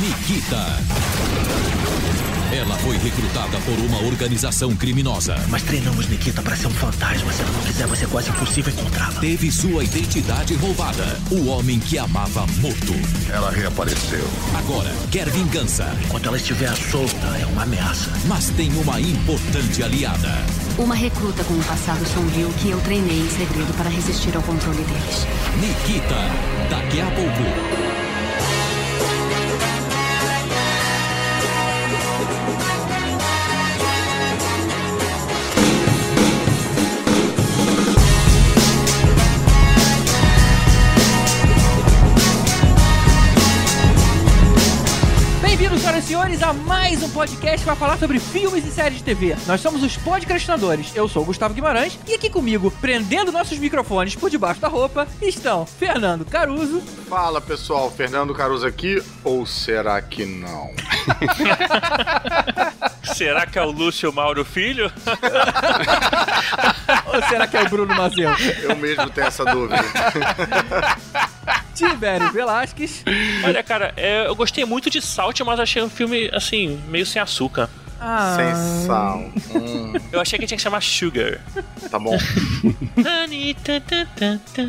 Nikita. Ela foi recrutada por uma organização criminosa. Mas treinamos Nikita para ser um fantasma. Se ela não quiser, vai ser quase impossível encontrá-la. Teve sua identidade roubada. O homem que amava morto. Ela reapareceu. Agora quer vingança. Enquanto ela estiver solta, é uma ameaça. Mas tem uma importante aliada. Uma recruta com um passado sombrio que eu treinei em segredo para resistir ao controle deles. Nikita, daqui a pouco. Senhoras e senhores, a mais um podcast para falar sobre filmes e séries de TV. Nós somos os podcastinadores. Eu sou o Gustavo Guimarães e aqui comigo, prendendo nossos microfones por debaixo da roupa, estão Fernando Caruso. Fala pessoal, Fernando Caruso aqui, ou será que não? será que é o Lúcio Mauro Filho? ou será que é o Bruno Mazel? Eu mesmo tenho essa dúvida. Tibério Velasquez. Olha, cara, é, eu gostei muito de Salt, mas achei um filme, assim, meio sem açúcar. Ah. Sem sal. Hum. Eu achei que tinha que chamar Sugar. Tá bom.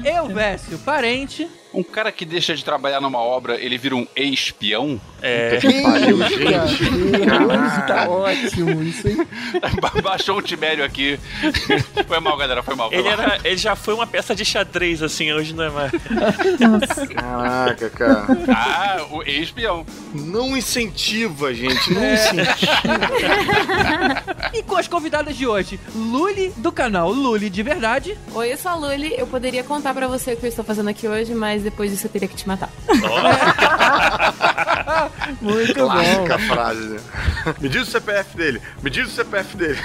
Eu, Vécio, parente um cara que deixa de trabalhar numa obra, ele vira um espião? É. Que pariu, gente. tá ótimo isso, hein? Baixou o Tibério aqui. Foi mal, galera, foi mal. Foi ele, mal. Era, ele já foi uma peça de xadrez, assim, hoje não é mais. Caraca, cara. Ah, o espião. Não incentiva, gente, não é. incentiva. e com as convidadas de hoje, Luli do canal Luli de Verdade. Oi, eu sou a Luli. Eu poderia contar para você o que eu estou fazendo aqui hoje, mas depois disso eu teria que te matar. Muito Clássica bom. frase. Me diz o CPF dele. Me diz o CPF dele.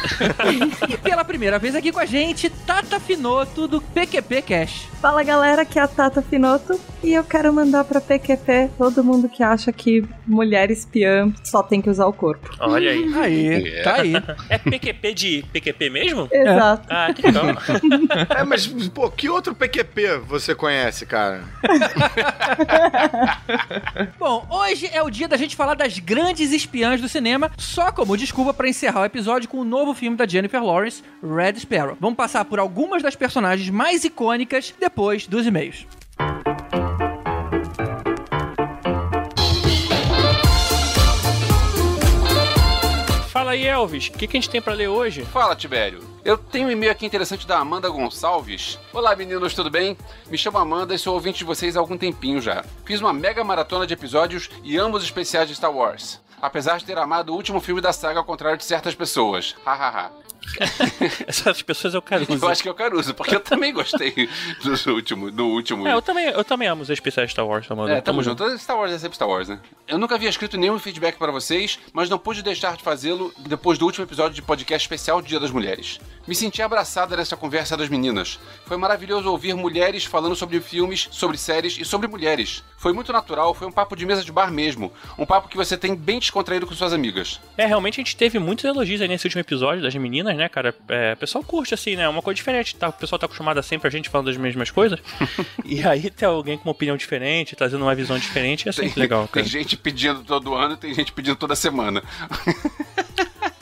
e pela primeira vez aqui com a gente, Tata Finoto do PQP Cash. Fala galera, aqui é a Tata Finoto e eu quero mandar pra PQP todo mundo que acha que mulher espiã só tem que usar o corpo. Olha aí. Aí, yeah. tá aí. É PQP de PQP mesmo? Exato. É. Ah, que legal. É, mas, pô, que outro PQP você conhece, cara? Bom, hoje é o dia da gente falar das grandes espiãs do cinema, só como desculpa para encerrar o episódio com o novo filme da Jennifer Lawrence, Red Sparrow. Vamos passar por algumas das personagens mais icônicas depois dos e-mails. Fala aí, Elvis, o que, que a gente tem para ler hoje? Fala, Tibério. Eu tenho um e-mail aqui interessante da Amanda Gonçalves. Olá, meninos, tudo bem? Me chamo Amanda e sou ouvinte de vocês há algum tempinho já. Fiz uma mega maratona de episódios e ambos especiais de Star Wars. Apesar de ter amado o último filme da saga ao contrário de certas pessoas. Hahaha. Essas pessoas é o Caruso. Eu acho que é o Caruso, porque eu também gostei do último. Do último. É, eu também, eu também amo os especiais de Star Wars, Amanda. É, tamo, junto. junto. Star Wars é sempre Star Wars, né? Eu nunca havia escrito nenhum feedback para vocês, mas não pude deixar de fazê-lo depois do último episódio de podcast especial Dia das Mulheres. Me senti abraçada nessa conversa das meninas. Foi maravilhoso ouvir mulheres falando sobre filmes, sobre séries e sobre mulheres. Foi muito natural, foi um papo de mesa de bar mesmo. Um papo que você tem bem descontraído com suas amigas. É, realmente a gente teve muitos elogios aí nesse último episódio das meninas, né, cara? É, o pessoal curte, assim, né? Uma coisa diferente. Tá? O pessoal tá acostumado a sempre a gente falando das mesmas coisas. e aí tem alguém com uma opinião diferente, trazendo uma visão diferente, é sempre tem, legal. Cara. Tem gente pedindo todo ano e tem gente pedindo toda semana.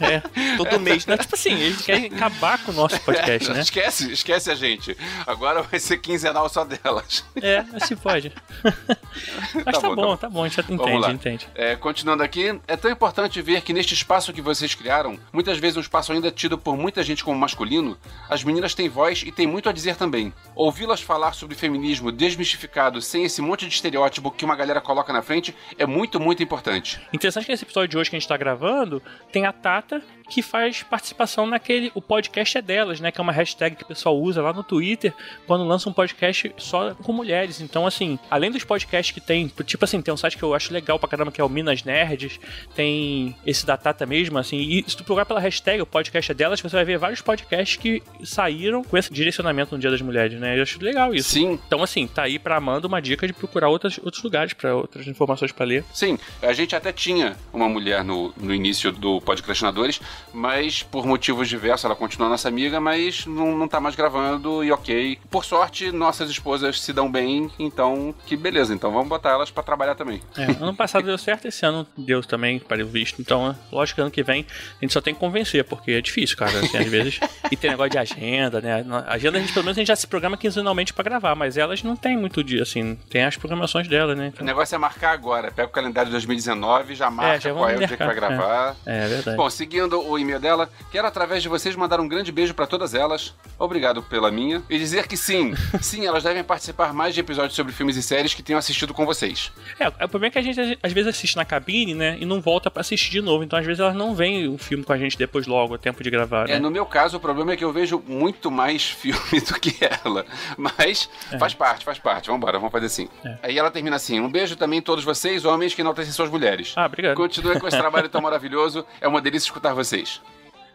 É, todo mês. Né? Tipo assim, eles querem acabar com o nosso podcast, é, né? Esquece, esquece a gente. Agora vai ser quinzenal só delas. É, assim pode. Mas tá, tá bom, bom, tá bom, a gente já entende, entende. É, continuando aqui, é tão importante ver que neste espaço que vocês criaram, muitas vezes um espaço ainda tido por muita gente como masculino, as meninas têm voz e têm muito a dizer também. Ouvi-las falar sobre feminismo desmistificado, sem esse monte de estereótipo que uma galera coloca na frente, é muito, muito importante. Interessante que nesse episódio de hoje que a gente tá gravando, tem a Tata pirata que faz participação naquele. O podcast é delas, né? Que é uma hashtag que o pessoal usa lá no Twitter quando lança um podcast só com mulheres. Então, assim, além dos podcasts que tem, tipo assim, tem um site que eu acho legal pra caramba, que é o Minas Nerds, tem esse da Tata mesmo, assim, e se tu procurar pela hashtag, o podcast é delas, você vai ver vários podcasts que saíram com esse direcionamento no Dia das Mulheres, né? Eu acho legal isso. Sim. Então, assim, tá aí pra Amanda uma dica de procurar outras, outros lugares para outras informações para ler. Sim, a gente até tinha uma mulher no, no início do Podcastinador Podcrastinadores, mas por motivos diversos ela continua nossa amiga, mas não, não tá mais gravando e ok. Por sorte, nossas esposas se dão bem, então que beleza, então vamos botar elas pra trabalhar também. É, ano passado deu certo, esse ano deu também, para o visto. Então, lógico que ano que vem a gente só tem que convencer, porque é difícil, cara, assim, às vezes. E tem negócio de agenda, né? Na agenda a gente, pelo menos, a gente já se programa quinzenalmente pra gravar, mas elas não tem muito dia, assim, tem as programações dela, né? O Então, negócio é marcar agora. Pega o calendário de 2019, já marca já qual é o dia que vai gravar. é, é verdade. Bom, seguindo o e-mail dela, quero através de vocês mandar um grande beijo pra todas elas. Obrigado pela minha. E dizer que sim, sim, elas devem participar mais de episódios sobre filmes e séries que tenham assistido com vocês. É, o problema é que a gente às vezes assiste na cabine, né? E não volta pra assistir de novo. Então, às vezes, elas não veem o filme com a gente depois logo, a tempo de gravar, né? É, no meu caso, o problema é que eu vejo muito mais filme do que ela. Mas É. faz parte, faz parte. Vambora, vamos fazer assim. Aí ela termina assim: um beijo também a todos vocês, homens que enaltecem suas mulheres. Ah, obrigado. Continue com esse trabalho tão maravilhoso. É uma delícia escutar vocês.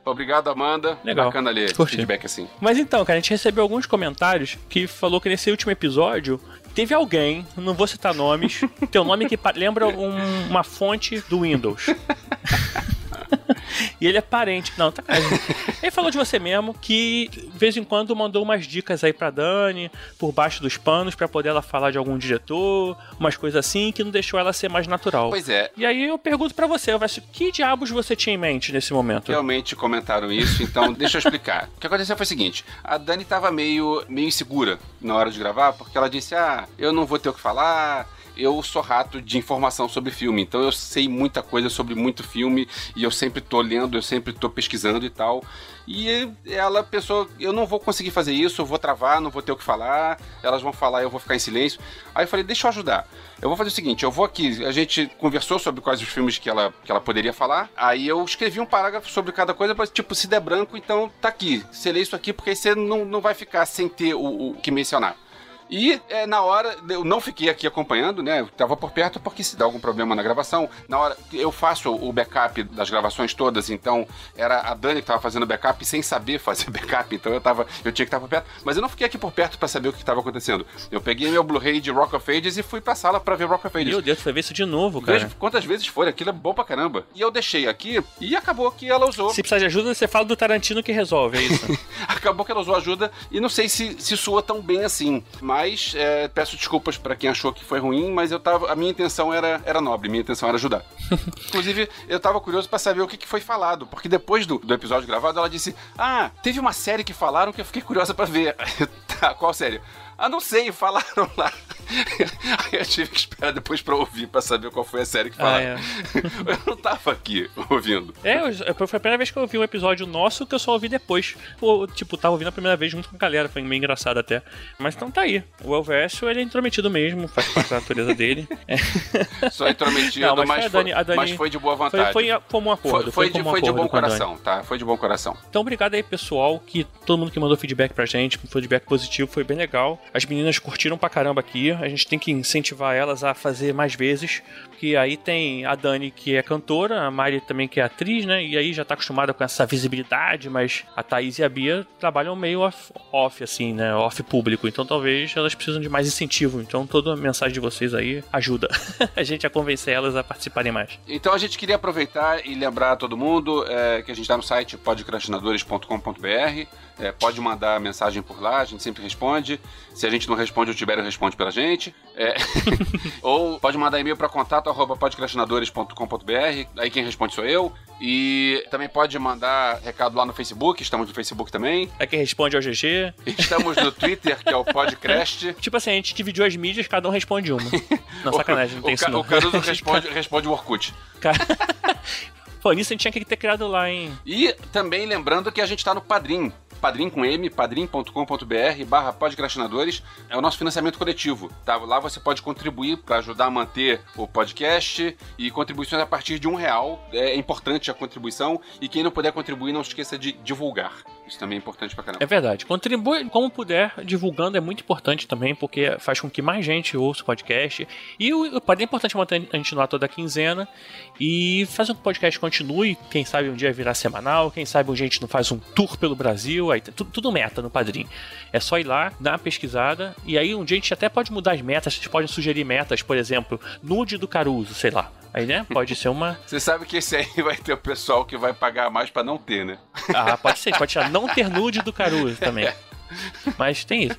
Obrigado, Amanda. Legal. Bacana ler Curti. feedback assim. Mas então, cara, a gente recebeu alguns comentários que falou que nesse último episódio teve alguém, não vou citar nomes, tem um nome que lembra um- uma fonte do Windows. e ele é parente. Não, tá cara. Ele falou de você mesmo que de vez em quando mandou umas dicas aí pra Dani, por baixo dos panos, pra poder ela falar de algum diretor, umas coisas assim, que não deixou ela ser mais natural. Pois é, E aí eu pergunto pra você, Elvésio, que diabos você tinha em mente nesse momento? realmente comentaram isso, então deixa eu explicar. O que aconteceu foi o seguinte: a Dani tava meio, meio insegura na hora de gravar, porque ela disse: Ah, eu não vou ter o que falar. Eu sou rato de informação sobre filme, então eu sei muita coisa sobre muito filme e eu sempre tô lendo, eu sempre tô pesquisando e tal. E ela pensou: eu não vou conseguir fazer isso, eu vou travar, não vou ter o que falar, elas vão falar, eu vou ficar em silêncio. Aí eu falei: deixa eu ajudar. Eu vou fazer o seguinte, eu vou aqui, a gente conversou sobre quais os filmes que ela, que ela poderia falar, aí eu escrevi um parágrafo sobre cada coisa, pra, tipo, se der branco, então tá aqui. Lê isso aqui, porque aí você não, não vai ficar sem ter o, o que mencionar. E é, na hora, eu não fiquei aqui acompanhando, né? Eu tava por perto porque se dá algum problema na gravação, na hora eu faço o backup das gravações todas, então era a Dani que tava fazendo backup sem saber fazer backup, então eu tava, eu tinha que estar por perto, mas eu não fiquei aqui por perto pra saber o que estava acontecendo. Eu peguei meu Blu-ray de Rock of Ages e fui pra sala pra ver Rock of Ages. Meu Deus, tu vai ver isso de novo, cara. Veja quantas vezes for, aquilo é bom pra caramba. E eu deixei aqui e acabou que ela usou. Se precisar de ajuda, você fala do Tarantino que resolve, é isso. Acabou que ela usou ajuda e não sei se, se soa tão bem assim. Mas é, peço desculpas pra quem achou que foi ruim, mas eu tava. A minha intenção era, era nobre, minha intenção era ajudar. Inclusive, eu tava curioso pra saber o que, que foi falado, porque depois do, do episódio gravado, ela disse: Ah, teve uma série que falaram que eu fiquei curiosa pra ver. tá, qual série? Ah, não sei, falaram lá. Aí eu tive que esperar depois pra ouvir, pra saber qual foi a série que falaram. Ah, eu não tava aqui ouvindo. É, eu- foi a primeira vez que eu ouvi um episódio nosso que eu só ouvi depois. Pô, tipo, tava ouvindo a primeira vez junto com a galera, foi meio engraçado até. Mas então tá aí. O Elvésio, ele é intrometido mesmo, faz parte da natureza dele. É. Só intrometido, Não, mas mas, foi foi, Dani- Dani- mas foi de boa Foi, vontade. foi a- como um acordo. Foi, foi de, um foi de acordo bom coração, tá? Foi de bom coração. Então, obrigado aí, pessoal, que todo mundo que mandou feedback pra gente, feedback positivo, foi bem legal. As meninas curtiram pra caramba aqui. A gente tem que incentivar elas a fazer mais vezes. Porque aí tem a Dani, que é cantora, a Mari também, que é atriz, né? E aí já tá acostumada com essa visibilidade, mas a Thaís e a Bia trabalham meio off, off assim, né? Off público. Então talvez elas precisam de mais incentivo. Então toda a mensagem de vocês aí ajuda a gente a convencer elas a participarem mais. Então a gente queria aproveitar e lembrar a todo mundo é, que a gente tá no site podcrastinadores.com.br. É, pode mandar mensagem por lá, a gente sempre responde. Se a gente não responde, o Tibério responde pela gente. É, ou pode mandar e-mail para contato arroba podcrastinadores.com.br. Aí quem responde sou eu. E também pode mandar recado lá no Facebook, estamos no Facebook também. É quem responde ao GG. Estamos no Twitter, que é o Podcast. Tipo assim, a gente dividiu as mídias, cada um responde uma. Não, sacanagem, não tem o, isso Ca- não. o Caruso responde, responde o Orkut. Cara- Pô, nisso a gente tinha que ter criado lá, hein? E também lembrando que a gente tá no Padrim. Padrim com M, padrim.com.br barra podcrastinadores, é o nosso financiamento coletivo. Tá? Lá você pode contribuir para ajudar a manter o podcast e contribuições a partir de um real. É importante a contribuição e quem não puder contribuir, não esqueça de divulgar. Isso também é importante pra caramba. É verdade. Contribui como puder, divulgando é muito importante também, porque faz com que mais gente ouça o podcast. E o, é importante manter a gente no ar toda quinzena e fazer com que o podcast continue. Quem sabe um dia virar semanal, quem sabe um dia a gente não faz um tour pelo Brasil. Aí tudo, tudo meta no padrinho. É só ir lá, dar uma pesquisada, e aí um dia a gente até pode mudar as metas. Vocês podem sugerir metas, por exemplo, nude do Caruso, sei lá. Aí, né? Pode ser uma. Você sabe que esse aí vai ter o pessoal que vai pagar mais pra não ter, né? Ah, pode ser. Pode ser não ter nude do Caruso também. Mas tem isso.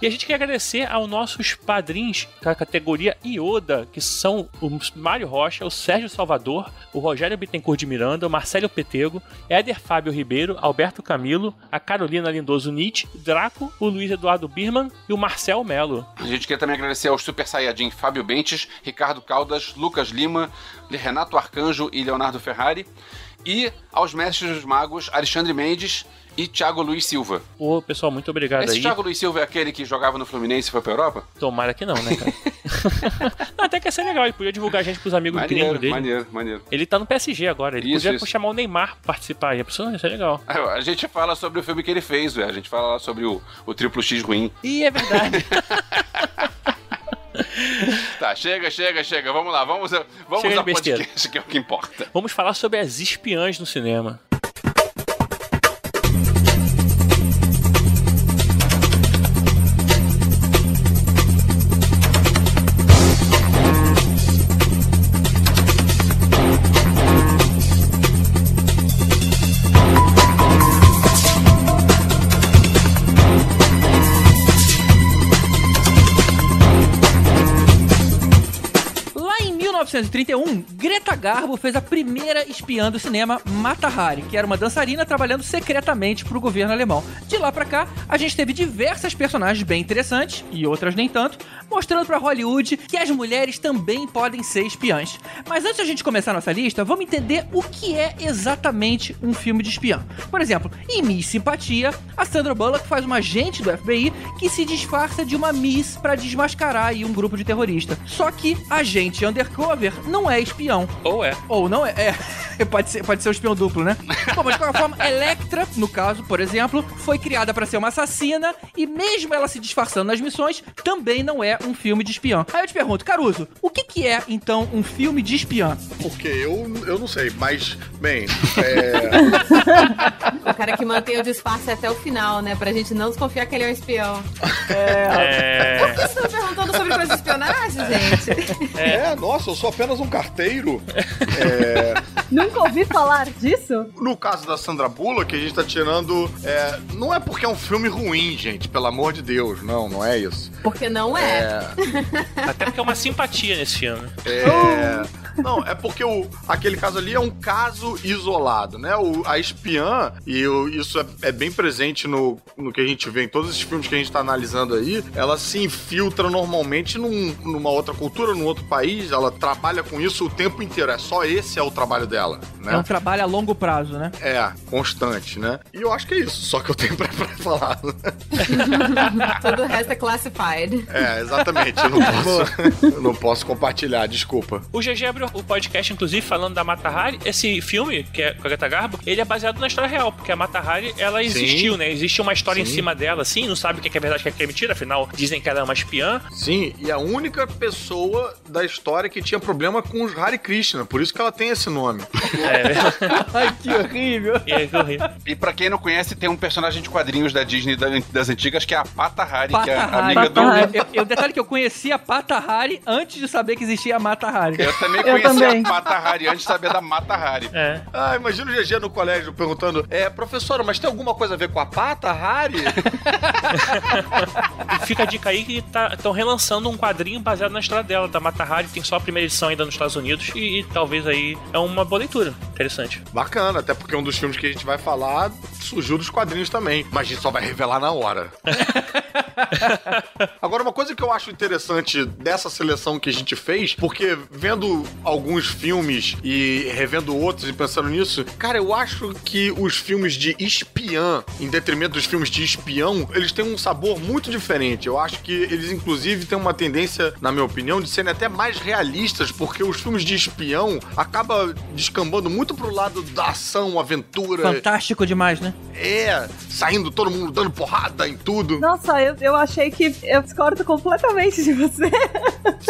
E a gente quer agradecer aos nossos padrinhos da categoria Ioda, que são o Mário Rocha, o Sérgio Salvador, o Rogério Bittencourt de Miranda, o Marcelo Petego, Éder Fábio Ribeiro, Alberto Camilo, a Carolina Lindoso Nietzsche, Draco, o Luiz Eduardo Birman e o Marcel Melo. A gente quer também agradecer aos Super Saiyajin Fábio Bentes, Ricardo Caldas, Lucas Lima, Renato Arcanjo e Leonardo Ferrari. E aos mestres dos magos Alexandre Mendes e Thiago Luiz Silva. Ô, pessoal, muito obrigado Esse aí. Thiago Luiz Silva é aquele que jogava no Fluminense e foi pra Europa? Tomara que não, né, cara? não, até que ia ser legal, ele podia divulgar a gente pros amigos Maneiro, gringos dele. maneiro, maneiro. Ele tá no PSG agora, ele Isso, podia isso. chamar o Neymar pra participar ia ser legal. A gente fala sobre o filme que ele fez, a gente fala sobre o, o Triplo X ruim. E é verdade. Tá, chega, chega, chega. Vamos lá, vamos, vamos Chega ao besteira. podcast, que é o que importa. Vamos falar sobre as espiãs no cinema. 1931, Greta Garbo fez a primeira espiã do cinema Mata Hari, que era uma dançarina trabalhando secretamente para o governo alemão. De lá pra cá, a gente teve diversas personagens bem interessantes, e outras nem tanto, mostrando pra Hollywood que as mulheres também podem ser espiãs. Mas antes de a gente começar nossa lista, vamos entender o que é exatamente um filme de espiã. Por exemplo, em Miss Simpatia, a Sandra Bullock faz uma agente do FBI que se disfarça de uma Miss pra desmascarar um grupo de terrorista. Só que agente undercover não é espião. Ou é. Ou não é. é. pode, ser, pode ser um espião duplo, né? Bom, mas de qualquer forma, Electra, no caso, por exemplo, foi criada pra ser uma assassina e mesmo ela se disfarçando nas missões, também não é um filme de espião. Aí eu te pergunto, Caruso, o que, que é então um filme de espiã? Porque eu, eu não sei, mas, bem, é, O cara que mantém o disfarce até o final, né? Pra gente não desconfiar que ele é um espião. É. Por que vocês estão perguntando sobre coisas de espionagem, gente? é, nossa, eu sou apenas um carteiro. É, Nunca ouvi falar disso? no caso da Sandra Bullock, a gente tá tirando. é, não é porque é um filme ruim, gente, pelo amor de Deus, não, não é isso. Porque não é. Até porque é uma simpatia nesse filme. É. Não, é porque o, aquele caso ali é um caso isolado, né? O, a espiã, e o- isso é, é bem presente no, no que a gente vê em todos esses filmes que a gente tá analisando aí, ela se infiltra normalmente num- numa outra cultura, num outro país, ela trabalha com isso o tempo inteiro. É só esse é o trabalho dela, É um né? trabalho a longo prazo, né? É, constante, né? E eu acho que é isso, só que eu tenho pra, pra falar. Todo o resto é classified. É, exatamente, eu não posso, eu não posso compartilhar, desculpa. O GG abriu o podcast, inclusive, falando da Mata Hari. Esse filme, que é com a Greta Garbo, ele é baseado na história real, porque a Mata Hari, ela existiu, né? Existe uma história Sim. em cima dela, assim, não sabe o que é verdade, o que é mentira, afinal, dizem que ela é uma espiã. Sim, e a única pessoa da história que tinha problema com os Hare Krishna, por isso que ela tem esse nome. É, Ai, que horrível. é horrível. E pra quem não conhece, tem um personagem de quadrinhos da Disney da- das antigas que é a Pata Hari, que é Pata a Hari. amiga do. Hari. Eu, eu detalhe que eu conhecia a Pata Hari antes de saber que existia a Mata Hari. Eu também Eu conheci também. a Pata Hari antes de saber da Mata Hari. É. Ah, imagina o GG no colégio perguntando: É, professora, mas tem alguma coisa a ver com a pata, Harry? E fica a dica aí que estão relançando um quadrinho baseado na história dela, da Mata Hari, tem só a primeira edição ainda nos Estados Unidos, e, e talvez aí é uma boa leitura. Interessante. Bacana, até porque um dos filmes que a gente vai falar surgiu dos quadrinhos também. Mas a gente só vai revelar na hora. Agora, uma coisa que eu acho interessante dessa seleção que a gente fez, porque vendo alguns filmes e revendo outros e pensando nisso, cara, eu acho que os filmes de espiã, em detrimento dos filmes de espião, eles têm um sabor muito diferente. Eu acho que eles, inclusive, têm uma tendência, na minha opinião, de serem até mais realistas, porque os filmes de espião acaba descambando muito pro lado da ação, aventura. Fantástico demais, né? É, saindo todo mundo dando porrada em tudo. Nossa, eu, eu achei que eu discordo completamente de você.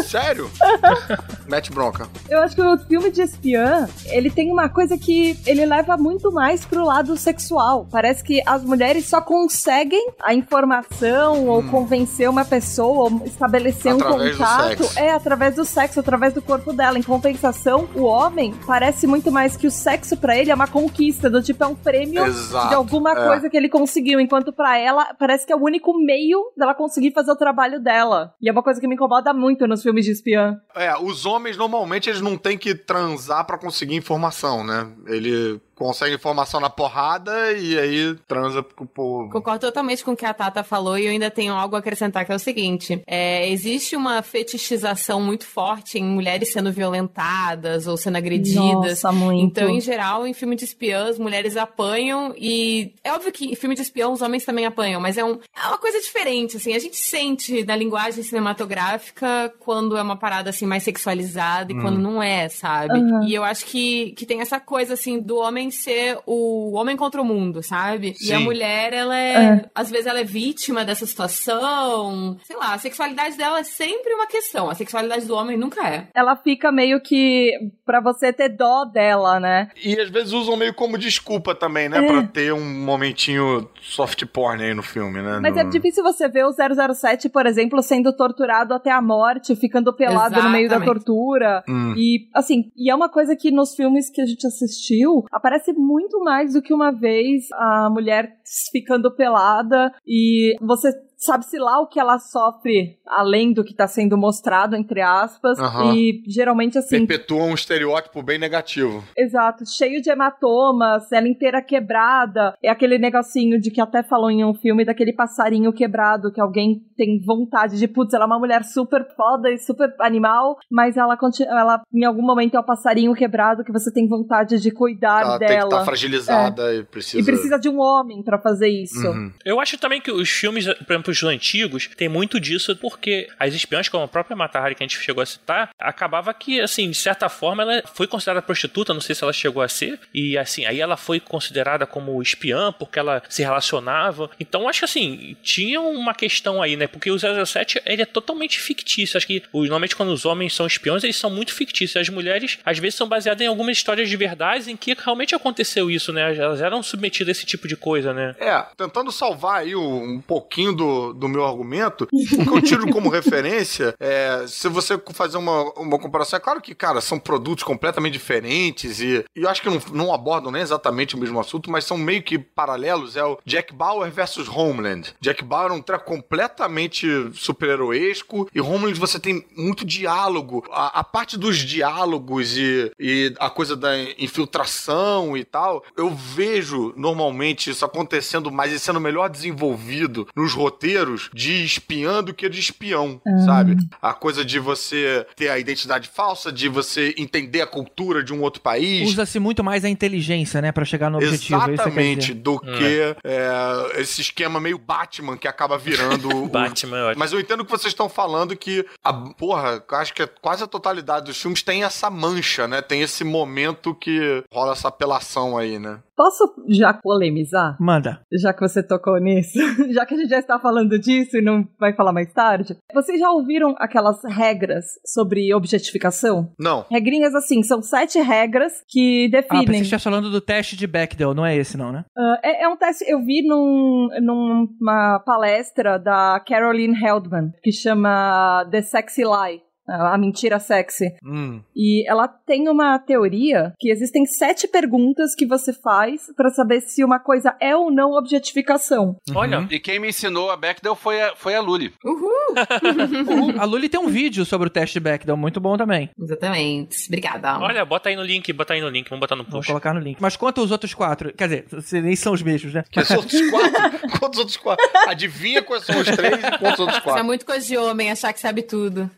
Sério? Mete bronca. Eu acho que o filme de espiã, ele tem uma coisa que ele leva muito mais pro lado sexual. Parece que as mulheres só conseguem a informação ou convencer uma pessoa ou estabelecer Hum. Através um do contato sexo. é através do sexo, através do corpo dela. Em compensação, o homem parece muito mais que o sexo pra ele é uma conquista, do tipo é um prêmio Exato, de alguma é. coisa que ele conseguiu, enquanto pra ela parece que é o único meio dela conseguir fazer o trabalho dela. E é uma coisa que me incomoda muito nos filmes de espiã. É, os homens normalmente eles não têm que transar pra conseguir informação, né? Ele consegue informação na porrada e aí transa com o povo. Concordo totalmente com o que a Tata falou e eu ainda tenho algo a acrescentar que é o seguinte: é, existe uma fetichização muito forte em mulheres sendo violentadas ou sendo agredidas. Nossa, muito. Então, em geral, em filme de espiãs, mulheres apanham e é óbvio que em filme de espião os homens também apanham, mas é, um, é uma coisa diferente, assim. A gente sente na linguagem cinematográfica quando é uma parada assim mais sexualizada e Hum. quando não é, sabe? Aham. E eu acho que, que tem essa coisa assim do homem ser o homem contra o mundo, sabe? E a Sim. mulher, ela é, É. às vezes ela é vítima dessa situação. Sei lá, a sexualidade dela é sempre uma questão. A sexualidade do homem nunca é. Ela fica meio que pra você ter dó dela, né? E às vezes usam meio como desculpa também, né? É. Pra ter um momentinho soft porn aí no filme, né? Mas No- é difícil você ver o 007, por exemplo, sendo torturado até a morte, ficando pelado no meio da Exatamente. tortura. Hum. E, assim, e é uma coisa que nos filmes que a gente assistiu, aparece muito mais do que uma vez a mulher ficando pelada e você sabe-se lá o que ela sofre além do que tá sendo mostrado, entre aspas. Aham. E geralmente, assim, Perpetua um estereótipo bem negativo. Exato, cheio de hematomas, ela inteira quebrada. É aquele negocinho de que até falou em um filme daquele passarinho quebrado, que alguém tem vontade de, putz, ela é uma mulher super foda e super animal, mas ela, conti- ela em algum momento é um passarinho quebrado que você tem vontade de cuidar Ela tem que dela. estar fragilizada e precisa. E precisa de um homem pra fazer isso. Uhum. Eu acho também que os filmes, por exemplo, os antigos, tem muito disso, porque as espiãs, como a própria Matahari que a gente chegou a citar, acabava que, assim, de certa forma, ela foi considerada prostituta, não sei se ela chegou a ser, e assim, aí ela foi considerada como espiã porque ela se relacionava. Então, acho que assim, tinha uma questão aí, né? Porque o 007 ele é totalmente fictício. Acho que normalmente quando os homens são espiões, eles são muito fictícios. As mulheres, às vezes, são baseadas em algumas histórias de verdade em que realmente aconteceu isso, né? Elas eram submetidas a esse tipo de coisa, né? É, tentando salvar aí um pouquinho do, do meu argumento, o que eu tiro como referência é, se você fazer uma, uma comparação, é claro que, cara, são produtos completamente diferentes e, e eu acho que não, não abordam nem exatamente o mesmo assunto, mas são meio que paralelos, é o Jack Bauer versus Homeland. Jack Bauer é um treco completamente super-heroesco e Homeland você tem muito diálogo. A, a parte dos diálogos e, e a coisa da infiltração e tal, eu vejo normalmente isso acontecendo mais e sendo melhor desenvolvido nos roteiros de espiã do que de espião, sabe? A coisa de você ter a identidade falsa, de você entender a cultura de um outro país. Usa-se muito mais a inteligência, né, pra chegar no objetivo. é que Exatamente, dizer. do que é, esse esquema meio Batman que acaba virando. o- Batman, é ótimo. Mas eu entendo que vocês estão falando que a porra, eu acho que quase a totalidade dos filmes tem essa mancha, né? Tem esse momento que rola essa apelação aí, né? Posso já polemizar? Manda. Já que você tocou nisso, já que a gente já está falando disso e não vai falar mais tarde, vocês já ouviram aquelas regras sobre objetificação? Não. Regrinhas assim, são sete regras que Ah, pensei que definem. você estivesse falando do teste de Bechdel, não é esse não, né? Ah, é, é um teste, eu vi num, numa palestra da Caroline Heldman, que chama The Sexy Lie. A mentira sexy. Hum. E ela tem uma teoria que existem sete perguntas que você faz pra saber se uma coisa é ou não objetificação. Olha, E quem me ensinou a Bechdel foi a, foi a Luli. Uhul! A Luli tem um vídeo sobre o teste de Bechdel, muito bom também. Exatamente. Obrigada. olha, bota aí no link, bota aí no link, vamos botar no Vou post. colocar no link. Mas quanto os outros quatro? Quer dizer, se nem são os mesmos, né? Que os outros quatro? Quantos outros quatro? Adivinha quais são os três e quantos outros Isso é quatro? muito coisa de homem, achar que sabe tudo.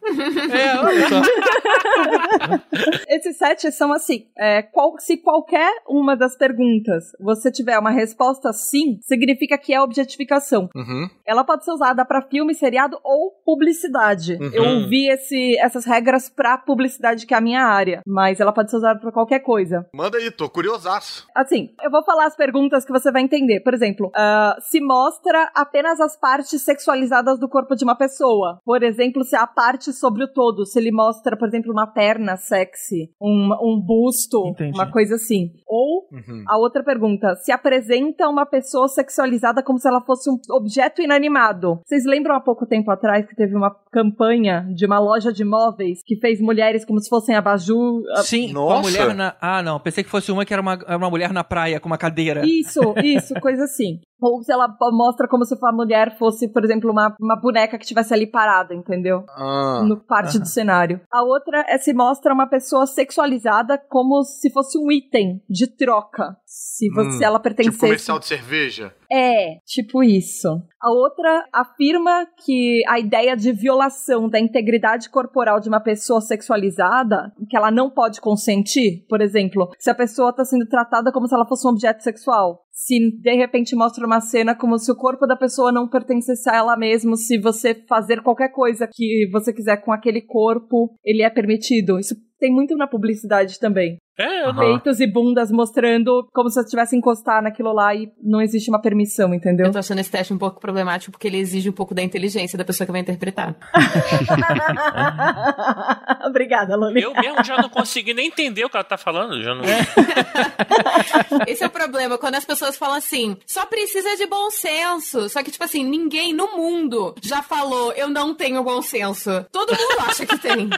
É, olha só. Esses sete são assim: é, qual- se qualquer uma das perguntas você tiver uma resposta sim, significa que é objetificação. Uhum. Ela pode ser usada pra filme, seriado ou publicidade. Uhum. Eu ouvi esse, essas regras pra publicidade, que é a minha área, mas ela pode ser usada pra qualquer coisa. Manda aí, tô curiosaço. Assim, eu vou falar as perguntas que você vai entender. Por exemplo, ah, se mostra apenas as partes sexualizadas do corpo de uma pessoa. Por exemplo, se a parte sobre o todo. Se ele mostra, por exemplo, uma perna sexy, um, um busto, Entendi. uma coisa assim. Ou Uhum. a outra pergunta: se apresenta uma pessoa sexualizada como se ela fosse um objeto inanimado. Vocês lembram há pouco tempo atrás que teve uma campanha de uma loja de móveis que fez mulheres como se fossem abajur? Sim, com a Nossa. mulher na. Ah, não. Pensei que fosse uma que era uma, era uma mulher na praia com uma cadeira. Isso, isso, coisa assim. Ou se ela mostra como se a mulher fosse, por exemplo, uma, uma boneca que estivesse ali parada, entendeu? Ah. No parte do cenário. A outra é se mostra uma pessoa sexualizada como se fosse um item de troca. Se, você, Hum, se ela pertencesse. Tipo comercial de cerveja. É, tipo isso. A outra afirma que a ideia de violação da integridade corporal de uma pessoa sexualizada, que ela não pode consentir, por exemplo, se a pessoa está sendo tratada como se ela fosse um objeto sexual. Se de repente mostra uma cena como se o corpo da pessoa não pertencesse a ela mesmo, se você fazer qualquer coisa que você quiser com aquele corpo, ele é permitido. Isso tem muito na publicidade também. É, não. Peitos e bundas mostrando como se eu tivesse encostar naquilo lá e não existe uma permissão, entendeu? Eu tô achando esse teste um pouco problemático porque ele exige um pouco da inteligência da pessoa que vai interpretar. Obrigada, Loli. Eu mesmo já não consegui nem entender o que ela tá falando. Já não... Esse é o problema, quando as pessoas falam assim, só precisa de bom senso. Só que, tipo assim, ninguém no mundo já falou, eu não tenho bom senso. Todo mundo acha que tem.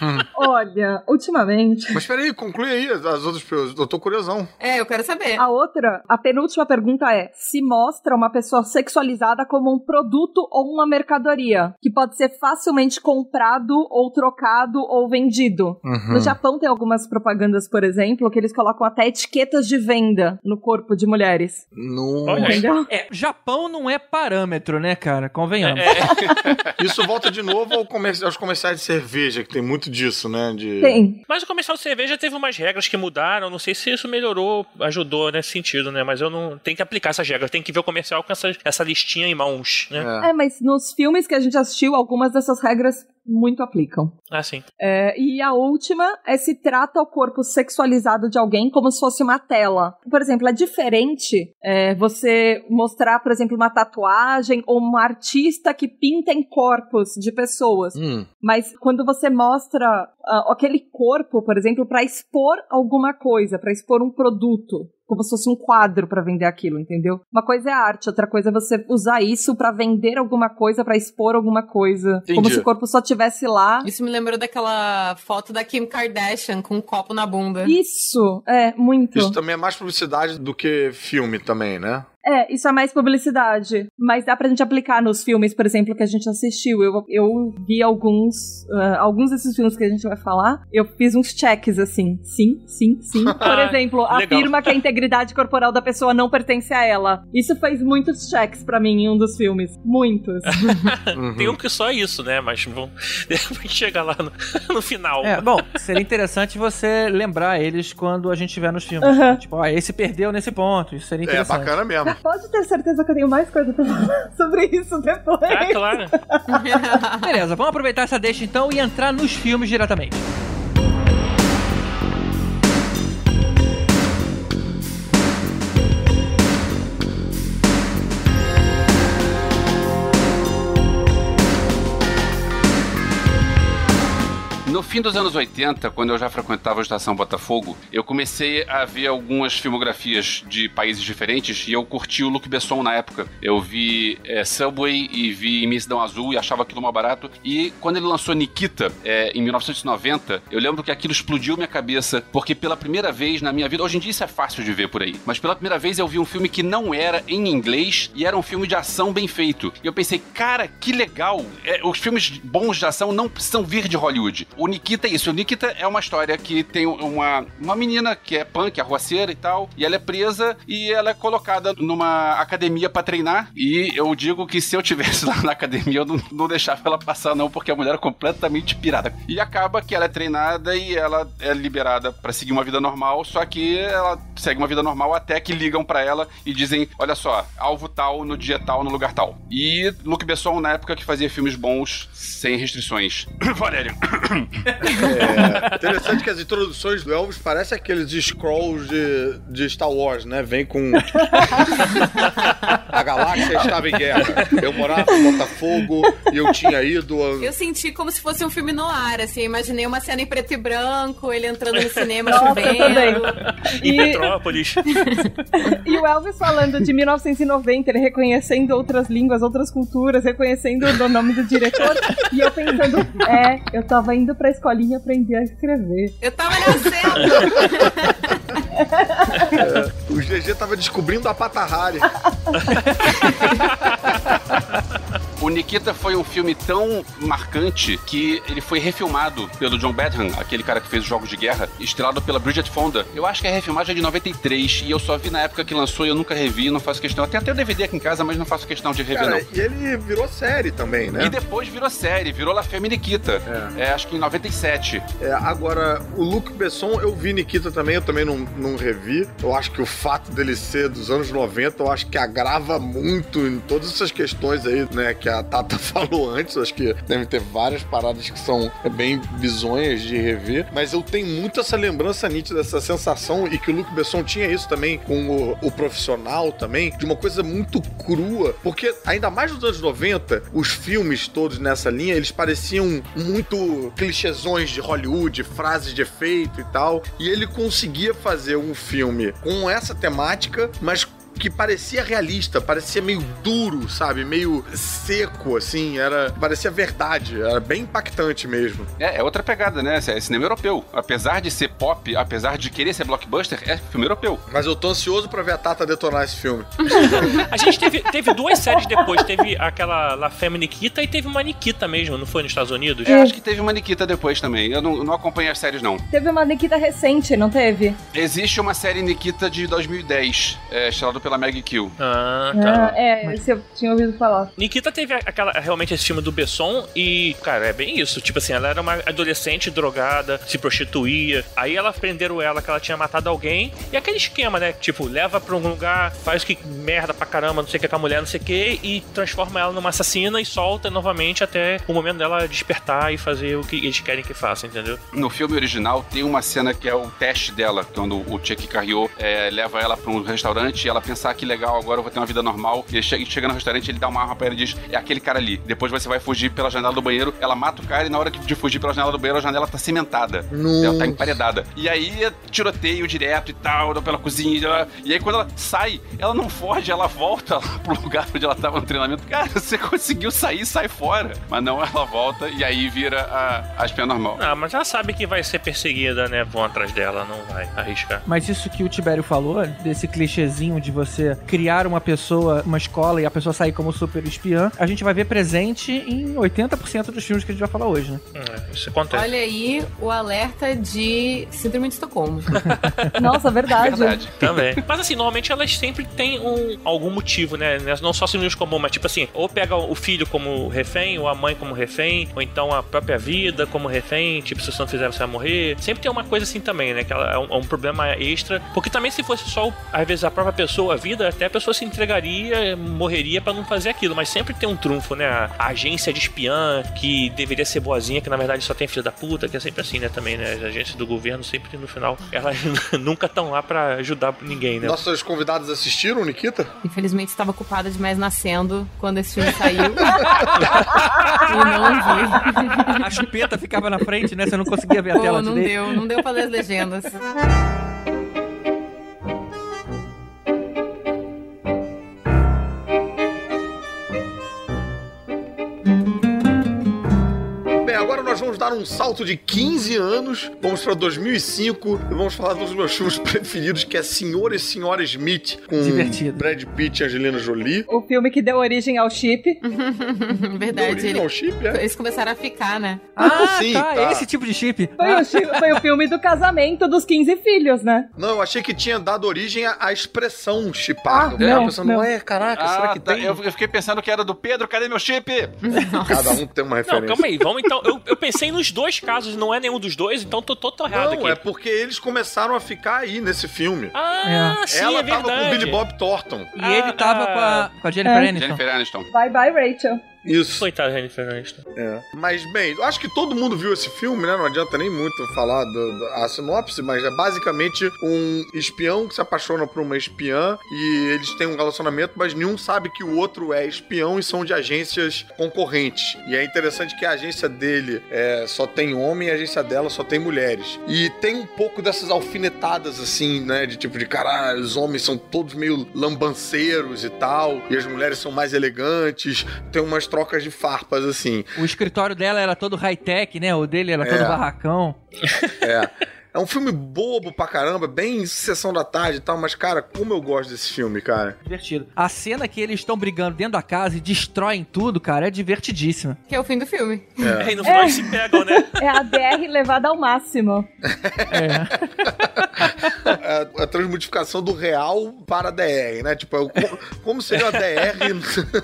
Olha, ultimamente. Mas peraí, conclui aí as outras perguntas. Eu tô curiosão. É, eu quero saber. A outra, a penúltima pergunta é: se mostra uma pessoa sexualizada como um produto ou uma mercadoria que pode ser facilmente comprado ou trocado ou vendido? Uhum. No Japão tem algumas propagandas, por exemplo, que eles colocam até etiquetas de venda no corpo de mulheres. No... Olha aí. Entendeu? É, Japão não é parâmetro, né, cara? Convenhamos. Isso volta de novo ao comer- aos comerciais de cerveja, que tem muito disso, né? De... Tem. Mas o comercial de cerveja teve umas regras que mudaram. Não sei se isso melhorou, ajudou nesse sentido, né? Mas eu não tenho que aplicar essas regras. Tem que ver o comercial com essa, essa listinha em mãos, né? É. É, mas nos filmes que a gente assistiu, algumas dessas regras muito aplicam. Assim. É, e a última é se trata o corpo sexualizado de alguém como se fosse uma tela. Por exemplo, é diferente é, você mostrar, por exemplo, uma tatuagem ou um artista que pinta em corpos de pessoas. Hum. Mas quando você mostra ah, aquele corpo, por exemplo, para expor alguma coisa, para expor um produto, como se fosse um quadro para vender aquilo, entendeu? Uma coisa é arte, outra coisa é você usar isso para vender alguma coisa, para expor alguma coisa, como Entendi. se o corpo só tivesse lá. Isso me lembrou daquela foto da Kim Kardashian com um copo na bunda. Isso, é, muito. Isso também é mais publicidade do que filme também, né? É, isso é mais publicidade. Mas dá pra gente aplicar nos filmes, por exemplo, que a gente assistiu. Eu, eu vi alguns. ah, alguns desses filmes que a gente vai falar. Eu fiz uns checks assim. Sim, sim, sim. Por exemplo, afirma que a integridade corporal da pessoa não pertence a ela. Isso fez muitos checks pra mim em um dos filmes. Muitos. Uhum. Tem um que só é isso, né? Mas vamos depois chega lá no, no final. É, bom, seria interessante você lembrar eles quando a gente estiver nos filmes. Aham. Tipo, ó, esse perdeu nesse ponto. Isso seria É, interessante. bacana mesmo. Pode ter certeza que eu tenho mais coisa pra falar sobre isso depois. Ah, claro. Beleza, vamos aproveitar essa deixa então e entrar nos filmes diretamente. No fim dos anos 80, quando eu já frequentava a Estação Botafogo, eu comecei a ver algumas filmografias de países diferentes e eu curti o Luc Besson na época. Eu vi é, Subway e vi Imensidão Azul e achava aquilo mais barato. E quando ele lançou Nikita, é, em 1990, eu lembro que aquilo explodiu minha cabeça, porque pela primeira vez na minha vida, hoje em dia isso é fácil de ver por aí, mas pela primeira vez eu vi um filme que não era em inglês e era um filme de ação bem feito. E eu pensei, cara, que legal! É, os filmes bons de ação não precisam vir de Hollywood. O Nikita é isso. O Nikita é uma história que tem uma, uma menina que é punk, arruaceira e tal, e ela é presa e ela é colocada numa academia pra treinar. E eu digo que se eu tivesse lá na academia, eu não, não deixava ela passar, não, porque a mulher é completamente pirada. E acaba que ela é treinada e ela é liberada pra seguir uma vida normal, só que ela segue uma vida normal até que ligam pra ela e dizem: olha só, alvo tal, no dia tal, no lugar tal. E Luc Besson, na época que fazia filmes bons, sem restrições. Valério. É interessante que as introduções do Elvis parecem aqueles scrolls de, de Star Wars, né? Vem com. A galáxia estava em guerra. Eu morava em Botafogo e eu tinha ido. A... Eu senti como se fosse um filme no ar, assim. Eu imaginei uma cena em preto e branco, ele entrando no cinema chovendo. Em E- Petrópolis. E o Elvis falando de 1990, ele reconhecendo outras línguas, outras culturas, reconhecendo o nome do diretor. e eu pensando, é, eu tava indo pra escolinha aprender a escrever. Eu tava nascendo! O GG tava descobrindo a Patahari. O Nikita foi um filme tão marcante que ele foi refilmado pelo John Badham, aquele cara que fez os Jogos de Guerra, estrelado pela Bridget Fonda. Eu acho que a refilmagem é de 93 e eu só vi na época que lançou e eu nunca revi, não faço questão. Eu tenho até o DVD aqui em casa, mas não faço questão de rever, Cara, não. e ele virou série também, né? E depois virou série, virou La Femme Nikita. É. acho que em 97. É, agora, o Luc Besson, eu vi Nikita também, eu também não, não revi. Eu acho que o fato dele ser dos anos 90, eu acho que agrava muito em todas essas questões aí, né, que a Tata falou antes. Acho que deve ter várias paradas que são bem bizonhas de rever. Mas eu tenho muito essa lembrança nítida, essa sensação, e que o Luc Besson tinha isso também com o, o profissional também, de uma coisa muito crua. Porque, ainda mais nos anos 90, os filmes todos nessa linha, eles pareciam muito clichêsões de Hollywood, frases de efeito e tal. E ele conseguia fazer um filme com essa temática, mas que parecia realista, parecia meio duro, sabe? Meio seco, assim, era. Parecia verdade, era bem impactante mesmo. É, é outra pegada, né? É cinema europeu. Apesar de ser pop, apesar de querer ser blockbuster, é filme europeu. Mas eu tô ansioso pra ver a Tata detonar esse filme. A gente teve, teve duas séries depois. Teve aquela La Femme Nikita e teve uma Nikita mesmo, não foi nos Estados Unidos? Eu acho que teve uma Nikita depois também. Eu não, não acompanhei as séries, não. Teve uma Nikita recente, não teve? Existe uma série Nikita de 2010, é, estrelada pela Maggie Kill. Ah, Ah, tá. é, esse eu tinha ouvido falar. Nikita teve aquela, realmente esse filme do Besson e, cara, é bem isso. Tipo assim, ela era uma adolescente drogada, se prostituía. Aí ela prenderam ela que ela tinha matado alguém. E aquele esquema, né? Tipo, leva pra um lugar, faz que merda pra caramba, não sei o que com a mulher, não sei o que, e transforma ela numa assassina e solta novamente até o momento dela despertar e fazer o que eles querem que faça, entendeu? No filme original tem uma cena que é o teste dela, quando o Chuck Carriot é, leva ela pra um restaurante e ela pensa ah, que legal, agora eu vou ter uma vida normal. E ele chega, chega no restaurante, ele dá uma arma pra ela e diz: É aquele cara ali. Depois você vai fugir pela janela do banheiro, ela mata o cara e na hora de fugir pela janela do banheiro, a janela tá cimentada. Nossa. Ela tá emparedada. E aí é tiroteio direto e tal, pela cozinha. E aí quando ela sai, ela não foge, ela volta lá pro lugar onde ela tava no treinamento. Cara, você conseguiu sair, sai fora. Mas não, ela volta e aí vira a, a espiã normal. Ah, mas ela sabe que vai ser perseguida, né? Vão atrás dela, não vai arriscar. Mas isso que o Tibério falou, desse clichêzinho de você criar uma pessoa, uma escola e a pessoa sair como super espiã, a gente vai ver presente em 80% dos filmes que a gente vai falar hoje, né? É, isso acontece. Olha aí o alerta de Síndrome de Estocolmo. Nossa, verdade. Verdade. Também. Mas assim, normalmente elas sempre têm um, algum motivo, né? Não só sinônimos comum, mas tipo assim, ou pega o filho como refém, ou a mãe como refém, ou então a própria vida como refém, tipo, se você não fizer, você vai morrer. Sempre tem uma coisa assim também, né? Que ela é um, é um problema extra. Porque também se fosse só, às vezes, a própria pessoa, a vida, até a pessoa se entregaria, morreria pra não fazer aquilo. Mas sempre tem um trunfo, né? A, agência de espiã, que deveria ser boazinha, que na verdade só tem filho da puta, que é sempre assim, né? Também, né? As agências do governo sempre no final, elas nunca estão lá pra ajudar ninguém, né? Nossos convidados assistiram, Nikita? Infelizmente estava ocupada demais nascendo quando esse filme saiu. e não vi. A chupeta ficava na frente, né? Você não conseguia ver a Pô, tela não direito. deu, não deu pra ler as legendas. Vamos dar um salto de 15 anos, vamos pra 2005 e vamos falar dos meus filmes preferidos, que é Senhor e Senhora Smith, com Divertido. Brad Pitt e Angelina Jolie. O filme que deu origem ao chip. Verdade. Origem ele- ao chip, é? Eles começaram a ficar, né? Ah, Sim, tá, tá. esse tipo de chip. Foi, o, chi- foi o filme do casamento dos 15 filhos, né? Não, eu achei que tinha dado origem à, expressão chipar. Ah, tava não, pensando, não. ué, caraca, será que tá, tem? eu, fiquei pensando que era do Pedro, cadê meu chip? Cada um tem uma Não, referência. calma aí, vamos então. Eu, eu pensei nos dois casos, não é nenhum dos dois, então tô todo errado Não, aqui. é porque eles começaram a ficar aí nesse filme. Ah, sim, Ela é tava verdade. com o Billy Bob Thornton. E ele tava Ah, com a, com a Jennifer é. Aniston. Jennifer Aniston. Bye bye, Rachel. Isso. Coitado da Jennifer Aniston. É. Mas, bem, eu acho que todo mundo viu esse filme, né? Não adianta nem muito falar do, do- a sinopse, mas é basicamente um espião que se apaixona por uma espiã e eles têm um relacionamento, mas nenhum sabe que o outro é espião e são de agências concorrentes. E é interessante que a agência dele é, só tem homem e a agência dela só tem mulheres. E tem um pouco dessas alfinetadas, assim, né? De tipo de, caralho, os homens são todos meio lambanceiros e tal, e as mulheres são mais elegantes. Tem umas trocas de farpas, assim. O escritório dela era todo high-tech, né? O dele era todo É. barracão. É. É um filme bobo pra caramba, bem sessão da tarde e tal, mas, cara, como eu gosto desse filme, cara. Divertido. A cena que eles estão brigando dentro da casa e destroem tudo, cara, é divertidíssima. Que é o fim do filme. É, e no final eles se pegam, né? É a DR levada ao máximo. É a transmodificação do real para a DR, né? Tipo, é como seria a DR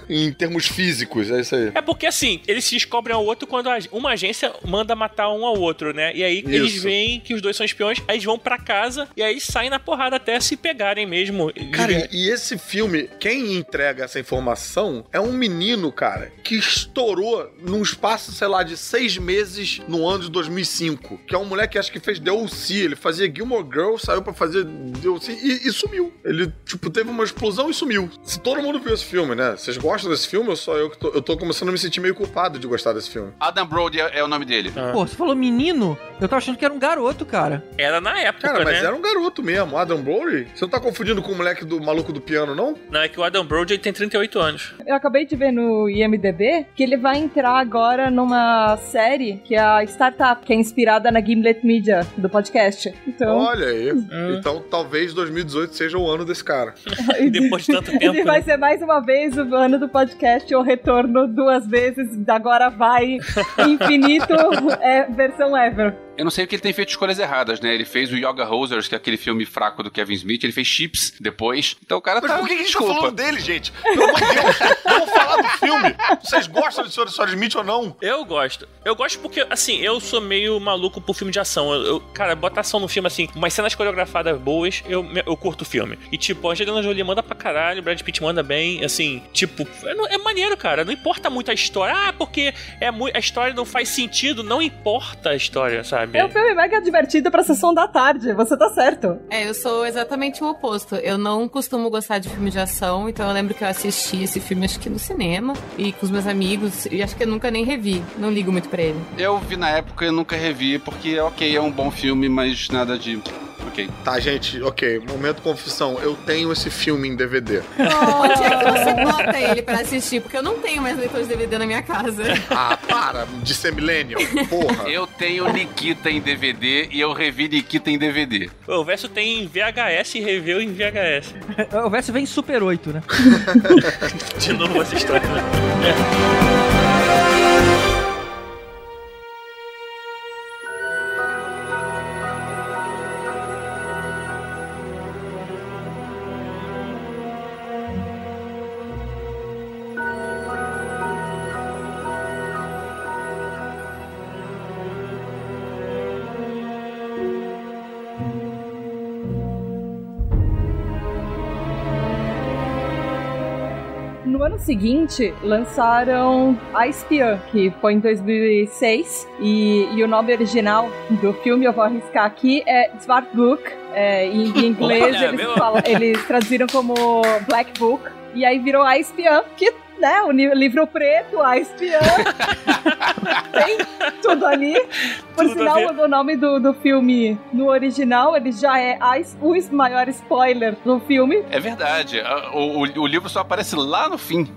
em termos físicos, é isso aí. É porque assim, eles se descobrem ao outro quando uma agência manda matar um ao outro, né? E aí eles Isso. veem que os dois são espiões, aí eles vão pra casa e aí saem na porrada até se pegarem mesmo. Cara, e, esse filme, quem entrega essa informação é um menino, cara, que estourou num espaço, sei lá, de seis meses no ano de 2005. Que é um moleque que acho que fez DLC. Ele fazia Gilmore Girl, saiu pra fazer DLC e, e sumiu. Ele, tipo, teve uma explosão e sumiu. Se todo mundo viu esse filme, né? Vocês gostam desse filme ou só eu que tô, eu tô começando a me sentir meio culpado de gostar desse filme? Adam Brody é, é o nome dele. Pô, você falou menino? Eu tava achando que era um garoto, cara. Era na época, Cara, mas né? era um garoto mesmo, Adam Brody. Você não tá confundindo com o moleque do maluco do piano, não? Não, é que o Adam Brody ele tem 38 anos. Eu acabei de ver no IMDB que ele vai entrar agora numa série que é a Startup, que é inspirada na Gimlet Media, do podcast. Então, Olha aí. Então talvez 2018 seja o ano desse cara. Depois de tanto tempo. ele vai né? ser mais uma vez o ano do podcast, o retorno duas vezes, agora vai infinito, é, versão ever. Eu não sei porque ele tem feito escolhas erradas, né? Ele fez o Yoga Hosers, que é aquele filme fraco do Kevin Smith. Ele fez Chips depois. Então o cara Mas tá... por que, que a gente tá falando dele, gente? Pelo amor de Deus, vamos falar do filme. Vocês gostam de. Sr. Smith ou não? Eu gosto. Eu gosto porque, assim, eu sou meio maluco por filme de ação. Eu, eu- cara, bota ação no filme, assim, umas cenas coreografadas boas, eu, eu curto o filme. E, tipo, a Angelina Jolie manda pra caralho, o Brad Pitt manda bem, assim, tipo, é, é maneiro, cara. Não importa muito a história. Ah, porque é a história não faz sentido. Não importa a história, sabe? É um filme mega divertido pra sessão da tarde, você tá certo. É, eu sou exatamente o oposto. Eu não costumo gostar de filme de ação, então eu lembro que eu assisti esse filme acho que no cinema e com os meus amigos, e acho que eu nunca nem revi. Não ligo muito pra ele. Eu vi na época e nunca revi, porque, ok, é um bom filme, mas nada de... Ok. Tá, gente, ok. Momento confissão. Eu tenho esse filme em DVD. Onde é que você bota ele pra assistir? Porque eu não tenho mais leitor de DVD na minha casa. Ah, para de ser millennial. Porra. Eu tenho Nikita em DVD e eu revi Nikita em DVD. O Verso tem VHS e review em VHS. O verso vem em Super 8, né? De novo essa história, né? No ano seguinte, lançaram A Espiã, que foi em 2006, e, e o nome original do filme, eu vou arriscar aqui, é Zwart Book. É, em, em inglês, Olha, eles, falam- eles traduziram como Black Book, e aí virou A Espiã, que, né, o livro preto, A Espiã, tem tudo ali. Por Tudo sinal, o nome do, do filme no original, ele já é a, o maior spoiler no filme, É verdade. O, o- o livro só aparece lá no fim.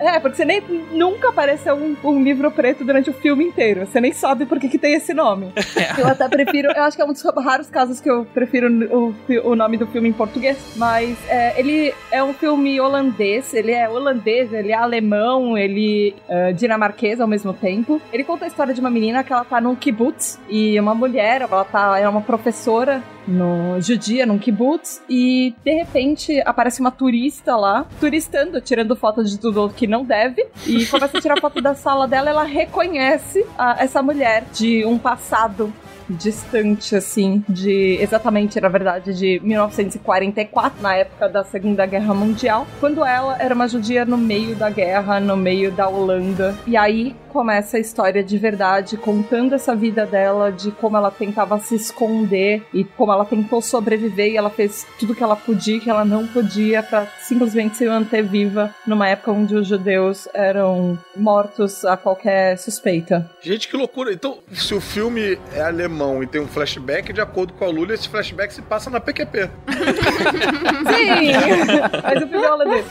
É, porque você nem nunca apareceu um, um livro preto durante o filme inteiro. Você nem sabe por que, que tem esse nome. Eu até prefiro. Eu acho que é um dos raros casos que eu prefiro o, o nome do filme em português. Mas é, ele é um filme holandês. Ele é holandês, ele é alemão, ele é dinamarquês ao mesmo tempo. Ele conta a história de uma menina que ela tá num kibbutz e uma mulher, ela tá, é uma professora no judia, num kibbutz, e de repente aparece uma turista lá, turistando, tirando foto de tudo que não deve, e começa a tirar foto da sala dela, ela reconhece a- essa mulher de um passado distante, assim, de exatamente, na verdade, de 1944, na época da Segunda Guerra Mundial, quando ela era uma judia no meio da guerra, no meio da Holanda. E aí começa a história de verdade, contando essa vida dela, de como ela tentava se esconder e como ela tentou sobreviver e ela fez tudo que ela podia que ela não podia para simplesmente se manter viva numa época onde os judeus eram mortos a qualquer suspeita. Gente, que loucura. Então, se o filme é alemão e tem um flashback, de acordo com a Lula, esse flashback se passa na PQP. Sim! Mas o filme é holandês.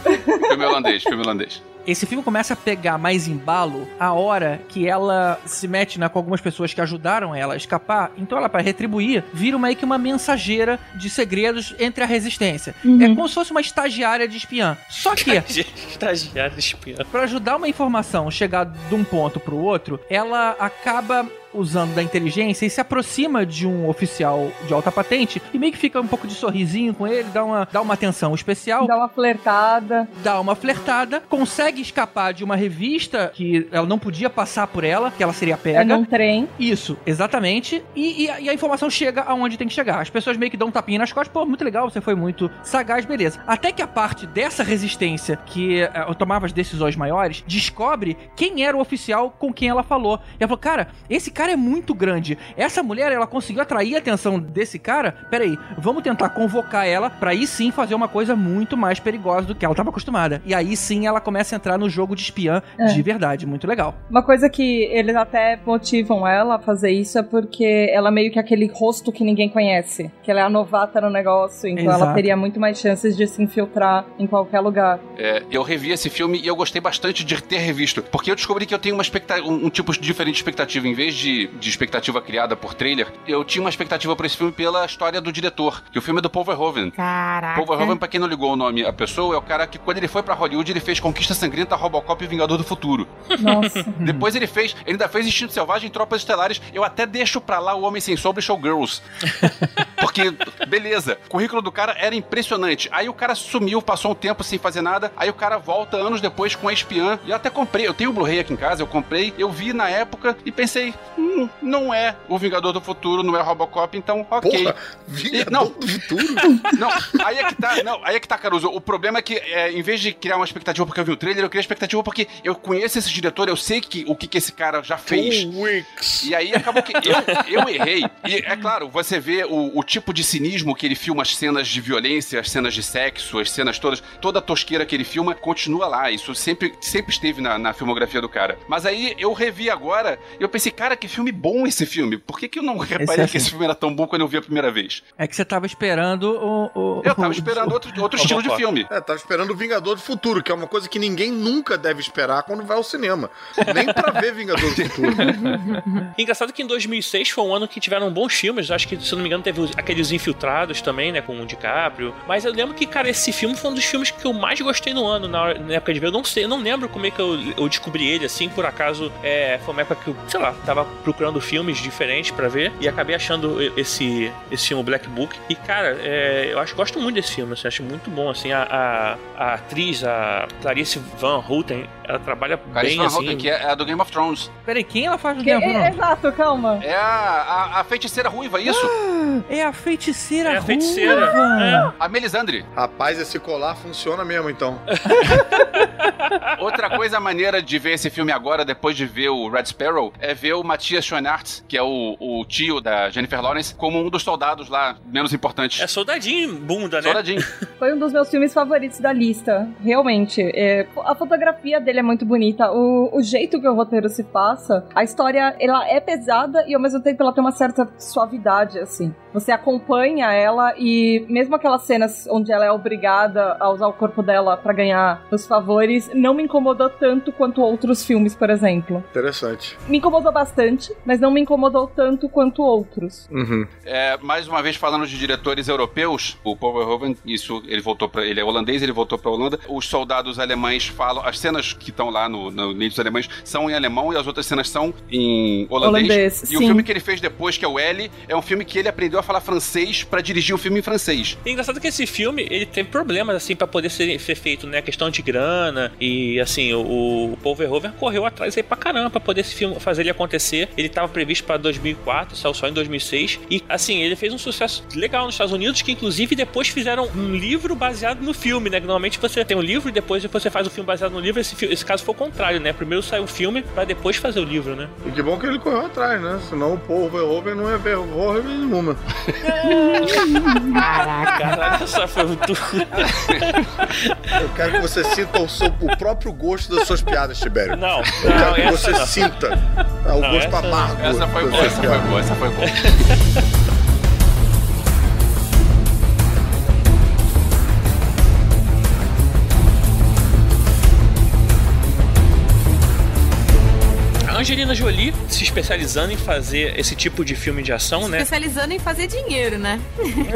Filme holandês, filme holandês. Esse filme começa a pegar mais embalo a hora que ela se mete né, com algumas pessoas que ajudaram ela a escapar. Então ela, para retribuir, vira meio que uma mensageira de segredos entre a resistência. Uhum. É como se fosse uma estagiária de espiã. Só que, Estagiário espiã. para ajudar uma informação a chegar de um ponto pro outro, ela acaba usando da inteligência e se aproxima de um oficial de alta patente e meio que fica um pouco de sorrisinho com ele, dá uma, dá uma atenção especial Dá uma flertada. dá uma flertada, consegue escapar de uma revista que ela não podia passar por ela, que ela seria É pega. num trem. Isso, exatamente. E, e a, e a informação chega aonde tem que chegar. As pessoas meio que dão um tapinha nas costas, pô, muito legal, você foi muito sagaz, beleza. Até que a parte dessa resistência, que eh, tomava as decisões maiores, descobre quem era o oficial com quem ela falou. E ela falou, cara, esse cara é muito grande. Essa mulher, ela conseguiu atrair a atenção desse cara. Peraí, vamos tentar convocar ela pra aí sim fazer uma coisa muito mais perigosa do que ela estava acostumada. E aí sim ela começa a entrar no jogo de espiã É. de verdade. Muito legal. Uma coisa que eles até motivam ela a fazer isso é porque ela é meio que aquele rosto que ninguém conhece. Que ela é a novata no negócio, então ela Exato. teria muito mais chances de se infiltrar em qualquer lugar. É, eu revi esse filme e eu gostei bastante de ter revisto. Porque eu descobri que eu tenho uma expecta um, um tipo diferente de expectativa. Em vez de, de expectativa criada por trailer, eu tinha uma expectativa por esse filme pela história do diretor. Que o filme é do Paul Verhoeven. Caraca. Paul Verhoeven, pra quem não ligou o nome à pessoa, é o cara que quando ele foi pra Hollywood, ele fez Conquista Sangrenta, Robocop e Vingador do Futuro. Nossa. Depois ele fez, ele ainda fez Instinto Selvagem, Tropas Estelares. Eu até deixo pra lá o Homem Sem Sombra e Showgirls. Porque, beleza, o currículo do cara era impressionante. Aí o cara sumiu, passou um tempo sem fazer nada. Aí o cara volta anos depois com a espiã. E eu até comprei, eu tenho o Blu-ray aqui em casa, eu comprei, eu vi na época e pensei, hum, não é o Vingador do Futuro, não é Robocop, então ok. Porra, Vingador Não. do Futuro? Não, aí é que tá, não, aí é que tá, Caruso. O problema é que, é, em vez de criar uma expectativa porque eu vi o trailer, eu criei expectativa porque eu conheço esse diretor, eu sei que, o que, que esse cara já fez. Two Weeks. E aí acabou que eu, eu errei. E é claro, você vê o, o tipo de cinismo que ele filma as cenas de violência, as cenas de sexo, as cenas todas, toda a tosqueira que ele filma continua lá. Isso sempre, sempre esteve na, na filmografia do cara. Mas aí eu revi agora e eu pensei, cara, que filme bom esse filme. Por que, que eu não reparei é que esse filme era tão bom quando eu vi a primeira vez? É que você tava esperando o. o Eu tava o- esperando outro, outro estilo de filme. É, tava esperando o Vingador do Futuro, que é uma coisa que ninguém nunca deve esperar quando vai ao cinema. Nem pra ver Vingador do Futuro. Engraçado que em 2006 foi um ano que tiveram bons filmes. Acho que, se eu não me engano, teve aqueles Infiltrados também, né? Com o DiCaprio. Mas eu lembro que, cara, esse filme foi um dos filmes que eu mais gostei no ano, na, hora- na época de ver. Eu não sei, eu não lembro como é que eu, eu descobri ele, assim. Por acaso, é, foi uma época que eu, sei lá, tava procurando filmes diferentes pra ver. E acabei achando esse, esse filme, Black Book. E, cara, é, eu acho, gosto muito desse filme, assim, acho muito bom, assim. A, a, a atriz, a Clarice Van Houten, ela trabalha Carice bem, Van assim. Houten, que é a do Game of Thrones. Peraí, quem ela faz no Que- Game of é- Thrones? exato, calma. É a, a, a feiticeira ruiva, isso? É a feiticeira É a feiticeira, ruiva. A Melisandre. Rapaz, esse colar funciona mesmo, então. Outra coisa maneira de ver esse filme agora, depois de ver o Red Sparrow, é ver o Matias Schoenaerts, que é o, o tio da Jennifer Lawrence, como um dos soldados lá menos importantes. É soldadinho bunda, né? Soldadinho. Foi um dos meus filmes favoritos da lista, realmente. É, a fotografia dele é muito bonita, o, o jeito que o roteiro se passa, a história ela é pesada e ao mesmo tempo ela tem uma certa suavidade, assim. Você acompanha ela e mesmo aquelas cenas onde ela é obrigada a usar o corpo dela pra ganhar os favores, não me incomodou tanto quanto outros filmes, por exemplo. Interessante. Me incomodou bastante, mas não me incomodou tanto quanto outros. Uhum. É, mais uma vez falando de diretores europeus, o Paul Verhoeven, isso ele voltou para ele é holandês, ele voltou para Holanda. Os soldados alemães falam, as cenas que estão lá no, no dos alemães são em alemão e as outras cenas são em holandês. Holandês, e o sim. filme que ele fez depois, que é o L, é um filme que ele aprendeu a falar francês pra dirigir um filme em francês. É engraçado que esse filme, ele teve problemas, assim, pra poder ser, ser feito, né? Questão de grana e, assim, o, o Paul Verhoeven correu atrás aí pra caramba pra poder esse filme, fazer ele acontecer. Ele tava previsto pra 2004, saiu só em 2006. E, assim, ele fez um sucesso legal nos Estados Unidos, que inclusive depois fizeram um livro baseado no filme, né? Normalmente você tem um livro e depois você faz o filme baseado no livro. Esse, esse caso foi o contrário, né? Primeiro saiu o filme pra depois fazer o livro, né? E que bom que ele correu atrás, né? Senão o Paul Verhoeven não é Verhoeven nenhuma. Caralho, essa foi muito. Eu quero que você sinta o, seu- o próprio gosto das suas piadas, Tibério. Não, Eu quero não, que você não. sinta o Não, gosto essa amargo. Essa foi boa, essa foi piadas. boa, essa foi boa. Angelina Jolie se especializando em fazer esse tipo de filme de ação, né? Especializando em fazer dinheiro, né?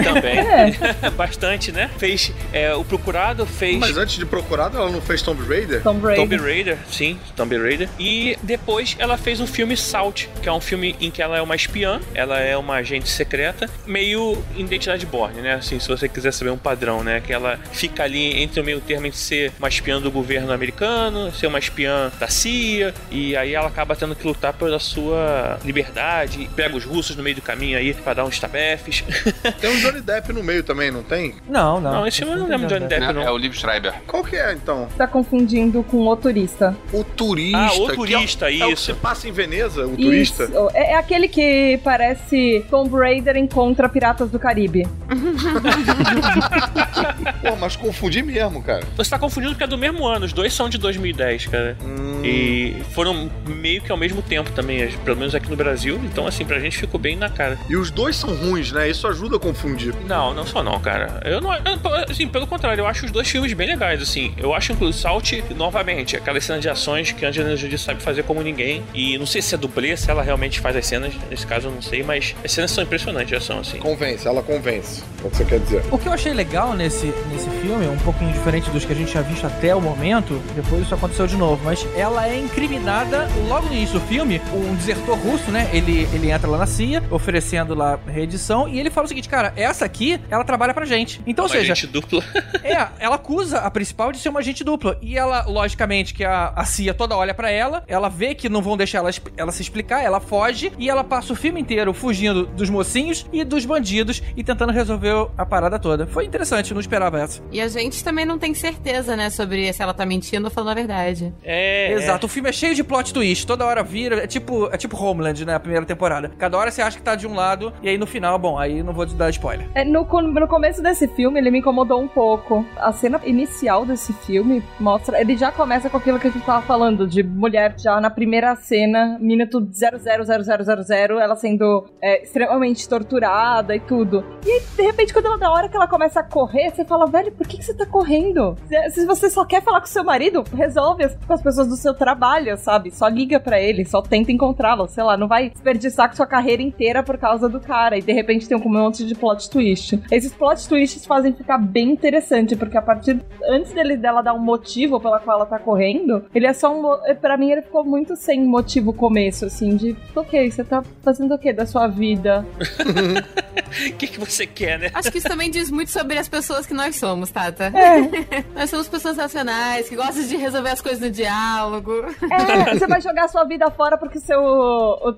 Também. É. Bastante, né? Fez é, o Procurado, fez Mas antes de procurado, ela não fez Tomb Raider? Tomb Tomb Raider. Raider, sim, Tomb Raider. E depois ela fez um filme Salt, que é um filme em que ela é uma espiã, ela é uma agente secreta, meio identidade Borne, né? Assim, se você quiser saber um padrão, né? Que ela fica ali entre o meio termo entre ser uma espiã do governo americano, ser uma espiã da CIA, e aí ela acaba tendo que lutar pela sua liberdade, pega os russos no meio do caminho aí pra dar uns tabefes. Tem um Johnny Depp no meio também, não tem? Não, não. Não, esse filme não lembro de Johnny Depp, Né? não. É o Liv Schreiber. Qual que é, então? Tá confundindo com o turista. O turista. Ah, o que é turista, é o que isso. se passa em Veneza, o turista? Isso. É, é aquele que parece Tomb Raider encontra Piratas do Caribe. Pô, mas confundi mesmo, cara. Você tá confundindo porque é do mesmo ano, os dois são de 2010, cara. Hum. E foram meio que ao mesmo tempo também, pelo menos aqui no Brasil. Então, assim, pra gente ficou bem na cara. E os dois são ruins, né? Isso ajuda a confundir. Não, não só não, cara. Eu não. eu- assim, pelo contrário, eu acho os dois filmes bem legais, assim. Eu acho, inclusive, Salt, novamente, aquela cena de ações que a Angelina Jolie sabe fazer como ninguém. E não sei se é dublê, se ela realmente faz as cenas. Nesse caso, eu não sei, mas as cenas são impressionantes de ação, assim. Convence, ela convence. É o que você quer dizer. O que eu achei legal nesse, nesse filme, um pouquinho diferente dos que a gente já visto até o momento, depois isso aconteceu de novo, mas ela é incriminada logo no início do filme, um desertor russo, né? Ele, ele entra lá na CIA, oferecendo lá reedição, e ele fala o seguinte, cara, essa aqui, ela trabalha pra gente. Então, ou Uma seja, gente dupla. é, ela acusa a principal de ser uma agente dupla. E ela, logicamente, que a, a CIA toda olha pra ela, ela vê que não vão deixar ela, ela se explicar, ela foge e ela passa o filme inteiro fugindo dos mocinhos e dos bandidos e tentando resolver a parada toda. Foi interessante, não esperava essa. E a gente também não tem certeza, né, sobre se ela tá mentindo ou falando a verdade. É. Exato, o filme é cheio de plot twist, toda hora vira, é tipo, é tipo Homeland, né, a primeira temporada. Cada hora você acha que tá de um lado e aí no final, bom, aí não vou te dar spoiler. É, no, no começo desse filme, ele me incomodou um pouco. A cena inicial desse filme mostra. Ele já começa com aquilo que a gente tava falando, de mulher já na primeira cena, minuto 000000, ela sendo é, extremamente torturada e tudo. E aí, de repente, quando ela, da hora que ela começa a correr, você fala, velho, por que, que você tá correndo? Se, você só quer falar com seu marido, resolve com as pessoas do seu trabalho, sabe? Só liga pra ele, só tenta encontrá-lo, sei lá, não vai desperdiçar com sua carreira inteira por causa do cara. E de repente tem um monte de plot twist. Esses plot twists fazem ficar bem interessante, porque a partir. Antes dele, dela dar um motivo pela qual ela tá correndo, ele é só um. Pra mim, ele ficou muito sem motivo começo, assim, de. Ok, você tá fazendo o que da sua vida? O que, que você quer, né? Acho que isso também diz muito sobre as pessoas que nós somos, Tata. É, Nós somos pessoas racionais, que gostam de resolver as coisas no diálogo. é, você vai jogar sua vida fora porque seu,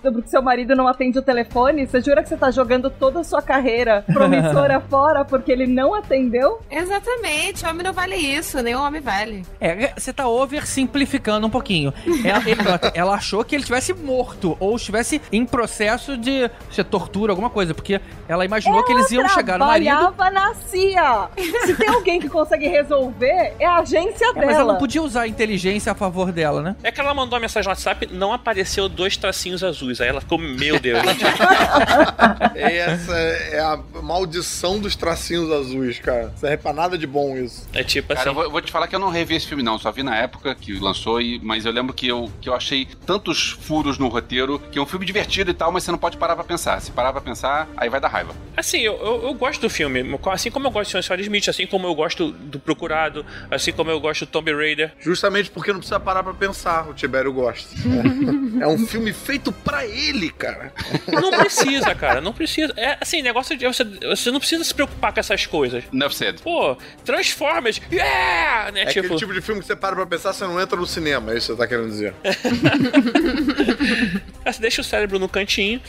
porque seu marido não atende o telefone? Você jura que você tá jogando toda a sua carreira promissora fora porque ele não atendeu? Exatamente, homem não vale isso, nenhum homem vale. É, você tá oversimplificando um pouquinho. Ela, ele- ela achou que ele estivesse morto ou estivesse em processo de se tortura, alguma coisa, porque ela imaginou que eles iam chegar no marido. Trabalhava na CIA. Se tem alguém que consegue resolver, é a agência É, dela. mas ela não podia usar a inteligência a favor dela, né? É que ela mandou uma mensagem no WhatsApp, não apareceu dois tracinhos azuis. Aí ela ficou, meu Deus. Essa é a maldição dos tracinhos azuis, cara. Não serve pra nada de bom isso. É tipo Cara, assim. eu vou, eu vou te falar que eu não revi esse filme, não. Só vi na época que lançou, e, mas eu lembro que eu, que eu achei tantos furos no roteiro, que é um filme divertido e tal, mas você não pode parar pra pensar. Se parar pra pensar, aí vai dar raiva. Assim, eu, eu, eu gosto do filme. Assim como eu gosto de Sr. Smith, assim como eu gosto do Procurado, assim como eu gosto do Tomb Raider. Justamente porque não precisa parar pra pensar, o Tibério gosta. É um filme feito pra ele, cara. Não precisa, cara, não precisa. É assim, negócio de. Você, você não precisa se preocupar com essas coisas. Enough said. Pô, Transformers, yeah! Né? É tipo, aquele tipo de filme que você para pra pensar, você não entra no cinema, é isso que você tá querendo dizer. Você deixa o cérebro no cantinho.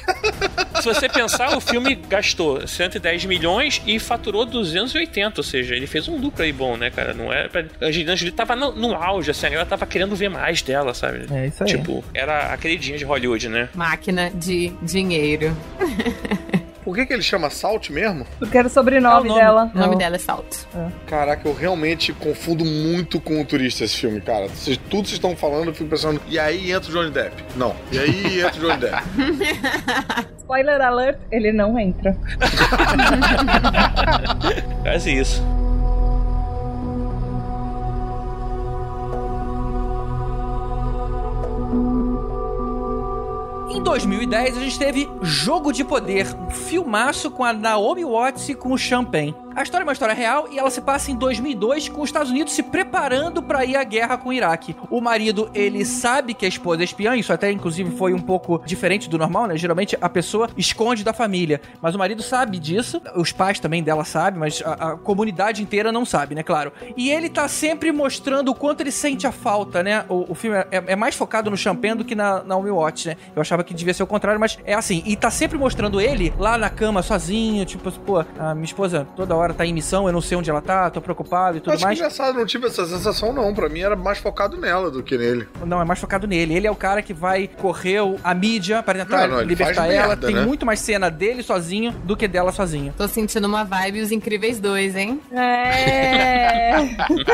Se você pensar, o filme gastou 110 milhões e faturou 280, ou seja, ele fez um lucro aí bom, né, cara? Não era pra... A Angelina Jolie tava no, no auge, assim, ela tava querendo ver mais dela, sabe? É isso aí. Tipo, era a queridinha de Hollywood, né? Máquina de dinheiro. Por que, que ele chama Salt mesmo? Porque era o sobrenome É o nome. dela. O nome dela é Salt. Caraca, eu realmente confundo muito com o turista esse filme, cara. Tudo vocês estão falando, eu fico pensando, e aí entra o Johnny Depp? Não. E aí entra o Johnny Depp? Spoiler alert, ele não entra. Quase isso. Em 2010, a gente teve Jogo de Poder, um filmaço com a Naomi Watts e com o Champagne. A história é uma história real e ela se passa em 2002 com os Estados Unidos se preparando para ir à guerra com o Iraque. O marido, ele sabe que a esposa é espiã, isso até inclusive foi um pouco diferente do normal, né? Geralmente a pessoa esconde da família, mas o marido sabe disso, os pais também dela sabem, mas a, a comunidade inteira não sabe, né? Claro. E ele tá sempre mostrando o quanto ele sente a falta, né? O, o filme é, é mais focado no Champagne do que na Naomi Watts, né? Eu achava que devia ser o contrário, mas é assim. E tá sempre mostrando ele lá na cama sozinho, tipo, pô, a minha esposa toda hora tá em missão, eu não sei onde ela tá, tô preocupado e tudo Acho que mais. engraçado, não tive essa sensação, não. Pra mim era mais focado nela do que nele. Não, é mais focado nele. Ele é o cara que vai correr a mídia para tentar Não, não, ele libertar faz ela. merda, Tem né? muito mais cena dele sozinho do que dela sozinho. Tô sentindo uma vibe Os Incríveis 2, hein? É.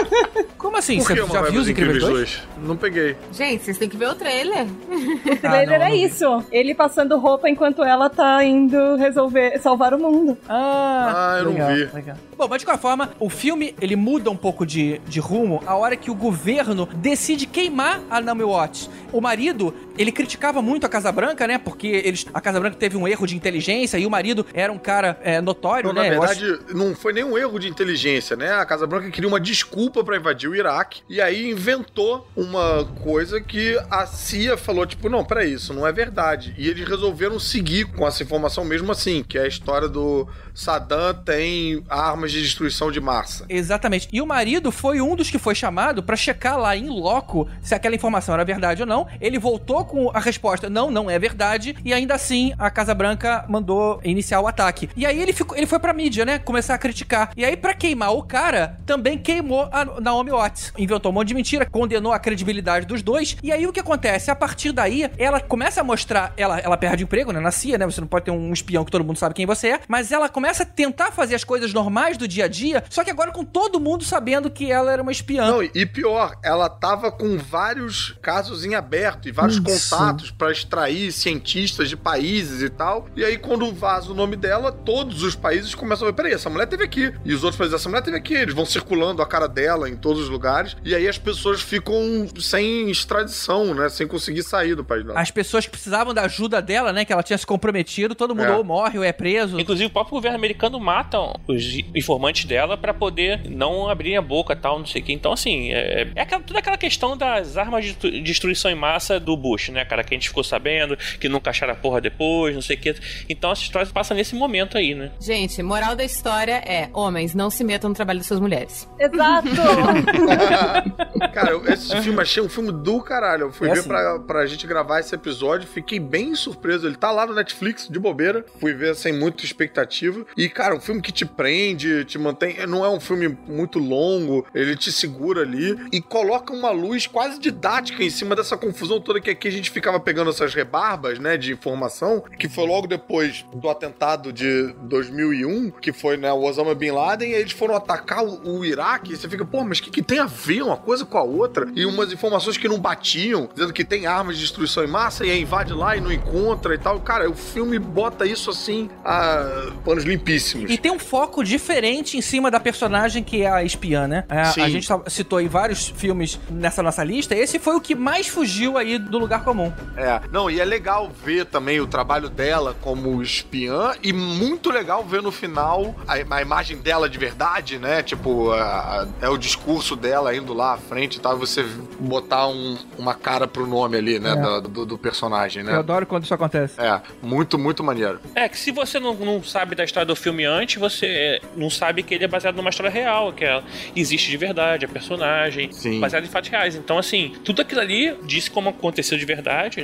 Como assim? Por Você já vibe viu os Incríveis 2? dois? Não peguei. Gente, vocês têm que ver o trailer. O trailer Ah, não, é não vi. isso. Ele passando roupa enquanto ela tá indo resolver, salvar o mundo. Ah, Ah, eu não legal, vi. legal. Bom, mas de qualquer forma, o filme ele muda um pouco de, de rumo a hora que o governo decide queimar a Naomi Watts. O marido, ele criticava muito a Casa Branca, né? Porque eles, a Casa Branca teve um erro de inteligência e o marido era um cara é, notório, Não, né? na Eu acho- verdade, não foi nenhum erro de inteligência, né? A Casa Branca queria uma desculpa pra invadir o Iraque e aí inventou uma coisa que a CIA falou, tipo, não, peraí, isso não é verdade. E eles resolveram seguir com essa informação mesmo assim, que é a história do Saddam tem armas de destruição de massa. Exatamente. E o marido foi um dos que foi chamado pra checar lá em loco se aquela informação era verdade ou não. Ele voltou com a resposta: não, não é verdade. E ainda assim, a Casa Branca mandou iniciar o ataque. E aí ele, ficou, ele foi pra mídia, né? Começar a criticar. E aí, pra queimar o cara, também queimou a Naomi Watts. Inventou um monte de mentira, condenou a credibilidade dos dois. E aí o que acontece? A partir daí, ela começa a mostrar. Ela, ela perde emprego, né? Na CIA, né? Você não pode ter um espião que todo mundo sabe quem você é. Mas ela começa a tentar fazer as coisas normais do dia a dia, só que agora com todo mundo sabendo que ela era uma espiã. Não, e pior, ela tava com vários casos em aberto e vários Isso. Contatos pra extrair cientistas de países e tal. E aí, quando vaza o nome dela, todos os países começam a ver: peraí, essa mulher teve aqui. E os outros países, essa mulher teve aqui. Eles vão circulando a cara dela em todos os lugares. E aí as pessoas ficam sem extradição, né? Sem conseguir sair do país dela. As pessoas que precisavam da ajuda dela, né? Que ela tinha se comprometido, todo mundo É. ou morre ou é preso. Inclusive, o próprio governo americano mata os informantes dela pra poder não abrir a boca tal, não sei o que. Então, assim, é, é aquela- toda aquela questão das armas de destru- destruição em massa do Bush, né, cara? Que a gente ficou sabendo, que nunca acharam a porra depois, não sei o que. Então, essa história passa nesse momento aí, né? Gente, moral da história é: homens, não se metam no trabalho das suas mulheres. Exato. Cara, eu- esse filme achei um filme do caralho. Eu fui É ver assim. pra, pra gente gravar esse episódio, fiquei bem surpreso. Ele tá lá no Netflix, de bobeira. Fui ver sem muita expectativa. E, cara, um filme que te prende, te mantém. Não é um filme muito longo, ele te segura ali e coloca uma luz quase didática em cima dessa confusão toda que aqui a gente ficava pegando essas rebarbas, né, de informação, que foi logo depois do atentado de 2001, que foi, né, o Osama Bin Laden, e eles foram atacar o, o Iraque, e você fica, pô, mas o que, que tem a ver uma coisa com a outra? E umas informações que não batiam, dizendo que tem armas de destruição em massa, e aí invade lá e não encontra e tal. Cara, o filme bota isso assim a panos limpíssimos. E tem um foco diferente em cima da personagem que é a espiã, né? É, Sim. a gente tá- citou aí vários filmes nessa nossa lista. Esse foi o que mais fugiu aí do lugar comum. É, não, e é legal ver também o trabalho dela como espiã e muito legal ver no final a, a imagem dela de verdade, né? Tipo, a- a- é o discurso dela indo lá à frente e tal, você botar um- uma cara pro nome ali, né? É. da- do, do personagem, Eu né? adoro quando isso acontece. É, muito, muito maneiro. É, que se você não, não sabe da história do filme antes, você é, não sabe que ele é baseado numa história real, que ela existe de verdade, a personagem, Sim. baseado em fatos reais. Então, assim, tudo aquilo ali diz como aconteceu de verdade,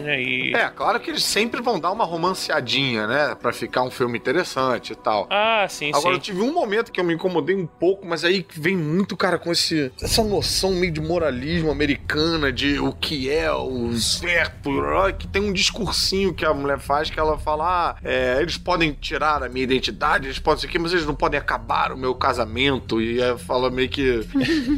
né? E. É, claro que eles sempre vão dar uma romanceadinha, né? Pra ficar um filme interessante e tal. Ah, sim, Agora, eu sim. tive um momento que eu me incomodei um pouco, mas aí vem muito, cara, com esse, essa noção meio de moralismo americana, de o que é o certo, que tem um discursinho que a mulher faz que ela fala: ah, é, eles podem tirar a minha identidade, eles podem aqui, mas eles não podem acabar o meu casamento. E aí fala meio que.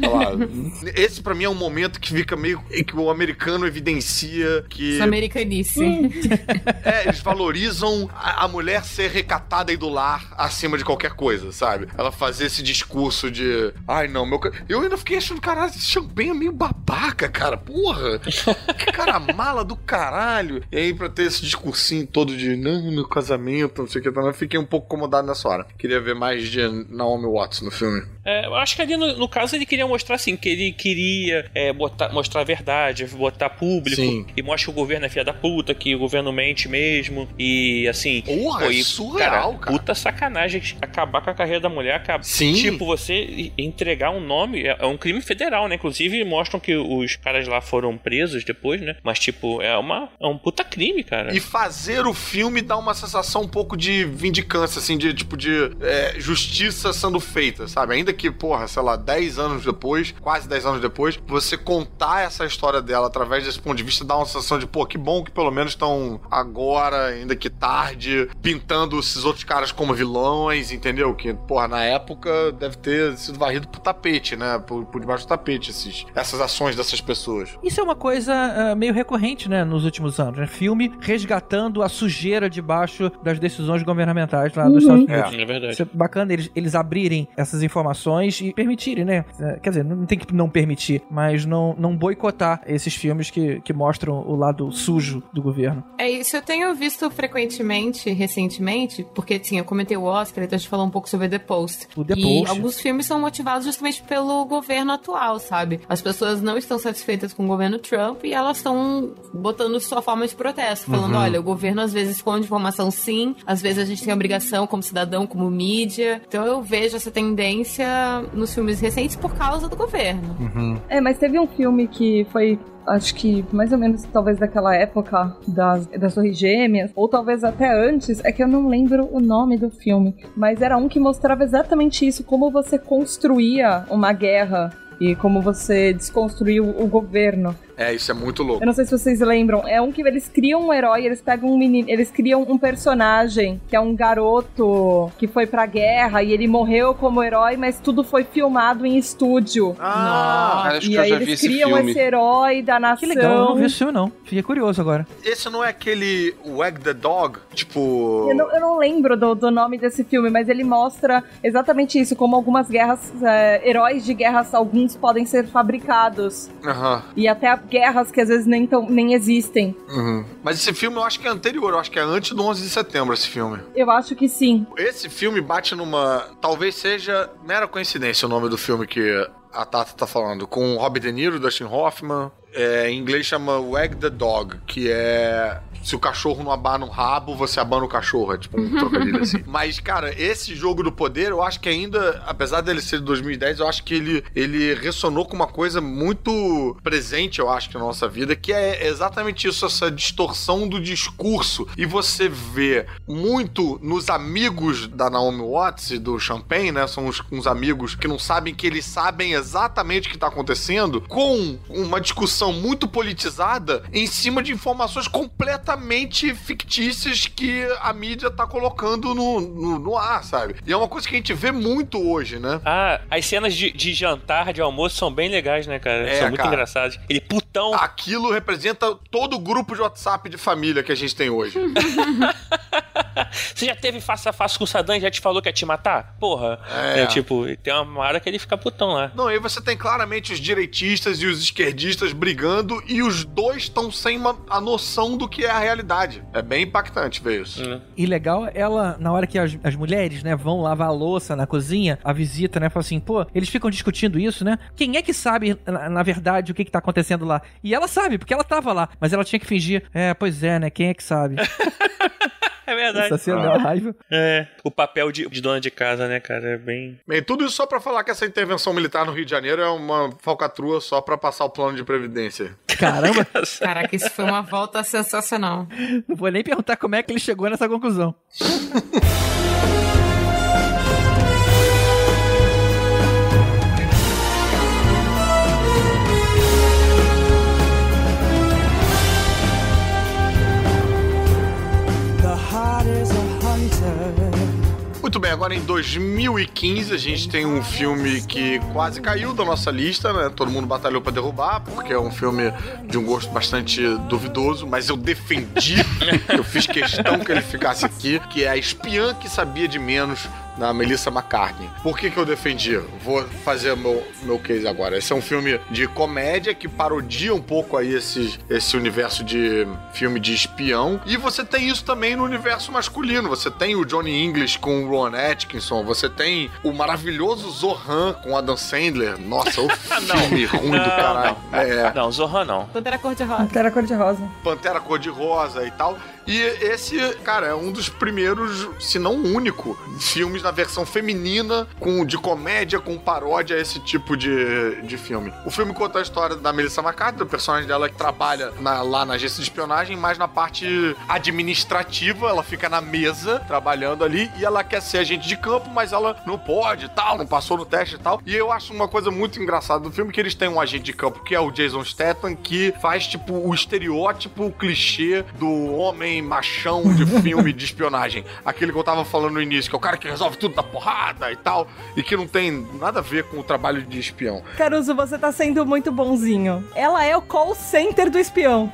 lá, esse pra mim é um momento que fica meio. que o americano evidencia que. Essa americanice. É, eles valorizam a, a mulher ser recatada e do lar acima de qualquer coisa, sabe? Ela fazer esse discurso de. Ai, não, meu. ca-" Eu ainda fiquei achando, caralho, esse champanhe é meio babaca, cara. Porra! Que cara mala do caralho. E aí, pra ter esse discursinho todo de. Não, meu casamento, não sei o que, eu fiquei um pouco incomodado nessa hora. Queria ver mais de Naomi Watts no filme. É, eu acho que ali no, no caso ele queria mostrar assim, que ele queria é, botar, mostrar a verdade, botar público Sim. e mostra que o governo é filha da puta, que o governo mente mesmo. E assim. Porra, é e, surreal, cara. Puta sacanagem acabar com a carreira da mulher. Acaba, Sim. Tipo, você entregar um nome é, é um crime federal, né? Inclusive mostram que os caras lá foram presos depois, né? Mas, tipo, é, uma, é um puta crime, cara. E fazer o filme dá uma sensação um pouco de vindicância, assim, de tipo de é, justiça sendo feita, sabe? Ainda que, porra, sei lá, 10 anos depois, quase 10 anos depois, você contar essa história dela através desse ponto de vista dá uma sensação de, pô, que bom que pelo menos estão agora, ainda que tarde, pintando esses outros caras como vilões, entendeu? Que, porra, na época deve ter sido varrido pro tapete, né? Por, por debaixo do tapete, esses, essas ações dessas pessoas. Isso é uma coisa ah, meio recorrente, né, nos últimos anos, né? Filme resgatando a sujeira debaixo das decisões governamentais lá dos Estados Unidos. É verdade. Isso é bacana eles, eles abrirem essas informações e permitirem, né? É, Quer dizer, não tem que não permitir, mas não, não boicotar esses filmes que, que mostram o lado sujo do governo. É isso, eu tenho visto frequentemente, recentemente, porque, sim, eu comentei o Oscar, então a gente falou um pouco sobre The Post. O The e Post. alguns filmes são motivados justamente pelo governo atual, sabe? As pessoas não estão satisfeitas com o governo Trump e elas estão botando sua forma de protesto, falando, Uhum. olha, o governo às vezes esconde informação sim, às vezes a gente tem obrigação como cidadão, como mídia. Então eu vejo essa tendência nos filmes recentes por causa do governo. É, mas teve um filme que foi. Acho que mais ou menos talvez daquela época das, das Torres Gêmeas, ou talvez até antes, é que eu não lembro o nome do filme, mas era um que mostrava exatamente isso, como você construía uma guerra e como você desconstruiu o governo. É, isso é muito louco. Eu não sei se vocês lembram. É um que eles criam um herói, eles pegam um menino, eles criam um personagem que é um garoto que foi pra guerra e ele morreu como herói, mas tudo foi filmado em estúdio. Ah, Acho e que eu aí já vi eles esse criam filme. esse herói da nação. Que legal, eu não vi esse filme não. Fiquei curioso agora. esse não é aquele Wag the Dog? Tipo. Eu não, eu não lembro do, do nome desse filme, mas ele mostra exatamente isso, como algumas guerras, é, heróis de guerras, alguns podem ser fabricados. Aham. E até guerras que às vezes nem, tão, nem existem. Uhum. Mas esse filme eu acho que é anterior, eu acho que é antes do 11 de setembro esse filme. Eu acho que sim. Esse filme bate numa. Talvez seja mera coincidência o nome do filme que a Tata tá falando. Com Robert De Niro, Dustin Hoffman. É, em inglês chama Wag the Dog, que é. Se o cachorro não abana um rabo, você abana o cachorro. É tipo um trocadilho assim. Mas, cara, esse jogo do poder, eu acho que ainda, apesar dele ser de 2010, eu acho que ele, ele ressonou com uma coisa muito presente, eu acho, que na nossa vida, que é exatamente isso, essa distorção do discurso. E você vê muito nos amigos da Naomi Watts e do Champagne, né? São uns, uns amigos que não sabem que eles sabem exatamente o que tá acontecendo, com uma discussão muito politizada em cima de informações completamente fictícias que a mídia tá colocando no, no, no ar, sabe? E é uma coisa que a gente vê muito hoje, né? Ah, as cenas de, de jantar, de almoço são bem legais, né, cara? É, são muito cara. engraçadas. Ele putão. Aquilo representa todo o grupo de WhatsApp de família que a gente tem hoje. Você já teve face a face com o Saddam e já te falou que ia te matar? Porra. É. É, tipo, tem uma hora que ele fica putão lá. Não, aí você tem claramente os direitistas e os esquerdistas brigando e os dois estão sem uma- a noção do que é a realidade. É bem impactante ver isso. E legal, ela, na hora que as, as mulheres, né, vão lavar a louça na cozinha, a visita, né, fala assim, pô, eles ficam discutindo isso, né? Quem é que sabe, na, na verdade, o que que tá acontecendo lá? E ela sabe, porque ela tava lá, mas ela tinha que fingir, é, pois é, né, quem é que sabe? É verdade. Essa cena dá uma raiva. É, o papel de, de dona de casa, né, cara? É bem. Bem, tudo isso só pra falar que essa intervenção militar no Rio de Janeiro é uma falcatrua só pra passar o plano de previdência. Caramba, Caraca, isso foi uma volta sensacional. não vou nem perguntar como é que ele chegou nessa conclusão. Muito bem, agora em 2015 a gente tem um filme que quase caiu da nossa lista, né? Todo mundo batalhou pra derrubar, porque é um filme de um gosto bastante duvidoso, mas eu defendi, eu fiz questão que ele ficasse aqui, que é A Espiã que Sabia de Menos, da Melissa McCartney. Por que que eu defendi? Vou fazer o meu, meu case agora. Esse é um filme de comédia que parodia um pouco aí esse, esse universo de filme de espião. E você tem isso também no universo masculino. Você tem o Johnny English com o Ron Atkinson. Você tem o maravilhoso Zohan com Adam Sandler. Nossa, o filme ruim do caralho. É, Não, Zorra não. Pantera cor-de-rosa. Pantera cor-de-rosa. Pantera Cor-de-Rosa e tal. E esse, cara, é um dos primeiros, se não o único, filmes na versão feminina, com de comédia, com paródia, esse tipo de, de filme. O filme conta a história da Melissa McCarthy, o personagem dela que trabalha na- lá na agência de espionagem, mas na parte administrativa, ela fica na mesa, trabalhando ali, e ela quer ser agente de campo, mas ela não pode tal, não passou no teste e tal. E eu acho uma coisa muito engraçada do filme, que eles têm um agente de campo, que é o Jason Statham, que faz, tipo, o estereótipo, o clichê do homem machão de filme de espionagem. Aquele que eu tava falando no início, que é o cara que resolve tudo da porrada e tal, e que não tem nada a ver com o trabalho de espião. Caruso, você tá sendo muito bonzinho. Ela é o call center do espião.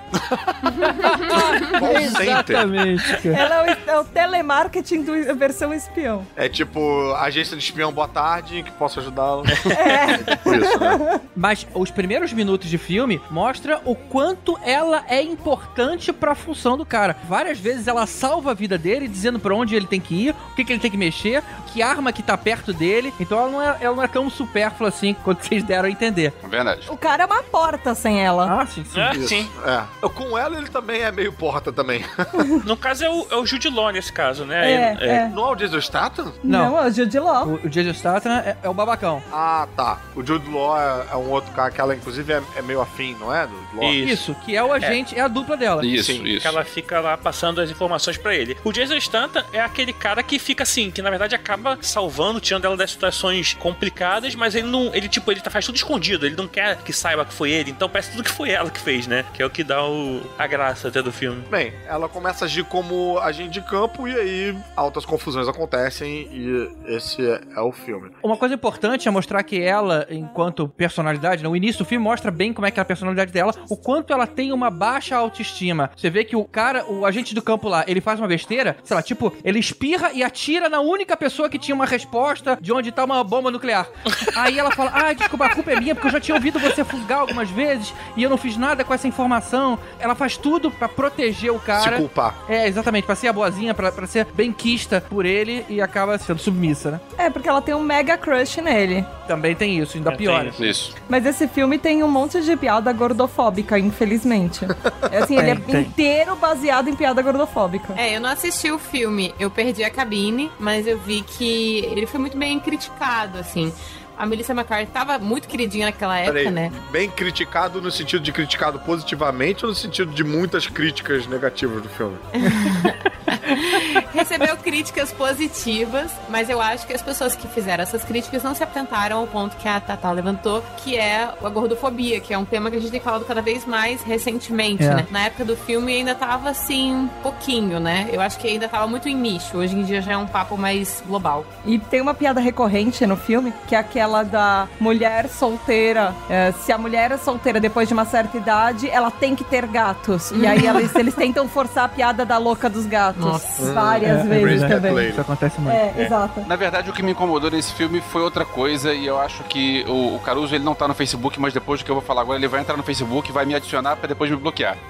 Call center. Exatamente. Ela é o, é o telemarketing do versão espião. É tipo, agência de espião, boa tarde, que posso ajudá-lo. É. Tipo isso, né? Mas os primeiros minutos de filme mostra o quanto ela é importante pra função do cara. Várias vezes ela salva a vida dele, dizendo pra onde ele tem que ir, o que, que ele tem que mexer, que arma que tá perto dele. Então ela não é, ela não é tão supérflua assim quanto vocês deram a entender. É verdade. O cara é uma porta sem ela. Ah, sim, sim. É, sim. É. Com ela, ele também é meio porta também. No caso é o, é o Jude Law nesse caso, né? É, Ele- é. Não é o Jason Statham? Não. Não, é o Jude Law. O, o Jason Statham é, é o babacão. Ah, tá. O Jude Law é, é um outro cara que ela, inclusive, é, é meio afim, não é? Do Law? Isso. Isso, que é o agente, é, a dupla dela. Isso, Sim, isso. Que ela fica lá passando as informações pra ele. O Jason Statham é aquele cara que fica assim, que na verdade acaba salvando, tirando ela das situações complicadas, mas ele não, ele tipo, ele tá, faz tudo escondido, ele não quer que saiba que foi ele, então parece tudo que foi ela que fez, né? Que é o que dá o, a graça até do filme. Bem, ela começa a agir como agente de campo e aí altas confusões acontecem e esse é, é o filme. Uma coisa importante é mostrar que ela, enquanto personalidade, no início do filme mostra bem como é que é a personalidade dela, o quanto ela tem uma baixa autoestima. Você vê que o cara, o agente do campo lá, ele faz uma besteira, sei lá, tipo, ele espirra e atira na única pessoa que tinha uma resposta de onde tá uma bomba nuclear. Aí ela fala: Ah, desculpa, a culpa é minha, porque eu já tinha ouvido você fugar algumas vezes e eu não fiz nada com essa informação. Ela faz tudo pra proteger o Se cara. culpar. É, exatamente, pra ser a boazinha, pra, pra ser bem quista por ele e acaba sendo submissa, né? É, porque ela tem um mega crush nele. Também tem isso, ainda É, pior. tem isso. Isso. Mas esse filme tem um monte de piada gordofóbica, infelizmente. É assim, ele é Tem, tem. inteiro baseado em piada gordofóbica. É, eu não assisti o filme, eu perdi a cabine, mas eu vi que ele foi muito bem criticado, assim. A Melissa McCarthy tava muito queridinha naquela época, Peraí, né? bem criticado no sentido de criticado positivamente ou no sentido de muitas críticas negativas do filme? Recebeu críticas positivas, mas eu acho que as pessoas que fizeram essas críticas não se atentaram ao ponto que a Tata levantou, que é a gordofobia, que é um tema que a gente tem falado cada vez mais recentemente, É. né? Na época do filme ainda tava assim, um pouquinho, né? Eu acho que ainda tava muito em nicho. Hoje em dia já é um papo mais global. E tem uma piada recorrente no filme, que é aquela da mulher solteira. É, se a mulher é solteira depois de uma certa idade, ela tem que ter gatos. E aí eles, eles tentam forçar a piada da louca dos gatos. Nossa. Várias É. vezes verdade. também. Isso acontece muito. É, exato. Na verdade, o que me incomodou nesse filme foi outra coisa, e eu acho que o, o Caruso ele não tá no Facebook, mas depois do que eu vou falar agora, ele vai entrar no Facebook e vai me adicionar pra depois me bloquear.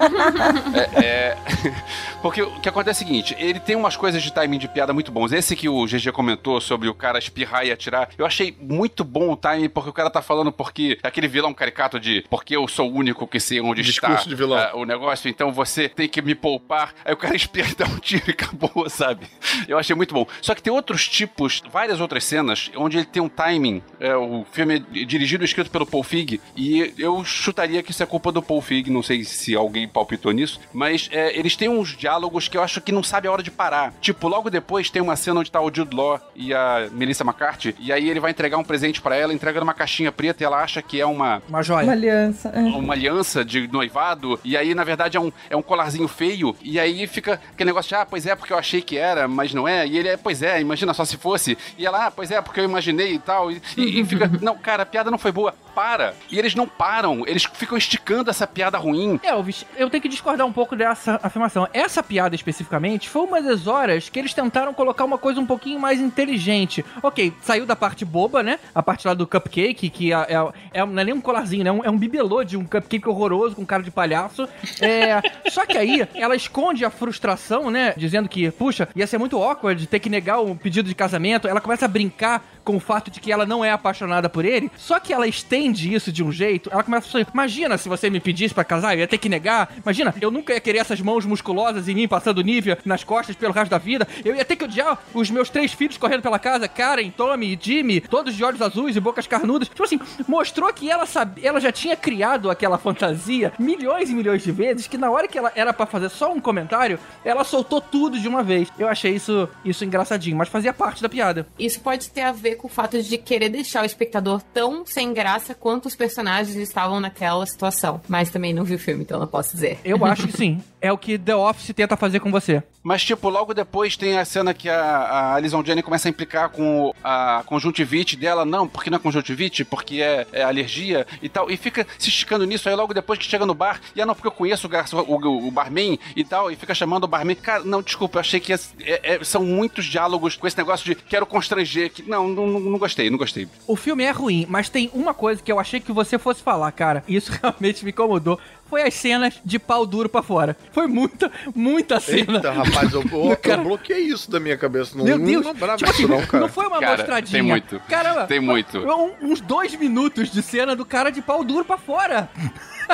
é, é, Porque o que acontece é o seguinte: ele tem umas coisas de timing de piada muito bons. Esse que o GG comentou sobre o cara espirrar e atirar, eu achei muito bom o timing, porque o cara tá falando porque aquele vilão caricato de porque eu sou o único que sei onde Discurso está de vilão. ah, o negócio, então você tem que me poupar. Aí o cara espirra e dá um tiro e acabou, sabe? Eu achei muito bom. Só que tem outros tipos, várias outras cenas, onde ele tem um timing. É, o filme é dirigido e escrito pelo Paul Feig, e eu chutaria que isso é culpa do Paul Feig, não sei se alguém palpitou nisso, mas é, eles têm uns diálogos que eu acho que não sabe a hora de parar. Tipo, logo depois tem uma cena onde tá o Jude Law e a Melissa McCarthy, e aí ele vai entregar um presente pra ela, entrega numa caixinha preta e ela acha que é uma, Uma joia. Uma aliança. é. uma aliança de noivado, e aí, na verdade, é um, é um colarzinho feio, e aí fica aquele negócio de, ah, pois é, porque eu achei que era, mas não é, e ele é, pois é, imagina só se fosse, e ela, ah, pois é, porque eu imaginei e tal, e, e- e fica, não, cara, a piada não foi boa, para, e eles não param, eles ficam esticando essa piada ruim, Elvis, eu tenho que discordar um pouco dessa afirmação. Essa piada especificamente foi uma das horas que eles tentaram colocar uma coisa um pouquinho mais inteligente. Ok, saiu da parte boba, né? A parte lá do cupcake, que é, é, é- não é nem um colarzinho, né? É um- É um bibelô de um cupcake horroroso com cara de palhaço. É, só que aí ela esconde a frustração, né? Dizendo que, puxa, ia ser muito awkward ter que negar o pedido de casamento. Ela começa a brincar com o fato de que ela não é apaixonada por ele. Só que ela estende isso de um jeito. Ela começa a falar, imagina se você me pedisse pra casar, eu ia ter que negar. Imagina, eu nunca ia querer essas mãos musculosas em mim passando Nívea nas costas pelo resto da vida. Eu ia ter que odiar os meus três filhos correndo pela casa, Karen, Tommy e Jimmy, todos de olhos azuis e bocas carnudas. Tipo assim, mostrou que ela sabe, ela já tinha criado aquela fantasia milhões e milhões de vezes que na hora que ela era pra fazer só um comentário, ela soltou tudo de uma vez. Eu achei isso isso engraçadinho, mas fazia parte da piada. Isso pode ter a ver com o fato de querer deixar o espectador tão sem graça quanto os personagens estavam naquela situação. Mas também não vi o filme, então não posso dizer. Eu acho que sim. É o que The Office tenta fazer com você. mas tipo, logo depois tem a cena que a, a Alison Jenny começa a implicar com a conjuntivite dela, não, porque não é conjuntivite, porque é, é alergia e tal, e fica se esticando nisso, aí logo depois que chega no bar, e ah, não, porque eu conheço o, garçom, o, o barman e tal, e fica chamando o barman, cara, não, desculpa, eu achei que é- é- são muitos diálogos com esse negócio de quero constranger, que não, não, não, não gostei, não gostei. O filme é ruim, mas tem uma coisa que eu achei que você fosse falar, cara. Isso realmente me incomodou. Foi as cenas de pau duro pra fora. Foi muita, muita cena. Eita, rapaz, eu, eu, Cara- eu bloqueei isso da minha cabeça. Não, Meu Deus, não tipo assim, não, cara. foi uma Cara, mostradinha. tem muito. Caramba, Tem muito. um- uns dois minutos de cena do cara de pau duro pra fora.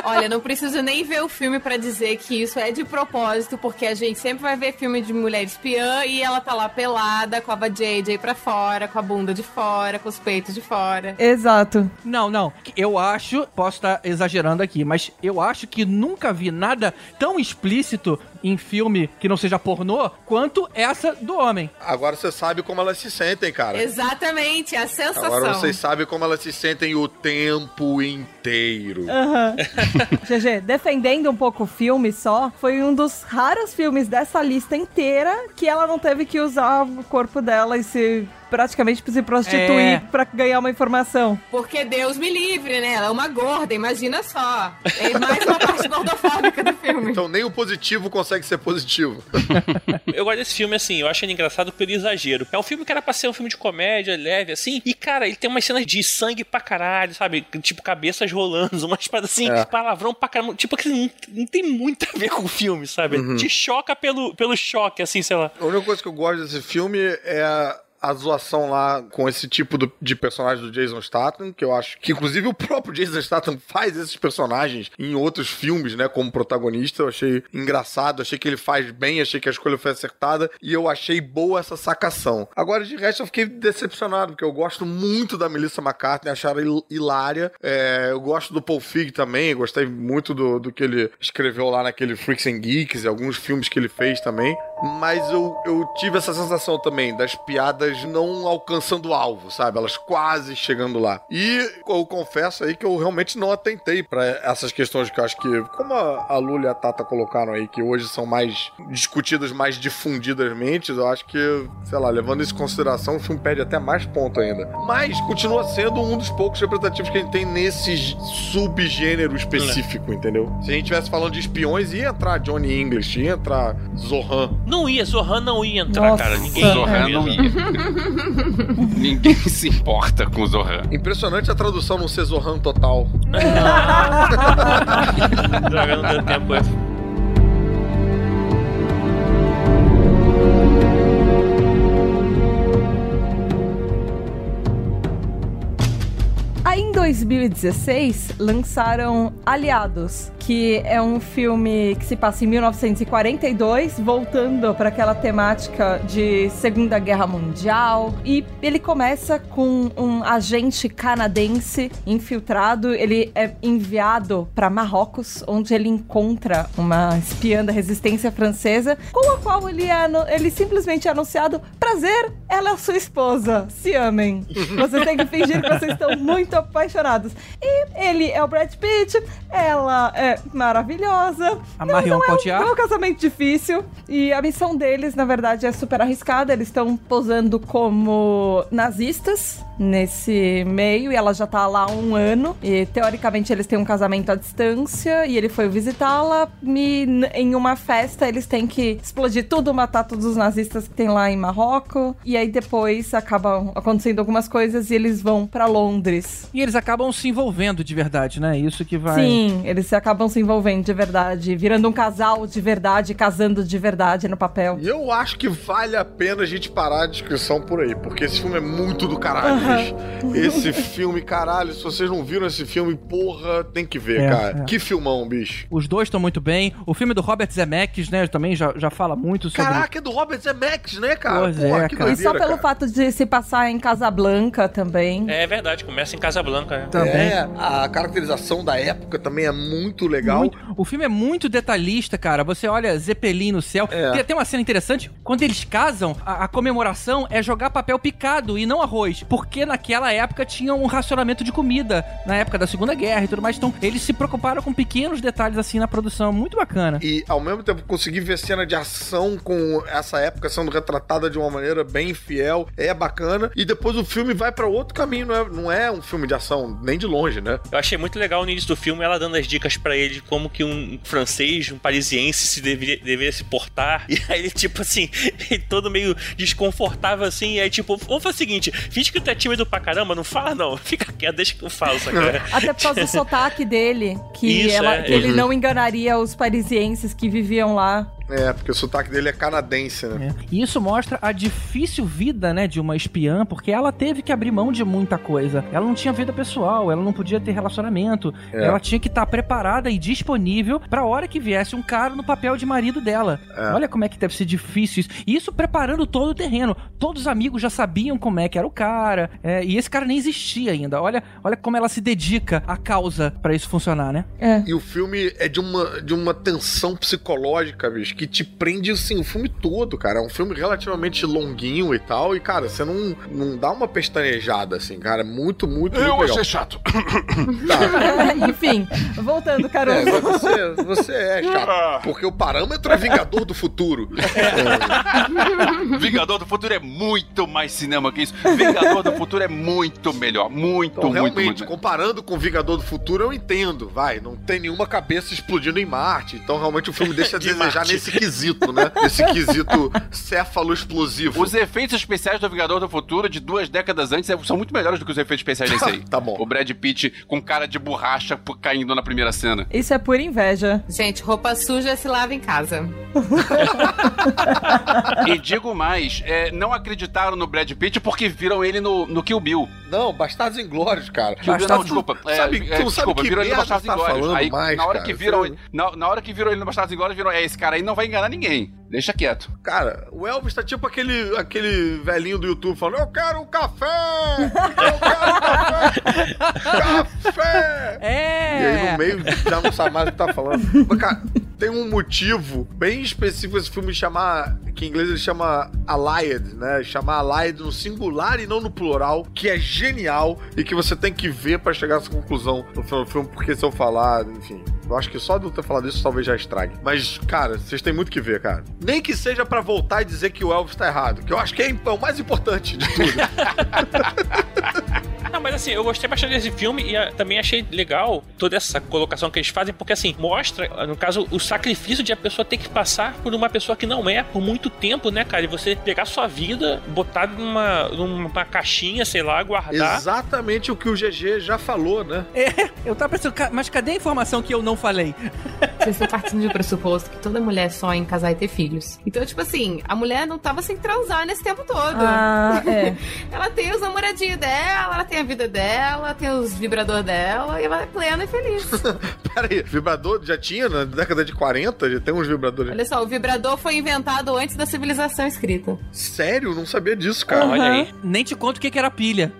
Olha, não preciso nem ver o filme pra dizer que isso é de propósito, porque a gente sempre vai ver filme de mulher espiã e ela tá lá pelada, com a JJ pra fora, com a bunda de fora, com os peitos de fora. Exato. Não, não. Eu acho, posso estar exagerando aqui, mas eu acho que nunca vi nada tão explícito em filme que não seja pornô quanto essa do homem. Agora você sabe como elas se sentem, cara. Exatamente, a sensação. Agora vocês sabem como elas se sentem o tempo inteiro. Aham. GG, defendendo um pouco o filme só, foi um dos raros filmes dessa lista inteira que ela não teve que usar o corpo dela e se praticamente se prostituir É. pra ganhar uma informação. Porque Deus me livre, né? Ela é uma gorda, imagina só. É mais uma parte gordofóbica do filme. Então nem o positivo consegue ser positivo. Eu gosto desse filme, assim, eu acho ele engraçado pelo exagero. É um filme que era pra ser um filme de comédia, leve, assim, e, cara, ele tem umas cenas de sangue pra caralho, sabe? Tipo, cabeças rolando, umas paradas assim, É. palavrão pra caralho. Tipo, assim, não, não tem muito a ver com o filme, sabe? Te choca pelo, pelo choque, assim, sei lá. A única coisa que eu gosto desse filme é a, zoação lá com esse tipo do- de personagem do Jason Statham, que eu acho que inclusive o próprio Jason Statham faz esses personagens em outros filmes, né, como protagonista. Eu achei engraçado, achei que ele faz bem, achei que a escolha foi acertada e eu achei boa essa sacação. Agora, de resto, eu fiquei decepcionado, porque eu gosto muito da Melissa McCartney, acharam hil- hilária. É, eu gosto do Paul Feig também, gostei muito do, do que ele escreveu lá naquele Freaks and Geeks e alguns filmes que ele fez também. Mas eu, eu tive essa sensação também das piadas não alcançando o alvo, sabe? Elas quase chegando lá. E eu confesso aí que eu realmente não atentei pra essas questões que eu acho que, como a, Lula e a Tata colocaram aí, que hoje são mais discutidas mais difundidamente, eu acho que, sei lá, levando isso em consideração, o filme perde até mais ponto ainda. Mas continua sendo um dos poucos representativos que a gente tem nesse subgênero específico, entendeu? Se a gente estivesse falando de espiões, ia entrar Johnny English, ia entrar Zohan Não ia, Zohan não ia entrar, Nossa. cara. Ninguém Zohan não ia. Ninguém se importa com o Zohan. Impressionante a tradução não ser Zohan total. Droga, não deu tempo. 2016 lançaram Aliados, que é um filme que se passa em 1942, voltando para aquela temática de Segunda Guerra Mundial. E ele começa com um agente canadense infiltrado. Ele é enviado para Marrocos, onde ele encontra uma espiã da resistência francesa, com a qual ele, é ele simplesmente é anunciado: prazer, ela é sua esposa, se amem. Vocês têm que fingir que vocês estão muito apaixonados. E ele é o Brad Pitt, ela é maravilhosa. A Não, Marion não é, um, não é um casamento difícil. E a missão deles, na verdade, é super arriscada. Eles estão posando como nazistas nesse meio. E ela já tá lá há um ano. E teoricamente eles têm um casamento à distância. E ele foi visitá-la. E em uma festa eles têm que explodir tudo, matar todos os nazistas que tem lá em Marrocos. E aí depois acabam acontecendo algumas coisas e eles vão pra Londres. E eles acabam se envolvendo de verdade, né? Isso que vai. Sim, eles se acabam se envolvendo de verdade, virando um casal de verdade, casando de verdade no papel. E eu acho que vale a pena a gente parar a discussão por aí, porque esse filme é muito do caralho, Esse filme, caralho, se vocês não viram esse filme, porra, tem que ver, É, cara. é. Que filmão, bicho. Os dois estão muito bem. O filme do Robert Zemeckis, né? Também já, já fala muito sobre. Caraca, é do Robert Zemeckis, né, cara? Pois Porra, é, que cara. E só doideira, pelo cara. fato de se passar em Casablanca também. É verdade, começa em Casablanca. né? Também. É, a caracterização da época também é muito legal. Muito- o filme é muito detalhista, cara. Você olha Zeppelin no céu. É. Tem até uma cena interessante. Quando eles casam, a, a comemoração é jogar papel picado e não arroz. Porque naquela época tinha um racionamento de comida. Na época da Segunda Guerra e tudo mais. Então, eles se preocuparam com pequenos detalhes assim na produção. Muito bacana. E ao mesmo tempo conseguir ver cena de ação com essa época sendo retratada de uma maneira bem fiel é bacana. E depois o filme vai pra outro caminho, não é, não é um filme de ação nem de longe, né? Eu achei muito legal no início do filme ela dando as dicas pra ele de como que um francês, um parisiense se deveria, deveria se portar. E aí ele, tipo assim, ele todo meio desconfortável assim. E aí, tipo, vamos fazer o seguinte: finge que tu é tímido pra caramba, não fala não. Fica quieto, deixa que eu falo, saca? Até por causa do sotaque dele, que, Isso, ela- é. que ele Uhum. não enganaria os parisienses que viviam lá. É, porque o sotaque dele é canadense, né? É. E isso mostra a difícil vida, né, de uma espiã, porque ela teve que abrir mão de muita coisa. Ela não tinha vida pessoal, ela não podia ter relacionamento. É. Ela tinha que estar preparada e disponível pra hora que viesse um cara no papel de marido dela. É. Olha como é que deve ser difícil isso. E isso preparando todo o terreno. Todos os amigos já sabiam como é que era o cara, é, e esse cara nem existia ainda. Olha, olha como ela se dedica à causa pra isso funcionar, né? É. E o filme é de uma, de uma tensão psicológica, bicho, que te prende, assim, o filme todo, cara. É um filme relativamente longuinho e tal, e, cara, você não, não dá uma pestanejada, assim, cara. É muito, muito, muito legal. chato. Tá. Enfim, voltando, É, Caruso. mas você, você é chato. Porque o parâmetro é Vingador do Futuro. Vingador do Futuro é muito mais cinema que isso. Vingador do Futuro é muito melhor. Muito, Então, muito, realmente, muito. comparando com Vingador do Futuro, eu entendo, vai. Não tem nenhuma cabeça explodindo em Marte. Então, realmente, o filme deixa a De desejar Marte. nesse quesito, né? Nesse quesito céfalo explosivo. Os efeitos especiais do Vingador do Futuro de duas décadas antes é- são muito melhores do que os efeitos especiais desse aí. Tá bom. O Brad Pitt com cara de borracha por- caindo na primeira cena. Isso é pura inveja. Gente, roupa suja se lava em casa. E digo mais, é, não acreditaram no Brad Pitt porque viram ele no, no Kill Bill. Não, Bastardos Inglórios, cara. Kill Bill, não, desculpa. É, Sabe, é, sabe desculpa, que viram ele no Bastardos tá Inglórios. falando Aí, mais, na hora cara? que viram, na, na hora que viram ele no Bastardos Inglórios, viram, é, esse cara aí não vai enganar ninguém. Deixa quieto. Cara, o Elvis tá tipo aquele, aquele velhinho do YouTube falando: Eu quero um café! Eu quero um café! café! É! E aí no meio já não sabe mais o que tá falando. Mas, cara, tem um motivo bem específico esse filme chamar, que em inglês ele chama Allied, né? Chamar Allied no singular e não no plural, que é genial e que você tem que ver pra chegar a essa conclusão no final do filme, porque se eu falar, enfim. Eu acho que só de eu ter falado isso talvez já estrague. Mas, cara, vocês têm muito que ver, cara. Nem que seja pra voltar e dizer que o Elvis tá errado, que eu acho que é o mais importante de tudo. Não, mas assim, eu gostei bastante desse filme e ah, também achei legal toda essa colocação que eles fazem, porque assim, mostra, no caso, o sacrifício de a pessoa ter que passar por uma pessoa que não é por muito tempo, né, cara? E você pegar sua vida, botar numa, numa caixinha, sei lá, guardar. Exatamente o que o GG já falou, né? É, eu tava pensando, "Ca- mas cadê a informação que eu não falei? Vocês estão partindo de pressuposto que toda mulher sonha em casar e ter filhos. Então, tipo assim, a mulher não tava sem transar nesse tempo todo. Ah, é. Ela tem os namoradinhos dela, ela tem a vida dela, tem os vibrador dela, e ela é plena e feliz. Pera aí, vibrador já tinha na década de 40? Já tem uns vibradores. Olha só, o vibrador foi inventado antes da civilização escrita. Sério? Não sabia disso, cara. Olha aí. Nem te conto o que era pilha.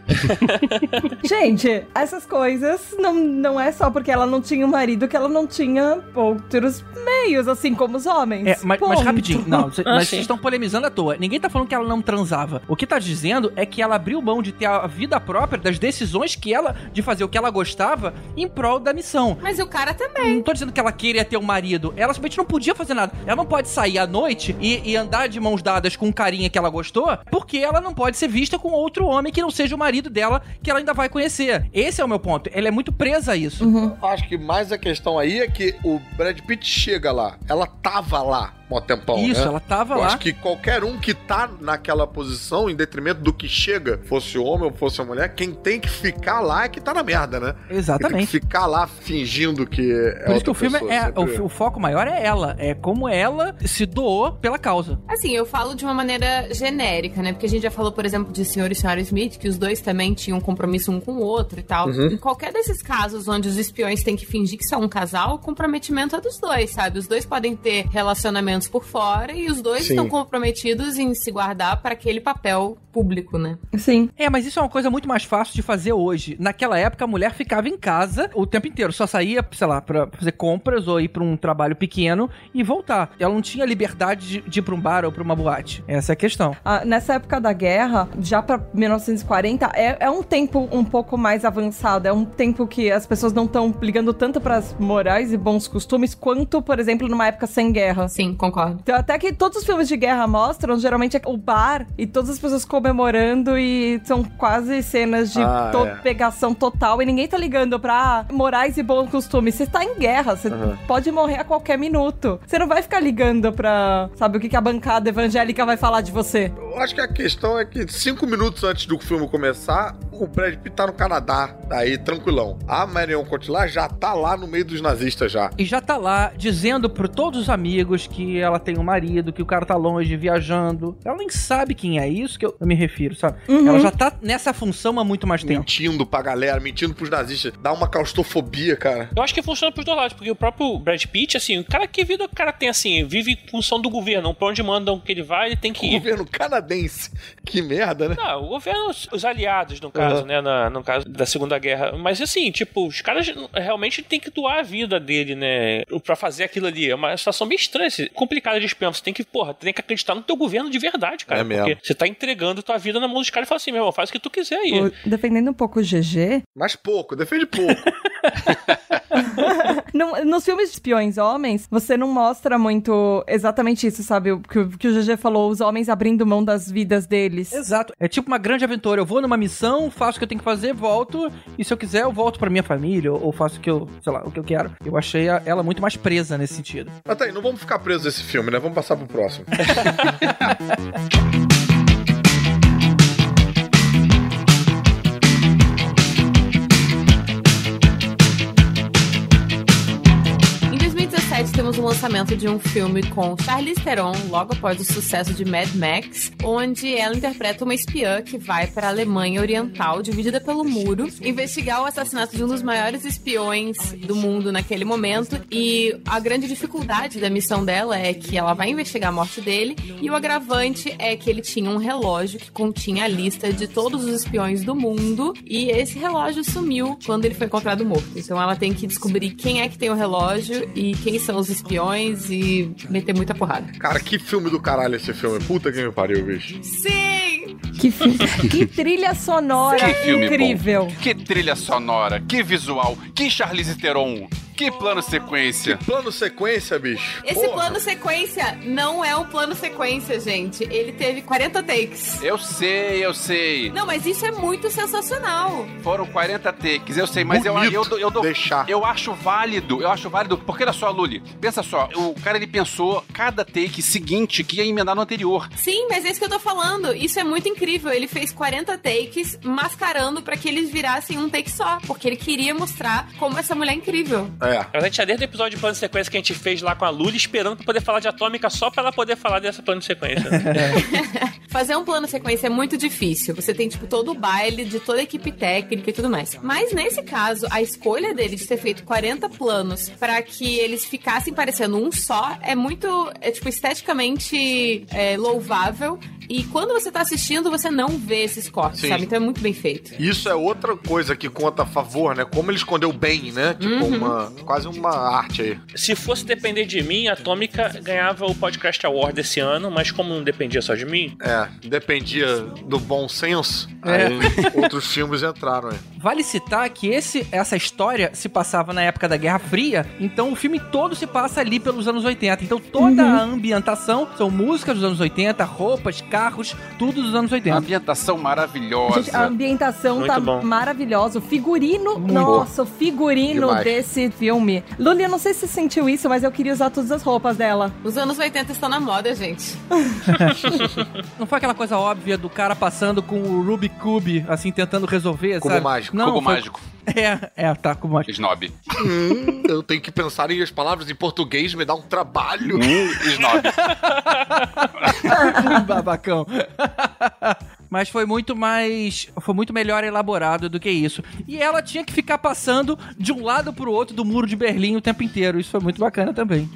Gente, essas coisas não, não é só porque ela não tinha um marido que ela não tinha outros meios, assim como os homens. É, mas, mas. Rapidinho, não, cê- Ah, mas sim. vocês estão polemizando à toa. Ninguém tá falando que ela não transava. O que tá dizendo é que ela abriu mão de ter a vida própria, das decisões que ela, de fazer o que ela gostava, em prol da missão. Mas o cara também. Não tô dizendo que ela queria ter um marido. Ela simplesmente não podia fazer nada. Ela não pode sair à noite e, e andar de mãos dadas com um carinha que ela gostou, porque ela não pode ser vista com outro homem que não seja o marido dela, que ela ainda vai conhecer. Esse é o meu ponto. Ela é muito presa a isso. Acho que mais a questão aí é que o Brad Pitt chega lá. Ela tava lá mó tempão, Isso, né? ela tava Eu lá. acho que qualquer um que tá naquela posição, em detrimento do que chega, fosse homem ou fosse mulher, quem tem que ficar lá é que tá na merda, né? Quem tem Exatamente. que ficar lá fingindo que é Por isso que o filme pessoa, é. sempre- O, o foco maior é ela. É como ela se doou pela causa. Assim, eu falo de uma maneira genérica, né? Porque a gente já falou, por exemplo, de Senhor e Senhora Smith, que os dois também tinham um compromisso um com o outro e tal. Em qualquer desses casos onde os espiões têm que fingir que são um casal, o comprometimento é dos dois, sabe? Os dois podem ter por fora e os dois Sim. estão comprometidos em se guardar para aquele papel público, né? Sim. É, mas isso é uma coisa muito mais fácil de fazer hoje. Naquela época, a mulher ficava em casa o tempo inteiro. Só saía, sei lá, pra fazer compras ou ir pra um trabalho pequeno e voltar. Ela não tinha liberdade de, de ir pra um bar ou pra uma boate. Essa é a questão. Ah, nessa época da guerra, já pra 1940, é, é um tempo um pouco mais avançado. É um tempo que as pessoas não estão ligando tanto pras morais e bons costumes quanto, por exemplo, numa época sem guerra. Sim, concordo. Então, até que todos os filmes de guerra mostram, geralmente é o bar e todas as pessoas comemorando e são quase cenas de Ah, to- é. pegação total e ninguém tá ligando pra ah, morais e bons costumes. Você tá em guerra, você pode morrer a qualquer minuto. Você não vai ficar ligando pra, sabe, o que, que a bancada evangélica vai falar de você. Eu acho que a questão é que cinco minutos antes do filme começar, o Brad Pitt tá no Canadá, aí tranquilão. A Marion Cotillard já tá lá no meio dos nazistas já. E já tá lá dizendo pra todos os amigos que ela tem um marido, que o cara tá longe, viajando. Ela nem sabe quem é isso que eu me refiro, sabe? Ela já tá nessa função há muito mais tempo. Mentindo pra galera, mentindo pros nazistas. Dá uma claustrofobia, cara. Eu acho que funciona pros dois lados, porque o próprio Brad Pitt, assim, o cara que vida o cara tem, assim, vive em função do governo. Pra onde mandam que ele vai, ele tem que ir. Governo canadense. Que merda, né? Não, o governo, os- os aliados, no caso, Uhum. né? na- no caso da Segunda Guerra. Mas assim, tipo, os caras realmente têm que doar a vida dele, né? Pra fazer aquilo ali. É uma situação bem estranha, assim, complicada de espião. Você tem que, porra, tem que acreditar no teu governo de verdade, cara. É mesmo. Porque você tá entregando tua vida na mão dos caras e fala assim, meu irmão, faz o que tu quiser aí. Defendendo um pouco o GG, Mas pouco, defende pouco. não- nos filmes de espiões homens, você não mostra muito exatamente isso, sabe? O que, o que o GG falou, os homens abrindo mão das vidas deles. Exato. É tipo uma grande aventura. Eu vou numa missão, faço o que eu tenho que fazer, volto. E se eu quiser, eu volto pra minha família. Ou, ou faço o que eu, sei lá, o que eu quero. Eu achei a- ela muito mais presa nesse sentido. Mas tá aí, não vamos ficar presos nesse filme, né? Vamos passar pro próximo. 2017, temos o lançamento de um filme com Charlize Theron, logo após o sucesso de Mad Max, onde ela interpreta uma espiã que vai para a Alemanha Oriental, dividida pelo muro, investigar o assassinato de um dos maiores espiões do mundo naquele momento. E a grande dificuldade da missão dela é que ela vai investigar a morte dele, e o agravante é que ele tinha um relógio que continha a lista de todos os espiões do mundo, e esse relógio sumiu quando ele foi encontrado morto. Então ela tem que descobrir quem é que tem o relógio e quem são os espiões e meter muita porrada. Cara, que filme do caralho esse filme. Puta que me pariu, bicho. Sim! Que, fi- que trilha sonora Que filme incrível. bom. Que trilha sonora, que visual, que Charlize Theron. Que plano sequência. Plano sequência, bicho. Esse Porra. plano sequência não é um plano sequência, gente. Ele teve 40 takes. Eu sei, eu sei. Não, mas isso é muito sensacional. Foram 40 takes, eu sei, mas eu, eu, eu, eu, dou- deixar. eu acho válido, eu acho válido. Porque olha só, Luli, pensa só, o cara ele pensou cada take seguinte que ia emendar no anterior. Sim, mas é isso que eu tô falando. Isso é muito incrível. Ele fez 40 takes mascarando pra que eles virassem um take só. Porque ele queria mostrar como essa mulher é incrível. É. A gente já desde o episódio de plano de sequência que a gente fez lá com a Luli, esperando pra poder falar de Atômica só pra ela poder falar dessa plano de sequência. Fazer um plano sequência é muito difícil. Você tem, tipo, todo o baile de toda a equipe técnica e tudo mais. Mas nesse caso, a escolha dele de ter feito 40 planos pra que eles ficassem parecendo um só é muito, é, tipo, esteticamente é, louvável. E quando você tá assistindo, você não vê esses cortes, Sim. sabe? Então é muito bem feito. Isso é outra coisa que conta a favor, né? Como ele escondeu bem, né? Tipo, uma. Quase uma arte aí. Se fosse depender de mim, a Atômica ganhava o Podcast Award esse ano, mas como não dependia só de mim, É, dependia do bom senso. É. Aí outros filmes entraram aí. Vale citar que esse, essa história se passava na época da Guerra Fria, então o filme todo se passa ali pelos anos 80. Então toda a ambientação são músicas dos anos 80, roupas, carros, tudo dos anos 80. Ambientação maravilhosa. Gente, a ambientação Muito tá bom. maravilhosa. O figurino, Muito nossa, o figurino Demais. desse filme. Luli, eu não sei se você sentiu isso, mas eu queria usar todas as roupas dela. Os anos 80 estão na moda, gente. Não foi aquela coisa óbvia do cara passando com o Rubik Cube, assim, tentando resolver, Cubo sabe? mágico, Não, Cubo foi- mágico. É, é, tá, cubo mágico. Snob. Hum, eu tenho que pensar em as palavras em português, me dá um trabalho. Hum, Snob. Babacão. Mas foi muito mais. Foi muito melhor elaborado do que isso. E ela tinha que ficar passando de um lado pro outro do muro de Berlim o tempo inteiro. Isso foi muito bacana também.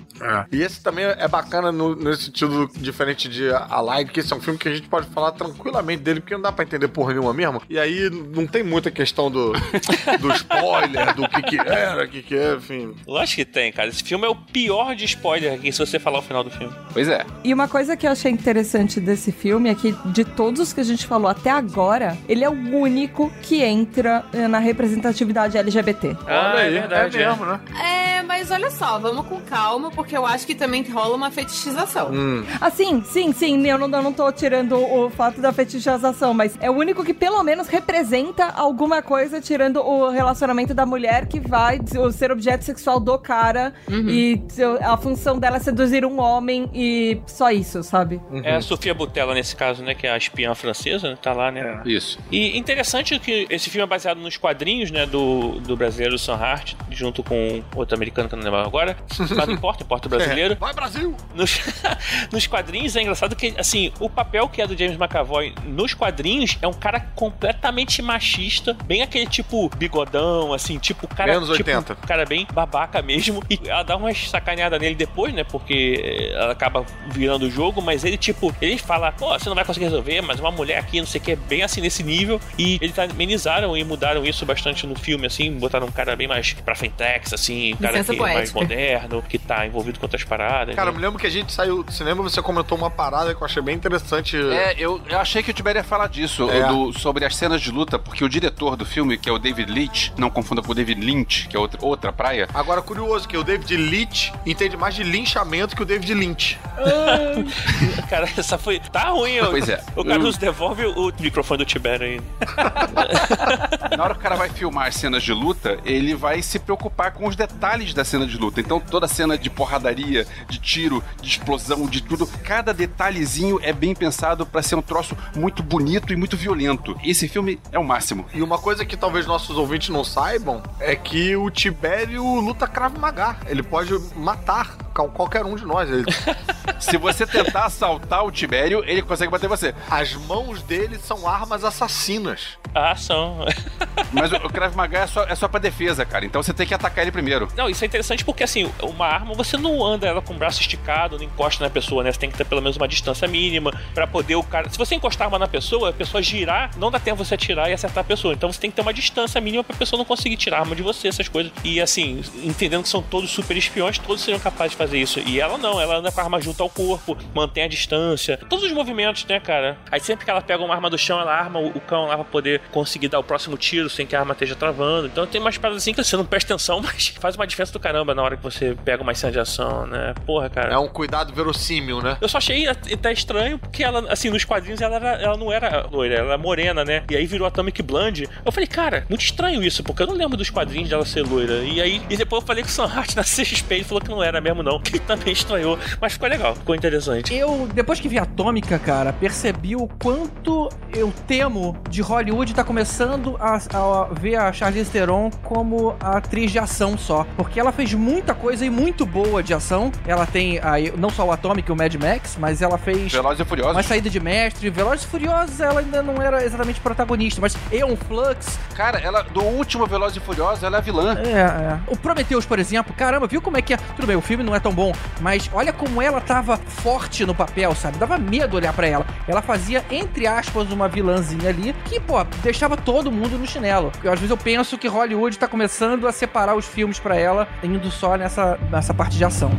E esse também é bacana no, nesse sentido diferente de Allied, que esse é um filme que a gente pode falar tranquilamente dele, porque não dá pra entender porra nenhuma mesmo. E aí não tem muita questão do, do spoiler, do que que era, o que que é, enfim. lógico que tem, cara. Esse filme é o pior de spoiler aqui, se você falar o final do filme. Pois é. E uma coisa que eu achei interessante desse filme é que, de todos os que a gente falou até agora, ele é o único que entra eh, na representatividade LGBT. Ah, é verdade. é mesmo, né? É, mas olha só, vamos com calma, porque eu acho que também rola uma fetichização. Hum. Assim, sim, sim, eu não, eu não tô tirando o fato da fetichização, mas é o único que pelo menos representa alguma coisa, tirando o relacionamento da mulher que vai ser objeto sexual do cara e a função dela é seduzir um homem e só isso, sabe? É a Sofia Butella nesse caso, né? Que é a espiã francesa, né, tá lá, né? Isso. E interessante que esse filme é baseado nos quadrinhos, né, do, do brasileiro Sam Hart, junto com outro americano que eu não lembro agora. Mas não importa, importa o brasileiro. Vai, Brasil! Nos, nos quadrinhos é engraçado que, assim, o papel que é do James McAvoy nos quadrinhos é um cara completamente machista, bem aquele tipo bigodão, assim, tipo cara. Anos tipo, 80. cara bem babaca mesmo. E ela dá umas sacaneadas nele depois, né? Porque ela acaba virando o jogo, mas ele, tipo, ele fala, pô, você não vai conseguir resolver, mas uma mulher aqui, não sei o que, é bem assim nesse nível. E eles amenizaram e mudaram isso bastante no filme, assim, botaram um cara bem mais pra frentex, assim, um cara que é mais moderno, que tá envolvido com outras paradas. Cara, eu né? me lembro que a gente saiu do cinema e você comentou uma parada que eu achei bem interessante. É, eu, eu achei que o Tibério ia falar disso, É. do- sobre as cenas de luta, porque o diretor do filme, que é o David Leitch, não confunda com o David Lynch, que é outra, outra praia, Agora, curioso que o David Leitch entende mais de linchamento que o David Lynch. Cara, essa foi. Tá ruim, ó. Pois é. O cara Eu- nos devolve o microfone do Tibério aí. na hora que o cara vai filmar as cenas de luta, ele vai se preocupar com os detalhes da cena de luta. Então, toda cena de porradaria, de tiro, de explosão, de tudo, cada detalhezinho é bem pensado pra ser um troço muito bonito e muito violento. Esse filme é o máximo. E uma coisa que talvez nossos ouvintes não saibam é que o Tibério luta Krav Maga. Ele pode matar qual- qualquer um de nós. Ele- Se você tentar assaltar o Tibério, ele consegue bater você. As mãos dele são armas assassinas. A ação. Mas o, Krav Maga é só, é só pra defesa, cara. Então você tem que atacar ele primeiro. Não, isso é interessante porque, assim, uma arma, você não anda ela com o braço esticado, não encosta na pessoa, né? Você tem que ter pelo menos uma distância mínima pra poder o cara. Se você encostar a arma na pessoa, a pessoa girar, não dá tempo você atirar e acertar a pessoa. Então você tem que ter uma distância mínima pra pessoa não conseguir tirar a arma de você, essas coisas. E, assim, entendendo que são todos super espiões, todos seriam capazes de fazer isso. E ela não, ela anda com a arma junto ao corpo, mantém a distância, todos os movimentos, né, cara? Aí sempre que ela pega uma arma do chão, ela arma o cão lá pra poder conseguir dar o próximo tiro sem que a arma esteja travando. Então tem umas paradas assim que você não presta atenção, mas faz uma diferença do caramba na hora que você pega uma cena de ação, né? Porra, cara. É um cuidado verossímil, né? Eu só achei até estranho, porque ela, assim, nos quadrinhos ela, era- ela não era loira, ela era morena, né? E aí virou Atomic Blonde. Eu falei, cara, muito estranho isso, porque eu não lembro dos quadrinhos dela ser loira. E aí, e depois eu falei com o Sam Hart na CXP, ele falou que não era mesmo, não. Que também estranhou. Mas ficou legal, ficou interessante. Eu, depois que vi Atômica, cara, percebi o quanto eu temo de Hollywood tá começando a, a ver a Charlize Theron como a atriz de ação só. Porque ela fez muita coisa e muito boa de ação. Ela tem aí, não só o Atômica e o Mad Max, mas ela fez Velozes e Furiosos. uma saída de mestre. Velozes e Furiosos, ela ainda não era exatamente protagonista, mas Eon Flux, Cara, ela, do último Velozes e Furiosos, ela é a vilã. é, é. O Prometheus, por exemplo, caramba, viu como é que é? Tudo bem, o filme não é tão bom, mas olha como ela tava forte no papel, sabe? Dava medo olhar pra ela. Ela fazia, entre aspas, uma vilãzinha ali que, pô, deixava todo mundo no chinelo. Eu, às vezes eu penso que Hollywood tá começando a separar os filmes pra ela, indo só nessa, nessa parte de ação.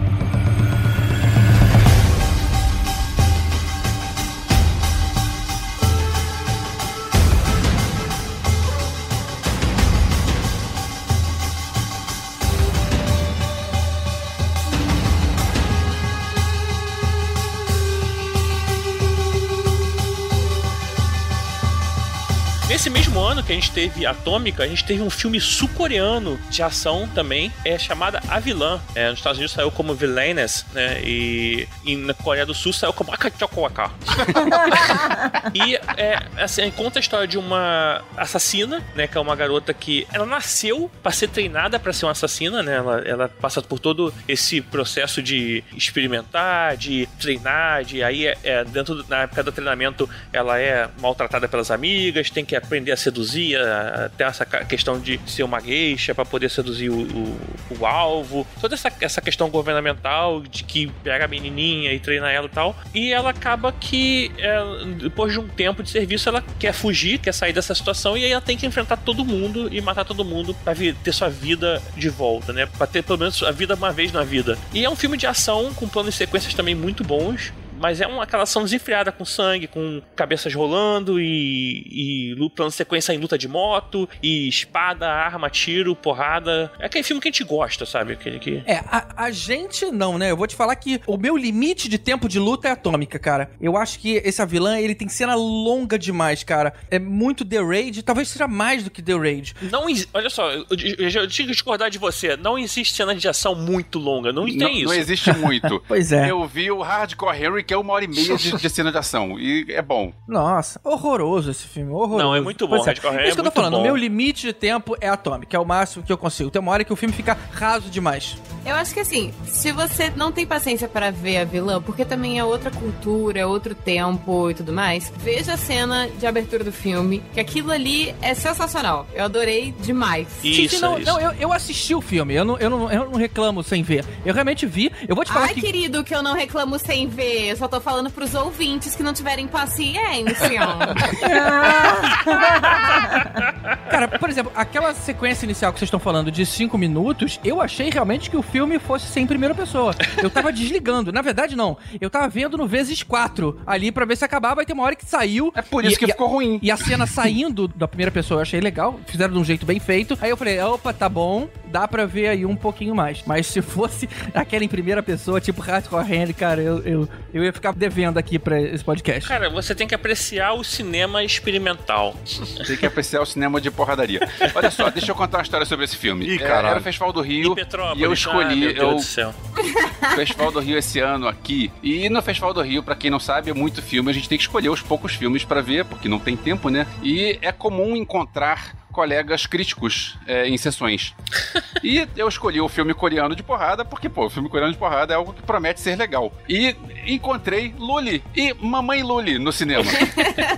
Ano que a gente teve Atômica, a gente teve um filme sul-coreano de ação também, é chamada A Vilã. É, nos Estados Unidos saiu como Villainess, né? E, e na Coreia do Sul saiu como Akachokowaka. e é, assim, conta a história de uma assassina, né? Que é uma garota que ela nasceu para ser treinada para ser uma assassina, né? Ela, ela passa por todo esse processo de experimentar, de treinar, de aí é, é, dentro do- na época do treinamento ela é maltratada pelas amigas, tem que aprender a seduzir, a, a ter essa questão de ser uma geisha para poder seduzir o, o- o alvo, toda essa, essa questão governamental de que pega a menininha e treina ela e tal, e ela acaba que é, depois de um tempo de serviço ela quer fugir, quer sair dessa situação e aí ela tem que enfrentar todo mundo e matar todo mundo vi- ter sua vida de volta, né? Pra ter pelo menos a vida uma vez na vida. E é um filme de ação com planos e sequências também muito bons. Mas é uma, aquela ação desenfreada, com sangue, com cabeças rolando e, e plano sequência em luta de moto, e espada, arma, tiro, porrada. É aquele filme que a gente gosta, sabe? Aquele que. É, a, a gente não, né? Eu vou te falar que o meu limite de tempo de luta é atômica, cara. Eu acho que esse vilã, ele tem cena longa demais, cara. É muito The Raid, talvez seja mais do que The Raid. Não, olha só, eu, eu, eu tinha que discordar de você. Não existe cena de ação muito longa. Não tem Não, isso. não existe muito. Pois é. Eu vi o Hardcore Henry, que é uma hora e meia de, de cena de ação. E é bom. Nossa, horroroso esse filme, horroroso. Não, é muito bom, Pois Hardcore Henry É isso que é eu tô falando, o meu limite de tempo é atômica, é o máximo que eu consigo. Tem uma hora que o filme fica raso demais. Eu acho que assim, se você não tem paciência para ver a vilã, porque também é outra cultura, é outro tempo e tudo mais, veja a cena de abertura do filme, que aquilo ali é sensacional. Eu adorei demais. Isso, sim, não, isso. não, eu, eu assisti o filme, eu não, eu, não, eu não reclamo sem ver. Eu realmente vi, eu vou te falar Ai, que... querido, que eu não reclamo sem ver. Só tô falando pros ouvintes que não tiverem paciência. Cara, por exemplo, aquela sequência inicial que vocês estão falando de 5 minutos, eu achei realmente que o filme fosse sem primeira pessoa. Eu tava desligando. Na verdade, não. Eu tava vendo no vezes 4 ali pra ver se acabava e tem uma hora que saiu. É por isso E- que e a- ficou ruim. E a cena saindo da primeira pessoa eu achei legal, fizeram de um jeito bem feito. Aí eu falei, opa, tá bom, dá pra ver aí um pouquinho mais. Mas se fosse aquela em primeira pessoa, tipo Hardcore Hand, cara, eu, eu, eu ia ficar devendo aqui pra esse podcast. Cara, você tem que apreciar o cinema experimental. Tem que apreciar o cinema de porradaria. Olha só, deixa eu contar uma história sobre esse filme. Ih, É, caralho. era o Festival do Rio E Petrópolis. e eu ah, escolhi meu Deus eu, do céu. Festival do Rio esse ano aqui. E no Festival do Rio, pra quem não sabe, é muito filme. A gente tem que escolher os poucos filmes pra ver, porque não tem tempo, né? E é comum encontrar colegas críticos é, em sessões. E eu escolhi o filme coreano de porrada, porque, pô, o filme coreano de porrada é algo que promete ser legal. E encontrei Luli e Mamãe Luli no cinema.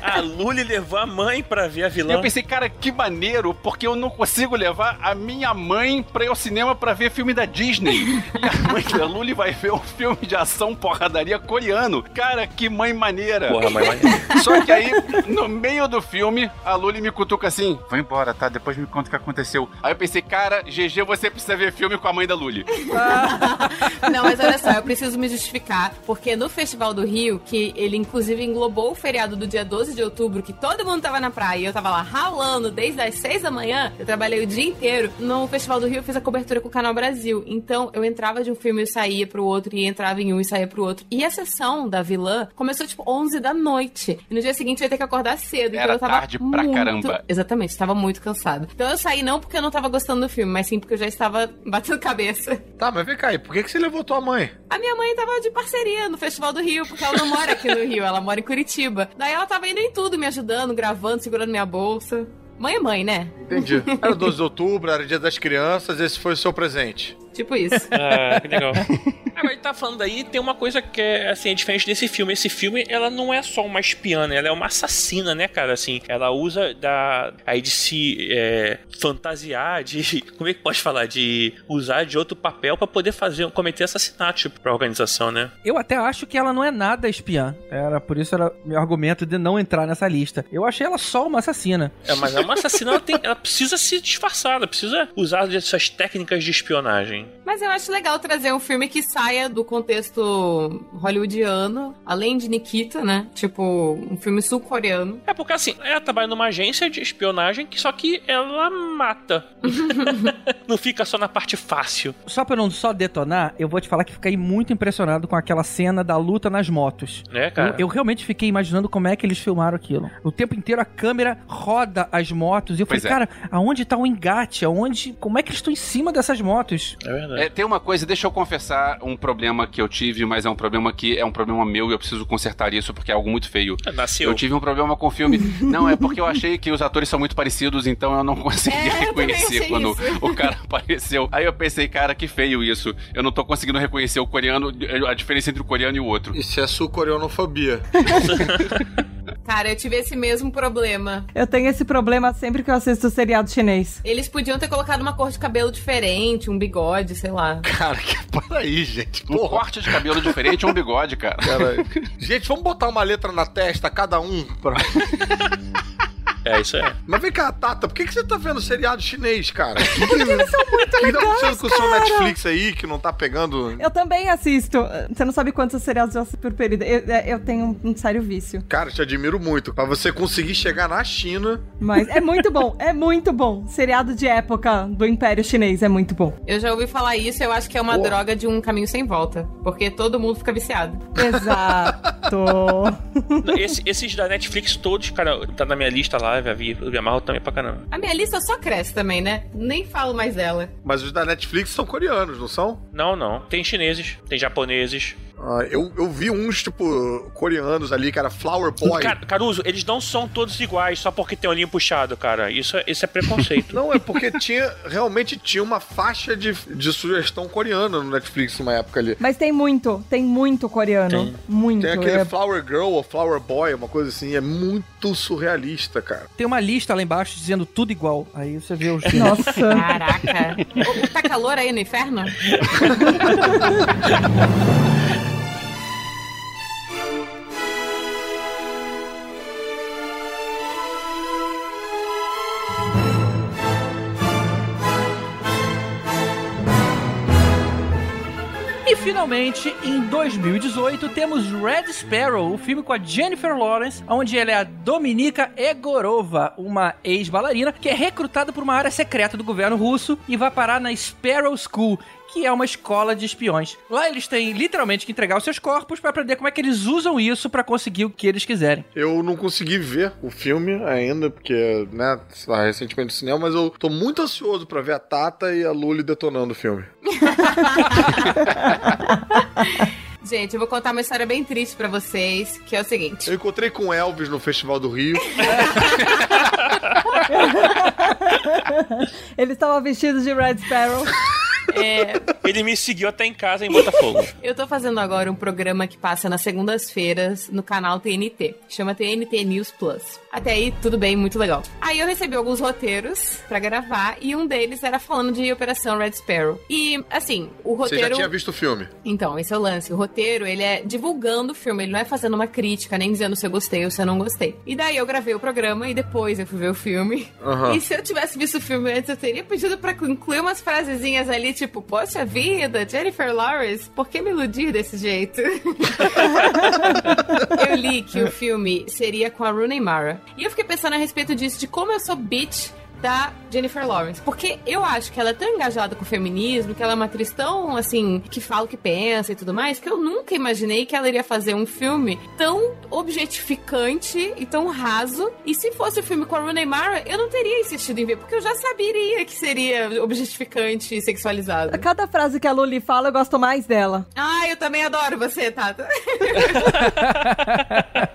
A Lully levou a mãe pra ver a E vilã. eu pensei, cara, que maneiro, porque eu não consigo levar a minha mãe pra ir ao cinema pra ver filme da Disney. E a mãe da Luli vai ver um filme de ação porradaria coreano. Cara, que mãe maneira. Porra, mãe, mãe. Só que aí, no meio do filme, a Luli me cutuca assim: vai embora. Hora, tá? Depois me conta o que aconteceu. Aí eu pensei, cara, GG, você precisa ver filme com a mãe da Lully. Não, mas olha só, eu preciso me justificar, porque no Festival do Rio, que ele inclusive englobou o feriado do dia 12 de outubro, que todo mundo tava na praia e eu tava lá ralando desde as 6 da manhã, eu trabalhei o dia inteiro. No Festival do Rio eu fiz a cobertura com o Canal Brasil. Então eu entrava de um filme e saía pro outro, e entrava em um e saía pro outro. E a sessão da vilã começou tipo 11 da noite. E no dia seguinte eu ia ter que acordar cedo. Era então eu tava tarde pra muito... caramba. Exatamente, estava muito cansado. Então eu saí não porque eu não tava gostando do filme, mas sim porque eu já estava batendo cabeça. Tá, mas vem cá aí, por que, que você levou tua mãe? A minha mãe tava de parceria no Festival do Rio, porque ela não mora aqui no Rio, ela mora em Curitiba. Daí ela tava indo em tudo, me ajudando, gravando, segurando minha bolsa. Mãe é mãe, né? Entendi. Era 12 de outubro, era dia das crianças, esse foi o seu presente. Tipo isso. Ah, que legal. Agora, ele tá falando aí, tem uma coisa que é, assim, é diferente desse filme. Esse filme, ela não é só uma espiã, né? Ela é uma assassina, né, cara? Assim, ela usa da, aí de se é, fantasiar, de... Como é que pode falar? De usar de outro papel pra poder fazer, cometer assassinato tipo, pra organização, né? Eu até acho que ela não é nada espiã. Era por isso era meu argumento de não entrar nessa lista. Eu achei ela só uma assassina. É, mas é uma assassina, ela, tem, ela precisa se disfarçar, ela precisa usar essas técnicas de espionagem. Mas eu acho legal trazer um filme que saia do contexto hollywoodiano, além de Nikita, né? Tipo, um filme sul-coreano. É porque assim, ela trabalha numa agência de espionagem, que só que ela mata. não fica só na parte fácil. Só pra não só detonar, eu vou te falar que fiquei muito impressionado com aquela cena da luta nas motos. Né, cara? Eu, eu realmente fiquei imaginando como é que eles filmaram aquilo. O tempo inteiro a câmera roda as motos e eu Pois falei, é. cara, aonde tá o engate? Aonde, como é que eles estão em cima dessas motos? É verdade. É, tem uma coisa, deixa eu confessar um problema que eu tive, mas é um problema que é um problema meu e eu preciso consertar isso porque é algo muito feio. Nasceu. Eu tive um problema com o filme. Não, é porque eu achei que os atores são muito parecidos, então eu não consegui É, reconhecer quando isso. o cara apareceu. Aí eu pensei, cara, que feio isso. Eu não tô conseguindo reconhecer o coreano, a diferença entre o coreano e o outro. Isso é sul-coreanofobia. Cara, eu tive esse mesmo problema. Eu tenho esse problema sempre que eu assisto seriado chinês. Eles podiam ter colocado uma cor de cabelo diferente, um bigode, sei lá. Cara, que para aí, gente. Um Porra. corte de cabelo diferente é um bigode, cara. Cara, gente, vamos botar uma letra na testa, cada um. Pra... É, isso é. Mas vem cá, Tata, por que, que você tá vendo seriado chinês, cara? Porque eles são muito O que tá legais, acontecendo com o seu. Netflix aí, que não tá pegando... Eu também assisto. Você não sabe quantos seriados eu assisto por período. Eu, eu tenho um, um sério vício. Cara, te admiro muito. Pra você conseguir chegar na China... Mas é muito bom, é muito bom. Seriado de época do Império Chinês é muito bom. Eu já ouvi falar isso, eu acho que é uma droga de um caminho sem volta. Porque todo mundo fica viciado. Exato. Esse- esses da Netflix todos, cara, tá na minha lista lá, já vi, eu me amarro também pra caramba. A minha lista só cresce também, né? Nem falo mais dela. Mas os da Netflix são coreanos, não são? Não, não. Tem chineses, tem japoneses. Ah, eu, eu vi uns, tipo, coreanos ali, que era Flower Boy. Ca- Caruso, eles não são todos iguais só porque tem o olhinho puxado, cara. Isso, é- isso é preconceito. Não, é porque tinha, realmente tinha uma faixa de, de sugestão coreana no Netflix numa época ali. Mas tem muito, tem muito coreano. Tem. Muito. Tem aquele É- Flower Girl ou Flower Boy, uma coisa assim, é muito surrealista, cara. Tem uma lista lá embaixo dizendo tudo igual. Aí você vê os Nossa. Caraca. Ô, tá calor aí no inferno? Finalmente, em 2018, temos Red Sparrow, o filme com a Jennifer Lawrence, onde ela é a Dominika Egorova, uma ex-bailarina que é recrutada por uma área secreta do governo russo e vai parar na Sparrow School, que é uma escola de espiões. Lá eles têm literalmente que entregar os seus corpos para aprender como é que eles usam isso para conseguir o que eles quiserem. Eu não consegui ver o filme ainda, porque, né, está recentemente no cinema, mas eu tô muito ansioso pra ver a Tata e a Luli detonando o filme. Gente, eu vou contar uma história bem triste pra vocês, que é o seguinte. Eu encontrei com Elvis no Festival do Rio. Ele estava vestido de Red Sparrow. É, Ele me seguiu até em casa em Botafogo. eu tô fazendo agora um programa que passa nas segundas-feiras no canal TNT. Chama TNT News Plus. Até aí, tudo bem, muito legal. Aí eu recebi alguns roteiros pra gravar e um deles era falando de Operação Red Sparrow. E, assim, o Você roteiro... já tinha visto o filme? Então, esse é o lance. O roteiro, ele é divulgando o filme, ele não é fazendo uma crítica, nem dizendo se eu gostei ou se eu não gostei. E daí eu gravei o programa e depois eu fui ver o filme. Aham. E se eu tivesse visto o filme antes, eu teria pedido pra incluir umas frasezinhas ali, tipo, poxa vida, Jennifer Lawrence, por que me iludir desse jeito? eu li que o filme seria com a Rooney Mara. E eu fiquei pensando a respeito disso, de como eu sou bitch da Jennifer Lawrence. Porque eu acho que ela é tão engajada com o feminismo, que ela é uma atriz tão, assim, que fala o que pensa e tudo mais, que eu nunca imaginei que ela iria fazer um filme tão objetificante e tão raso. E se fosse o filme com a Rooney Mara, eu não teria insistido em ver, porque eu já saberia que seria objetificante e sexualizado. Cada frase que a Luli fala, eu gosto mais dela. Ah, eu também adoro você, Tata.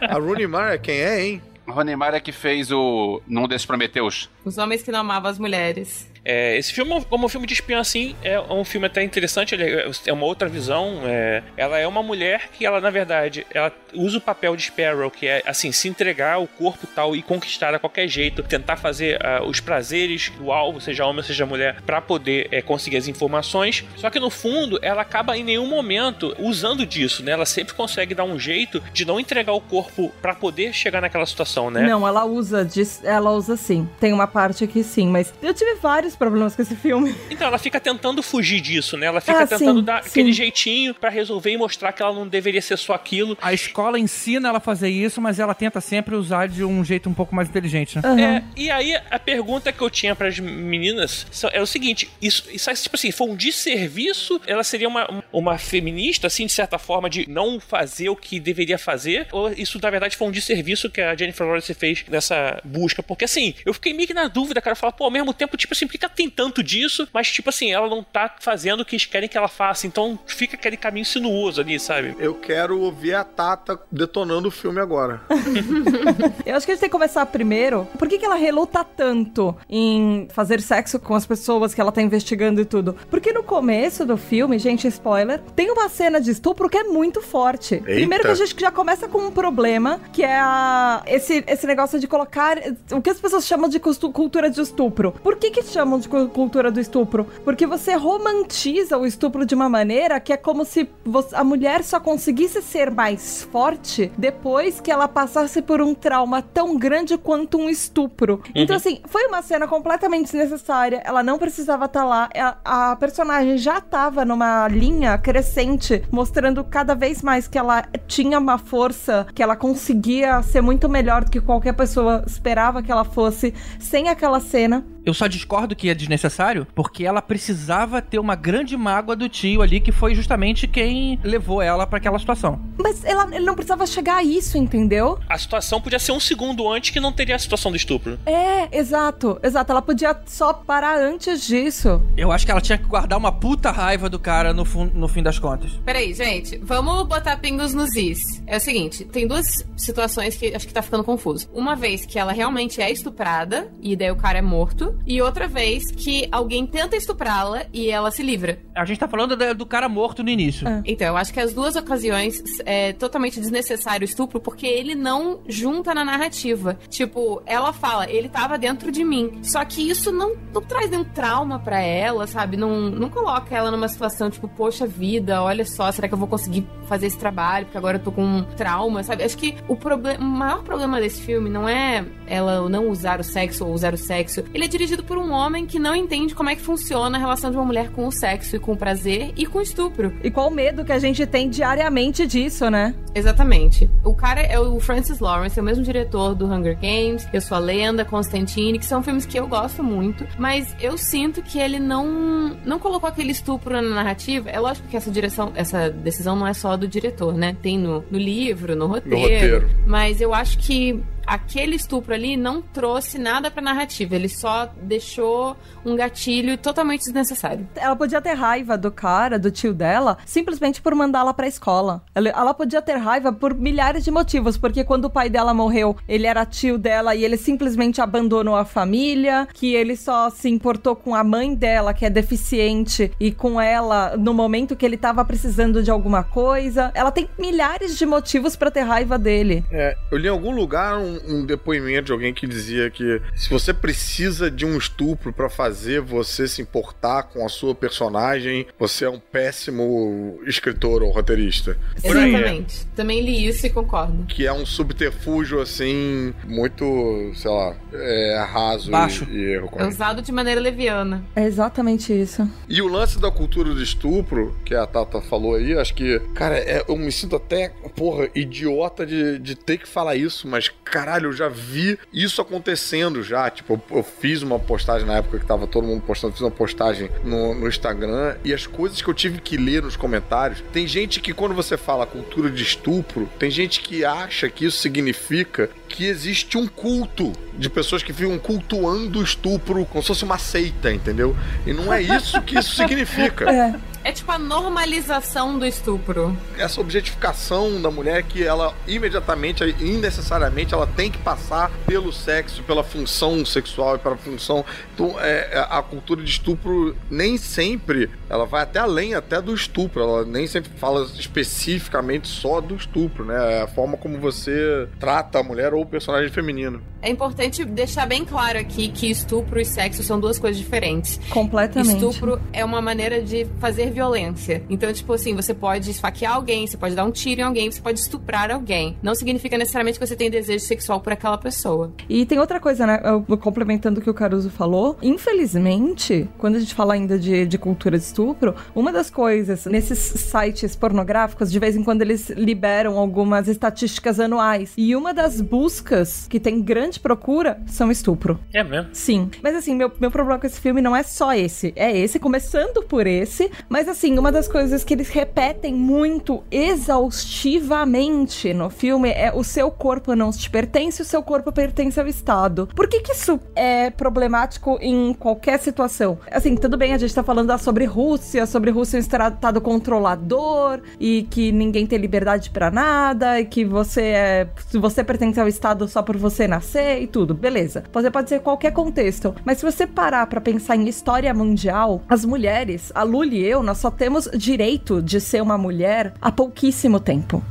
A Rooney Mara quem é, hein? Ronemar é que fez o. num desses Prometeus. Os homens que não amavam as mulheres. É, esse filme, como um filme de espião, assim, é um filme até interessante, é é uma outra visão. é, ela é uma mulher que, ela, na verdade, ela usa o papel de Sparrow, que é, assim, se entregar ao corpo tal e conquistar a qualquer jeito, tentar fazer ah, os prazeres do alvo, seja homem seja mulher, pra poder é, conseguir as informações. Só que, no fundo, ela acaba em nenhum momento usando disso, né? Ela sempre consegue dar um jeito de não entregar o corpo pra poder chegar naquela situação, né? Não, ela usa, ela usa sim. Tem uma parte aqui sim, mas eu tive vários problemas com esse filme. Então, ela fica tentando fugir disso, né? Ela fica Ah, tentando sim, dar sim. aquele jeitinho pra resolver e mostrar que ela não deveria ser só aquilo. A escola ensina ela a fazer isso, mas ela tenta sempre usar de um jeito um pouco mais inteligente, né? Aham. É, e aí a pergunta que eu tinha pras meninas só- é o seguinte: isso, isso tipo assim, foi um desserviço? Ela seria uma, uma feminista, assim, de certa forma, de não fazer o que deveria fazer? Ou isso, na verdade, foi um desserviço que a Jennifer Lawrence fez nessa busca? Porque assim, eu fiquei meio que na dúvida, cara. Eu falo, pô, ao mesmo tempo, tipo assim, por ela tem tanto disso? Mas, tipo assim, ela não tá fazendo o que eles querem que ela faça. Então fica aquele caminho sinuoso ali, sabe? Eu quero ouvir a Tata detonando o filme agora. Eu acho que a gente tem que começar primeiro. Por que, que ela reluta tanto em fazer sexo com as pessoas que ela tá investigando e tudo? Porque no começo do filme, gente, spoiler, tem uma cena de estupro que é muito forte. Primeiro que a gente já começa com um problema, que é a, esse, esse negócio de colocar o que as pessoas chamam de cultura de estupro. Por que que chamam de cu- cultura do estupro? Porque você romantiza o estupro de uma maneira que é como se a mulher só conseguisse ser mais forte depois que ela passasse por um trauma tão grande quanto um estupro. Então, assim, foi uma cena completamente desnecessária. Ela não precisava estar lá. A, a personagem já tava numa linha crescente, mostrando cada vez mais que ela tinha uma força, que ela conseguia ser muito melhor do que qualquer pessoa esperava que ela fosse, sem aquela cena. Eu só discordo que é desnecessário, porque ela precisava ter uma grande mágoa do tio ali, que foi justamente quem levou ela pra aquela situação. Mas ela, ele não precisava chegar a isso, entendeu? A situação podia ser um segundo antes que não teria a situação do estupro. É, exato, exato. Ela podia só parar antes disso. Eu acho que ela tinha que guardar uma puta raiva do cara no, no fim das contas. Peraí, gente, vamos botar pingos nos is. É o seguinte, tem duas situações que acho que tá ficando confuso. Uma vez que ela realmente é estuprada, e daí o cara é morto, e outra vez que alguém tenta estuprá-la e ela se livra. A gente tá falando da- do cara morto no início. Então, eu acho que as duas ocasiões é totalmente desnecessário o estupro, porque ele não junta na narrativa. Tipo, ela fala, ele tava dentro de mim. Só que isso não, não traz nenhum trauma pra ela, sabe? Não, não coloca ela numa situação, tipo, poxa vida, olha só, será que eu vou conseguir fazer esse trabalho? Porque agora eu tô com um trauma, sabe? Acho que o, proble- o maior problema desse filme não é ela não usar o sexo ou usar o sexo. Ele é dirigido por um homem que não entende como é que funciona a relação de uma mulher com o sexo e com o prazer e com o estupro. E qual o medo que a gente tem diariamente disso, né? Exatamente. O cara é o Francis Lawrence, é o mesmo diretor do Hunger Games, Eu Sou a Lenda, Constantine, que são filmes que eu gosto muito, mas eu sinto que ele não não colocou aquele estupro na narrativa. É lógico que essa direção, essa decisão não é só do diretor, né? Tem no, no livro, no roteiro, roteiro. mas eu acho que aquele estupro ali não trouxe nada pra narrativa, ele só deixou um gatilho totalmente desnecessário. Ela podia ter raiva do cara, do tio dela, simplesmente por mandá-la pra escola. Ela, ela podia ter raiva por milhares de motivos, porque quando o pai dela morreu, ele era tio dela e ele simplesmente abandonou a família, que ele só se importou com a mãe dela, que é deficiente, e com ela no momento que ele tava precisando de alguma coisa. Ela tem milhares de motivos pra ter raiva dele. É, eu li em algum lugar um, um depoimento de alguém que dizia que se você precisa de um estupro pra fazer você se importar com a sua personagem, você é um péssimo escritor ou roteirista. Exatamente. Também li isso e concordo. que é um subterfúgio assim muito, sei lá, é, raso Baixo. e, e erro. É usado de maneira leviana. É exatamente isso. E o lance da cultura do estupro, que a Tata falou aí, acho que, cara, é- eu me sinto até, porra, idiota de, de ter que falar isso, mas caralho, eu já vi isso acontecendo já. Tipo, eu, eu fiz uma postagem na época que tava todo mundo postando, fiz uma postagem no, no Instagram e as coisas que eu tive que ler nos comentários. Tem gente que, quando você fala cultura de estupro, tem gente que acha que isso significa que existe um culto de pessoas que ficam cultuando o estupro como se fosse uma seita, entendeu? E não é isso que isso significa. É. É tipo a normalização do estupro. essa objetificação da mulher que ela imediatamente, innecessariamente, ela tem que passar pelo sexo, pela função sexual e pela função. Então, é, é, a cultura de estupro nem sempre ela vai até além até do estupro. Ela nem sempre fala especificamente só do estupro, né? É a forma como você trata a mulher ou personagem feminino. É importante deixar bem claro aqui que estupro e sexo são duas coisas diferentes. Completamente. Estupro é uma maneira de fazer violência. Então, tipo assim, você pode esfaquear alguém, você pode dar um tiro em alguém, você pode estuprar alguém. Não significa necessariamente que você tem desejo sexual por aquela pessoa. E tem outra coisa, né? Eu- complementando o que o Caruso falou. Infelizmente, quando a gente fala ainda de, de cultura de estupro, uma das coisas nesses sites pornográficos, de vez em quando eles liberam algumas estatísticas anuais. E uma das buscas que tem grande procura são estupro. É mesmo? Sim. Mas assim, meu, meu problema com esse filme não é só esse. É esse, começando por esse. Mas assim, uma das coisas que eles repetem muito exaustivamente no filme é o seu corpo não te pertence, o seu corpo pertence ao Estado. Por que que isso é problemático em qualquer situação? Assim, tudo bem, a gente tá falando sobre Rússia, sobre Rússia um estado controlador e que ninguém tem liberdade pra nada e que você é... Se você pertence ao Estado só por você nascer e tudo, beleza. Você pode ser qualquer contexto. Mas se você parar pra pensar em história mundial, as mulheres, a Luli e eu, nós só temos direito de ser uma mulher há pouquíssimo tempo.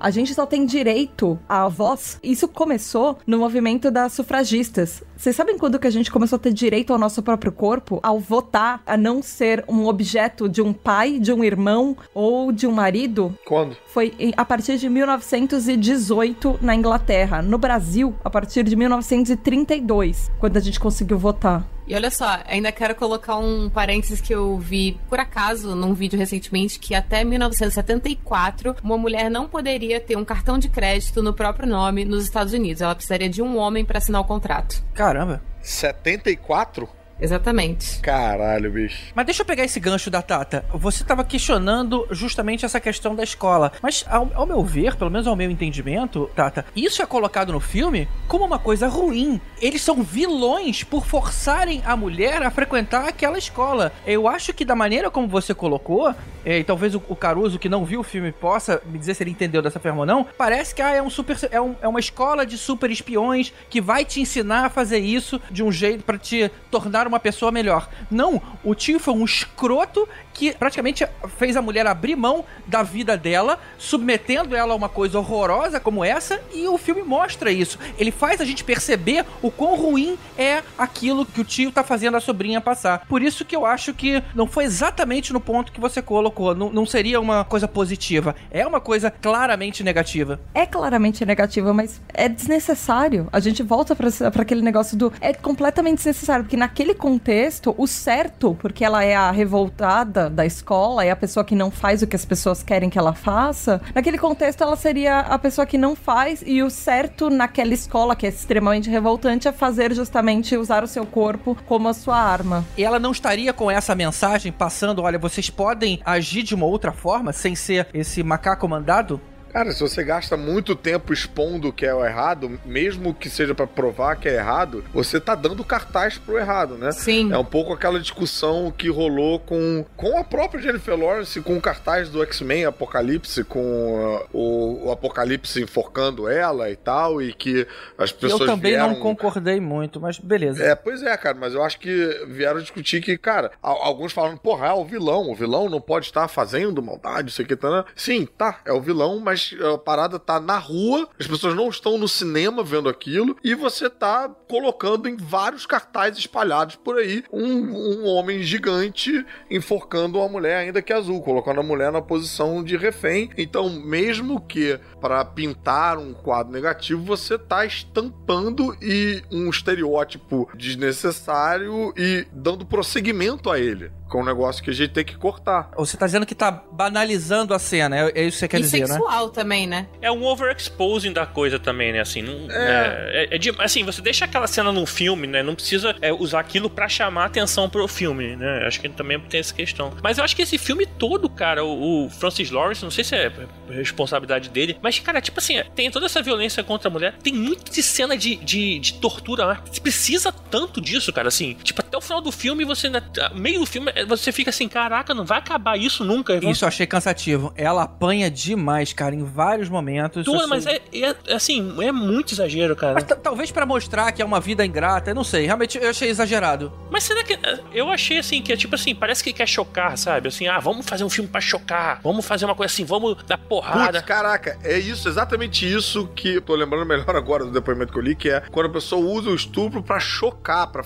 A gente só tem direito à voz. Isso começou no movimento das sufragistas. Vocês sabem quando que a gente começou a ter direito ao nosso próprio corpo? Ao votar, a não ser um objeto de um pai, de um irmão ou de um marido? Quando? Foi a partir de 1918 na Inglaterra. No Brasil, a partir de 1932, quando a gente conseguiu votar. E olha só, ainda quero colocar um parênteses que eu vi por acaso num vídeo recentemente que até 1974 uma mulher não poderia ter um cartão de crédito no próprio nome nos Estados Unidos. Ela precisaria de um homem para assinar o contrato. Caramba. 74? Exatamente. Caralho, bicho. Mas deixa eu pegar esse gancho da Tata. Você estava questionando justamente essa questão da escola. Mas, ao, ao meu ver, pelo menos ao meu entendimento, Tata, isso é colocado no filme como uma coisa ruim. Eles são vilões por forçarem a mulher a frequentar aquela escola. Eu acho que da maneira como você colocou, é, e talvez o, o Caruso, que não viu o filme, possa me dizer se ele entendeu dessa forma ou não, parece que ah, é, um super, é, um- é uma escola de super espiões que vai te ensinar a fazer isso de um jeito pra te tornar uma pessoa melhor. Não, o tio foi um escroto que praticamente fez a mulher abrir mão da vida dela, submetendo ela a uma coisa horrorosa como essa, e o filme mostra isso. Ele faz a gente perceber o quão ruim é aquilo que o tio tá fazendo a sobrinha passar. Por isso que eu acho que não foi exatamente no ponto que você colocou. Não, não seria uma coisa positiva. É uma coisa claramente negativa. É claramente negativa, mas é desnecessário. A gente volta pra aquele negócio do. É completamente desnecessário, porque naquele contexto, o certo, porque ela é a revoltada da escola, é a pessoa que não faz o que as pessoas querem que ela faça. Naquele contexto, ela seria a pessoa que não faz, e o certo naquela escola, que é extremamente revoltante, é fazer justamente usar o seu corpo como a sua arma. E ela não estaria com essa mensagem passando: olha, vocês podem agir de uma outra forma sem ser esse macaco mandado? Cara, se você gasta muito tempo expondo o que é o errado, mesmo que seja pra provar que é errado, você tá dando cartaz pro errado, né? Sim. É um pouco aquela discussão que rolou com, com a própria Jennifer Lawrence, com o cartaz do X-Men Apocalipse, com uh, o, o Apocalipse enforcando ela e tal, e que as pessoas Eu também vieram... não concordei muito, mas beleza. É, pois é, cara, mas eu acho que vieram discutir que, cara, alguns falam, porra, é o vilão, o vilão não pode estar fazendo maldade, isso aqui, tá, né? Sim, tá, é o vilão, mas a parada tá na rua, as pessoas não estão no cinema vendo aquilo, e você tá colocando em vários cartazes espalhados por aí um, um homem gigante enforcando uma mulher, ainda que azul, colocando a mulher na posição de refém. Então, mesmo que para pintar um quadro negativo, você tá estampando e um estereótipo desnecessário e dando prosseguimento a ele. Que é um negócio que a gente tem que cortar. Você tá dizendo que tá banalizando a cena, é, é isso que você quer e dizer, né? sexual também, né? É um overexposing da coisa também, né? Assim, não, é. é- é de- assim, você deixa aquela cena num filme, né? Não precisa é, usar aquilo pra chamar atenção pro filme, né? Acho que também tem essa questão. Mas eu acho que esse filme todo, cara, o, o Francis Lawrence, não sei se é responsabilidade dele, mas, cara, tipo assim, tem toda essa violência contra a mulher, tem muito de cena de, de, de tortura, né? Você precisa tanto disso, cara, assim. Tipo, até o final do filme, você, ainda- meio do filme, você fica assim, caraca, não vai acabar isso nunca. Isso eu achei cansativo. Ela apanha demais, cara, em vários momentos. Tudo, Isso- mas é, é, assim, é muito exagero, cara. Mas ta- talvez pra mostrar que é uma vida ingrata, eu não sei. Realmente eu achei exagerado. Mas será que. Eu achei assim, que é tipo assim, parece que quer chocar, sabe? Assim, ah, vamos fazer um filme pra chocar. Vamos fazer uma coisa assim, vamos dar porrada. Putz, caraca, é isso, exatamente isso que eu tô lembrando melhor agora do depoimento que eu li, que é quando a pessoa usa o estupro pra chocar, pra,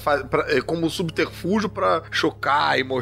é, como subterfúgio pra chocar e mostrar,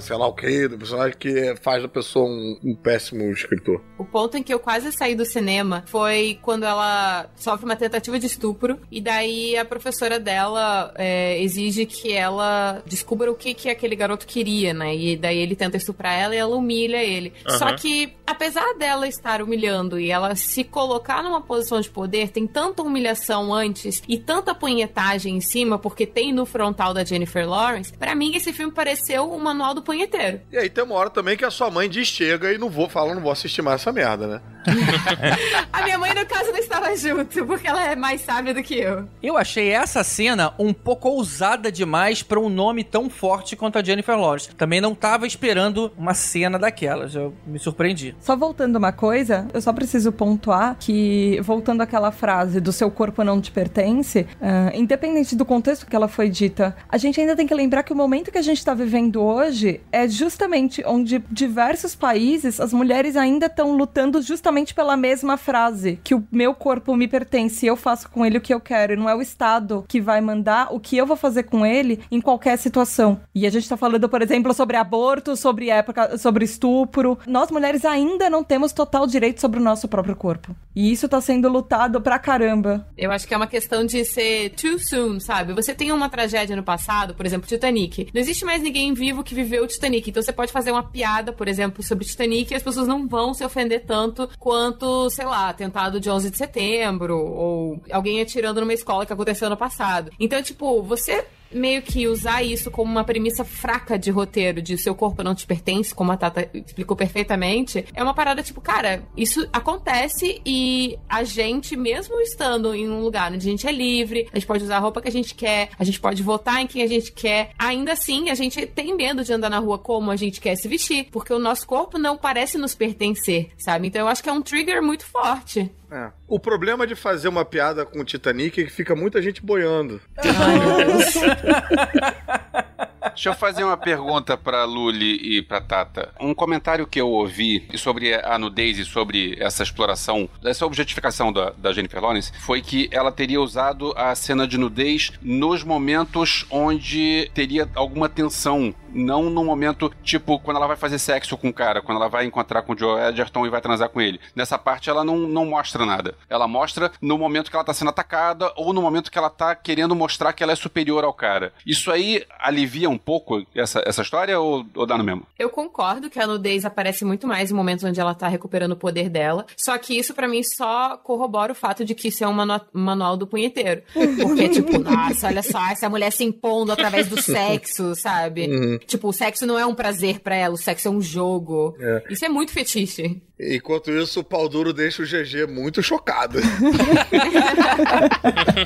sei lá o que, do personagem que faz da pessoa um, um péssimo escritor. O ponto em que eu quase saí do cinema foi quando ela sofre uma tentativa de estupro e daí a professora dela é, exige que ela descubra o que, que aquele garoto queria, né? E daí ele tenta estuprar ela e ela humilha ele. Aham. Só que, apesar dela estar humilhando e ela se colocar numa posição de poder, tem tanta humilhação antes e tanta punhetagem em cima, porque tem no frontal da Jennifer Lawrence, pra mim esse filme pareceu o manual do punheteiro. E aí tem uma hora também que a sua mãe diz chega e não vou falar, não vou assistir mais essa merda, né? A minha mãe, no caso, não estava junto, porque ela é mais sábia do que eu. Eu achei essa cena um pouco ousada demais pra um nome tão forte quanto a Jennifer Lawrence. Também não tava esperando uma cena daquelas. Eu me surpreendi. Só voltando uma coisa, eu só preciso pontuar que, voltando àquela frase do seu corpo não te pertence, ah, independente do contexto que ela foi dita, a gente ainda tem que lembrar que o momento que a gente está vivendo hoje é justamente onde diversos países as mulheres ainda estão lutando justamente pela mesma frase, que o meu corpo me pertence, eu faço com ele o que eu quero, e não é o Estado que vai mandar o que eu vou fazer com ele em qualquer situação. E a gente tá falando, por exemplo, sobre aborto, sobre época, sobre estupro. Nós mulheres ainda não temos total direito sobre o nosso próprio corpo. E isso tá sendo lutado pra caramba. Eu acho que é uma questão de ser too soon, sabe? Você tem uma tragédia no passado, por exemplo, Titanic. Não existe mais ninguém vivo que viveu o Titanic. Então você pode fazer uma piada, por exemplo, sobre Titanic e as pessoas não vão se ofender tanto quanto, sei lá, atentado de 11 de setembro ou alguém atirando numa escola que aconteceu no passado. Então, tipo, você meio que usar isso como uma premissa fraca de roteiro, de seu corpo não te pertence, como a Tata explicou perfeitamente, é uma parada tipo, cara, isso acontece e a gente, mesmo estando em um lugar onde a gente é livre, a gente pode usar a roupa que a gente quer, a gente pode votar em quem a gente quer, ainda assim a gente tem medo de andar na rua como a gente quer se vestir, porque o nosso corpo não parece nos pertencer, sabe? Então eu acho que é um trigger muito forte. É. O problema de fazer uma piada com o Titanic é que fica muita gente boiando. Deixa eu fazer uma pergunta pra Luli e pra Tata. Um comentário que eu ouvi sobre a nudez e sobre essa exploração, essa objetificação da, da Jennifer Lawrence, foi que ela teria usado a cena de nudez nos momentos onde teria alguma tensão. Não no momento, tipo, quando ela vai fazer sexo com o cara, quando ela vai encontrar com o Joe Edgerton e vai transar com ele. Nessa parte ela não, não mostra nada. Ela mostra no momento que ela tá sendo atacada ou no momento que ela tá querendo mostrar que ela é superior ao cara. Isso aí alivia um pouco essa, essa história ou, ou dá no mesmo? Eu concordo que a nudez aparece muito mais em momentos onde ela tá recuperando o poder dela. Só que isso pra mim só corrobora o fato de que isso é um manu- manual do punheteiro. Porque, tipo, nossa, olha só, essa mulher se impondo através do sexo, sabe? Tipo, o sexo não é um prazer pra ela, o sexo é um jogo. É. Isso é muito fetiche. Enquanto isso, o pau duro deixa o GG muito chocado.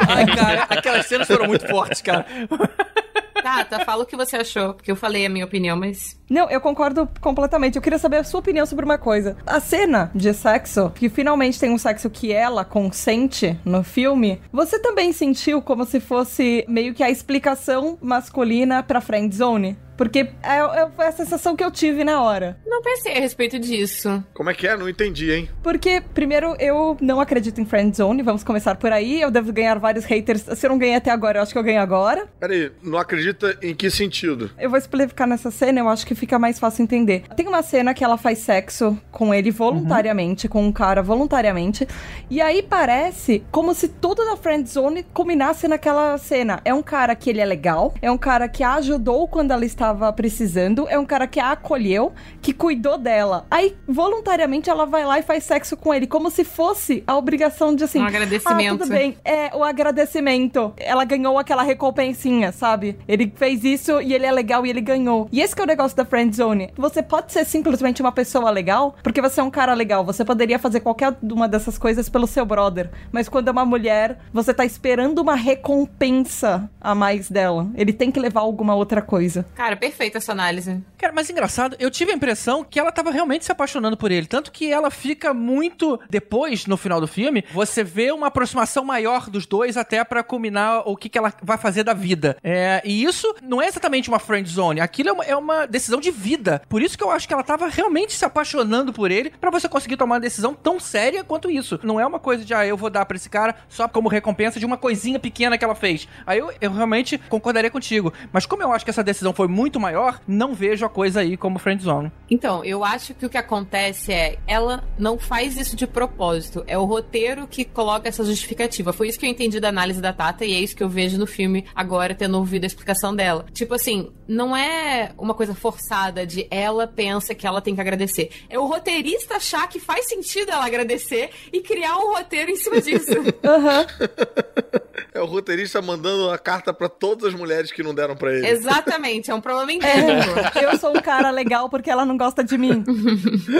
Ai, cara, aquelas cenas foram muito fortes, cara. Tata, fala o que você achou, porque eu falei a minha opinião, mas. Não, eu concordo completamente. Eu queria saber a sua opinião sobre uma coisa. A cena de sexo, que finalmente tem um sexo que ela consente no filme, você também sentiu como se fosse meio que a explicação masculina pra friend zone? Porque é, é, foi a sensação que eu tive na hora. Não pensei a respeito disso. Como é que é? Não entendi, hein? Porque, primeiro, eu não acredito em friend zone, vamos começar por aí. Eu devo ganhar vários haters. Se eu não ganhei até agora, eu acho que eu ganho agora. Peraí, não acredita em que sentido? Eu vou explicar nessa cena, eu acho que fica mais fácil entender. Tem uma cena que ela faz sexo com ele voluntariamente, com um cara voluntariamente, e aí parece como se tudo da friend zone culminasse naquela cena. É um cara que ele é legal, é um cara que a ajudou quando ela estava precisando, é um cara que a acolheu, que cuidou dela. Aí, voluntariamente, ela vai lá e faz sexo com ele, como se fosse a obrigação de assim. Um agradecimento. Ah, tudo bem. É o agradecimento. Ela ganhou aquela recompensinha, sabe? Ele fez isso e ele é legal e ele ganhou. E esse que é o negócio da friend zone. Você pode ser simplesmente uma pessoa legal, porque você é um cara legal. Você poderia fazer qualquer uma dessas coisas pelo seu brother. Mas quando é uma mulher, você tá esperando uma recompensa a mais dela. Ele tem que levar alguma outra coisa. Cara, perfeita essa análise. Cara, mas engraçado, eu tive a impressão que ela tava realmente se apaixonando por ele. Tanto que ela fica muito. Depois, no final do filme, você vê uma aproximação maior dos dois até pra culminar o que, que ela vai fazer da vida. É, e isso não é exatamente uma friend zone. Aquilo é uma, é uma decisão de vida. Por isso que eu acho que ela tava realmente se apaixonando por ele pra você conseguir tomar uma decisão tão séria quanto isso. Não é uma coisa de, ah, eu vou dar pra esse cara só como recompensa de uma coisinha pequena que ela fez. Aí eu, eu realmente concordaria contigo. Mas como eu acho que essa decisão foi muito maior, não vejo a coisa aí como friend zone. Então, eu acho que o que acontece é, ela não faz isso de propósito. É o roteiro que coloca essa justificativa. Foi isso que eu entendi da análise da Tata e é isso que eu vejo no filme agora, tendo ouvido a explicação dela. Tipo assim, não é uma coisa forçada de ela pensa que ela tem que agradecer. É o roteirista achar que faz sentido ela agradecer e criar um roteiro em cima disso. Aham. É o roteirista mandando a carta pra todas as mulheres que não deram pra ele. Exatamente, é um problema endêmico. É, eu sou um cara legal porque ela não gosta de mim.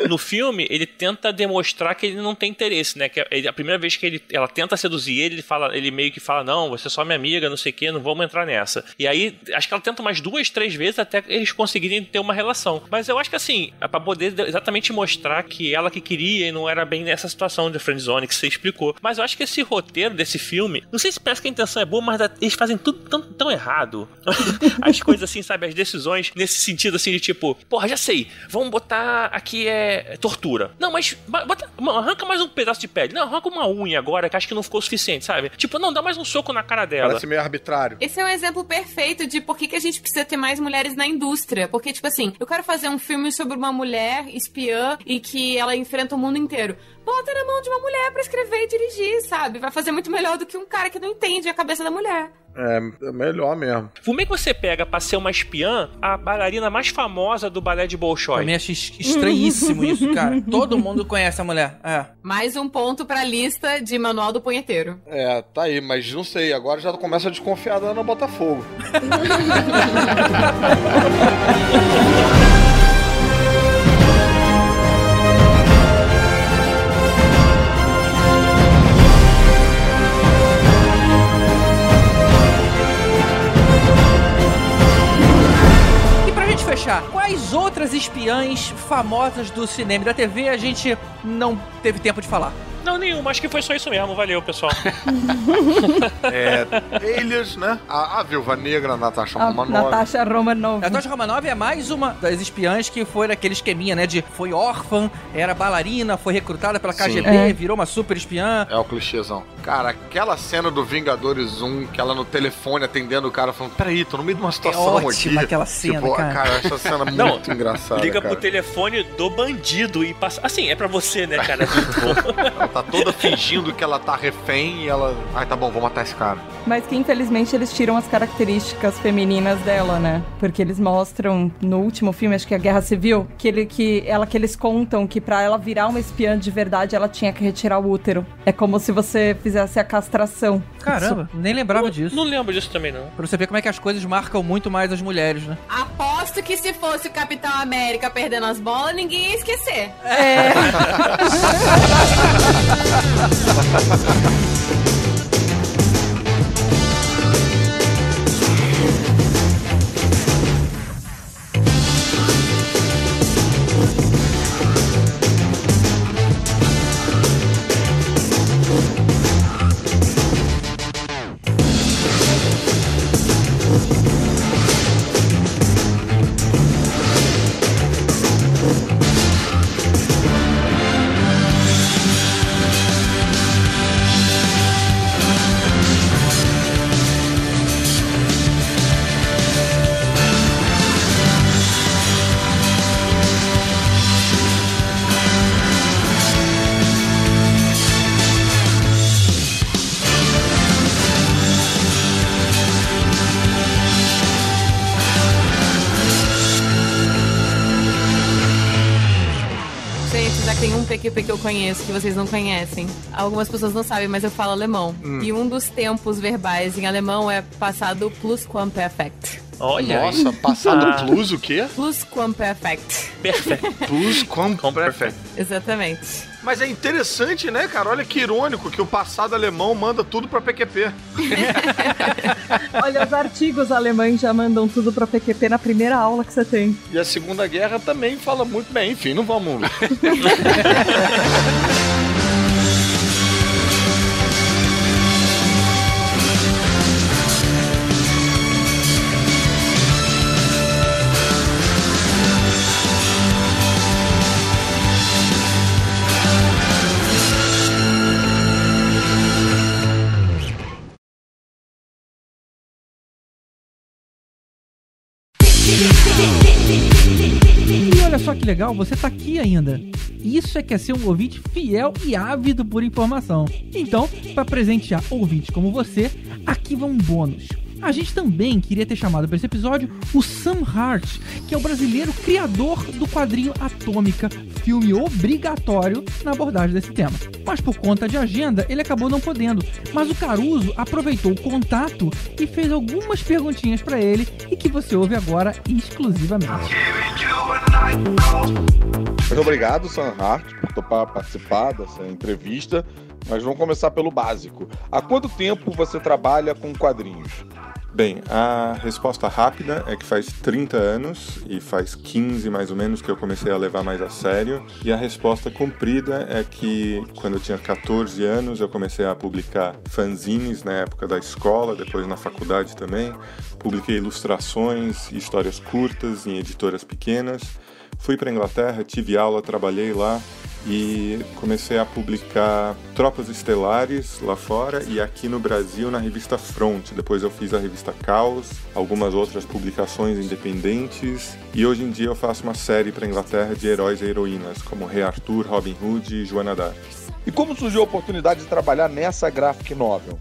No filme, ele tenta demonstrar que ele não tem interesse, né? Que ele- a primeira vez que ele, ela tenta seduzir ele, ele, fala, ele meio que fala: Não, você é só minha amiga, não sei o que, não vamos entrar nessa. E aí, acho que ela tenta umas duas, três vezes até eles conseguirem ter uma relação. Mas eu acho que assim, é pra poder exatamente mostrar que ela que queria e não era bem nessa situação de friendzone que você explicou. Mas eu acho que esse roteiro desse filme, não sei se parece que a intenção é boa, mas eles fazem tudo tão, tão errado. As coisas assim, sabe? As decisões nesse sentido assim de tipo, porra, já sei, vamos botar aqui é tortura. Não, mas bota, arranca mais um pedaço de pele. Não, arranca uma unha agora, que acho que não ficou o suficiente, sabe? Tipo, não, dá mais um soco na cara dela. Parece meio arbitrário. Esse é um exemplo perfeito de por que, que a gente precisa ter mais mulheres na indústria. Porque, tipo assim, eu quero fazer um filme sobre uma mulher espiã e que ela enfrenta o mundo inteiro. Bota na mão de uma mulher pra escrever e dirigir, sabe? Vai fazer muito melhor do que um cara que não entende a cabeça da mulher. É, é melhor mesmo. Como é que você pega pra ser uma espiã a bailarina mais famosa do balé de Bolshoi? Mim acho es- estranhíssimo isso, cara. Todo mundo conhece a mulher. É. Mais um ponto pra lista de manual do punheteiro. É, tá aí, mas não sei, agora já começa a desconfiar da Ana Botafogo. espiãs famosas do cinema e da TV a gente não teve tempo de falar? Não, nenhuma. Acho que foi só isso mesmo. Valeu, pessoal. É, Elias, né? A, a Viúva Negra, a Natasha A Romanoff. Natasha Romanoff. Natasha Romanoff é mais uma das espiãs que foi naquele esqueminha, né? De foi órfã, era bailarina, foi recrutada pela KGB, É. virou uma super espiã. É o clichêzão. Cara, aquela cena do Vingadores 1, que ela no telefone atendendo o cara falando: Peraí, tô no meio de uma situação ótima aqui. aquela cena, tipo, cara. essa cena é Não, muito engraçada. Liga cara. pro telefone do bandido e passa. Assim, é pra você, né, cara? Tá toda fingindo que ela tá refém e ela. Ai, tá bom, vou matar esse cara. Mas que infelizmente eles tiram as características femininas dela, né? Porque eles mostram no último filme, acho que é a Guerra Civil, que, ele, que, ela, que eles contam que pra ela virar uma espiã de verdade, ela tinha que retirar o útero. É como se você fizesse a castração. Caramba, nem lembrava disso. Não lembro disso também, não. Pra você ver como é que as coisas marcam muito mais as mulheres, né? Aposto que se fosse o Capitão América perdendo as bolas, ninguém ia esquecer. É. ハハハハ! Já que eu conheço que vocês não conhecem. Algumas pessoas não sabem, mas eu falo alemão. E um dos tempos verbais em alemão é passado plusquamperfect. Olha aí. Nossa, passado Ah. plus o quê? Plusquamperfect. Perfeito. Plus com perfect. Exatamente. Mas é interessante, né, cara? Olha que irônico que o passado alemão manda tudo pra PQP. Olha, os artigos alemães já mandam tudo pra PQP na primeira aula que você tem. E a Segunda Guerra também fala muito bem. Enfim, não vamos. que legal, você tá aqui ainda. Isso é que é ser um ouvinte fiel e ávido por informação. Então, para presentear ouvintes como você, aqui vai um bônus. A gente também queria ter chamado para esse episódio o Sam Hart, que é o brasileiro criador do quadrinho Atômica, filme obrigatório na abordagem desse tema. Mas por conta de agenda, ele acabou não podendo. Mas o Caruso aproveitou o contato e fez algumas perguntinhas para ele e que você ouve agora exclusivamente. Muito obrigado, Sam Hart, por topar participar dessa entrevista. Mas vamos começar pelo básico. Há quanto tempo você trabalha com quadrinhos? Bem, a resposta rápida é que faz 30 anos e faz 15 mais ou menos que eu comecei a levar mais a sério. E a resposta comprida é que quando eu tinha 14 anos eu comecei a publicar fanzines na época da escola, depois na faculdade também. Publiquei ilustrações histórias curtas em editoras pequenas. Fui para Inglaterra, tive aula, trabalhei lá e comecei a publicar Tropas Estelares lá fora e aqui no Brasil na revista Front. Depois eu fiz a revista Caos, algumas outras publicações independentes e hoje em dia eu faço uma série para Inglaterra de heróis e heroínas como Rei Arthur, Robin Hood e Joana Dark. E como surgiu a oportunidade de trabalhar nessa graphic novel?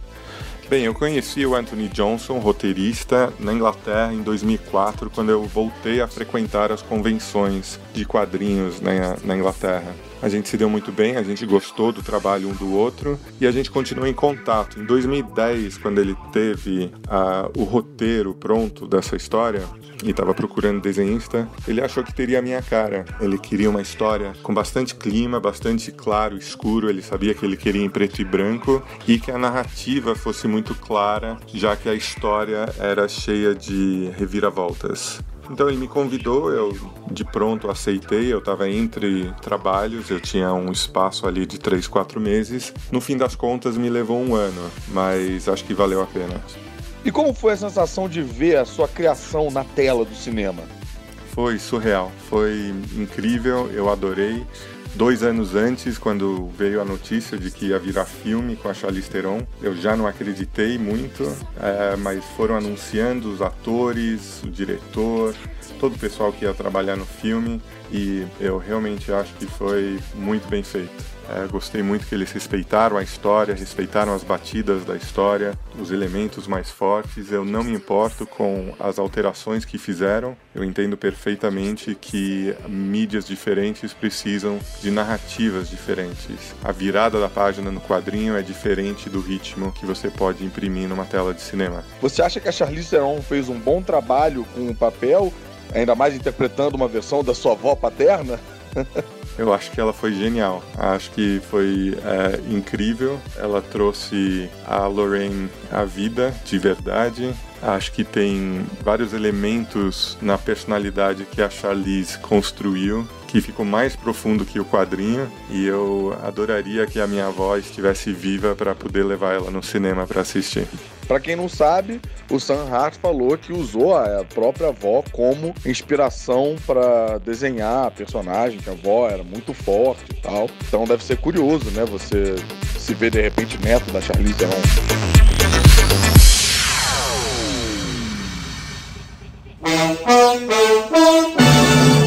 Bem, eu conheci o Anthony Johnson, roteirista, na Inglaterra em 2004, quando eu voltei a frequentar as convenções de quadrinhos na, na Inglaterra. A gente se deu muito bem, a gente gostou do trabalho um do outro e a gente continuou em contato. Em 2010, quando ele teve ah, o roteiro pronto dessa história, e estava procurando desenhista, ele achou que teria a minha cara. Ele queria uma história com bastante clima, bastante claro, escuro. Ele sabia que ele queria em preto e branco e que a narrativa fosse muito clara, já que a história era cheia de reviravoltas. Então ele me convidou, eu de pronto aceitei. Eu estava entre trabalhos, eu tinha um espaço ali de três, quatro meses. No fim das contas, me levou um ano, mas acho que valeu a pena. E como foi a sensação de ver a sua criação na tela do cinema? Foi surreal, foi incrível, eu adorei. Dois anos antes, quando veio a notícia de que ia virar filme com a Charlize Theron, eu já não acreditei muito, é, mas foram anunciando os atores, o diretor, todo o pessoal que ia trabalhar no filme e eu realmente acho que foi muito bem feito. É, gostei muito que eles respeitaram a história, respeitaram as batidas da história, os elementos mais fortes. Eu não me importo com as alterações que fizeram. Eu entendo perfeitamente que mídias diferentes precisam de narrativas diferentes. A virada da página no quadrinho é diferente do ritmo que você pode imprimir numa tela de cinema. Você acha que a Charlize Theron fez um bom trabalho com o papel, ainda mais interpretando uma versão da sua avó paterna? Eu acho que ela foi genial. Acho que foi é, incrível. Ela trouxe a Lorraine à vida de verdade. Acho que tem vários elementos na personalidade que a Charlize construiu que ficou mais profundo que o quadrinho e eu adoraria que a minha avó estivesse viva para poder levar ela no cinema para assistir. Para quem não sabe, o Sam Hart falou que usou a própria avó como inspiração para desenhar a personagem, que a avó era muito forte e tal. Então deve ser curioso, né? Você se ver de repente neto da Charlize Theron. Música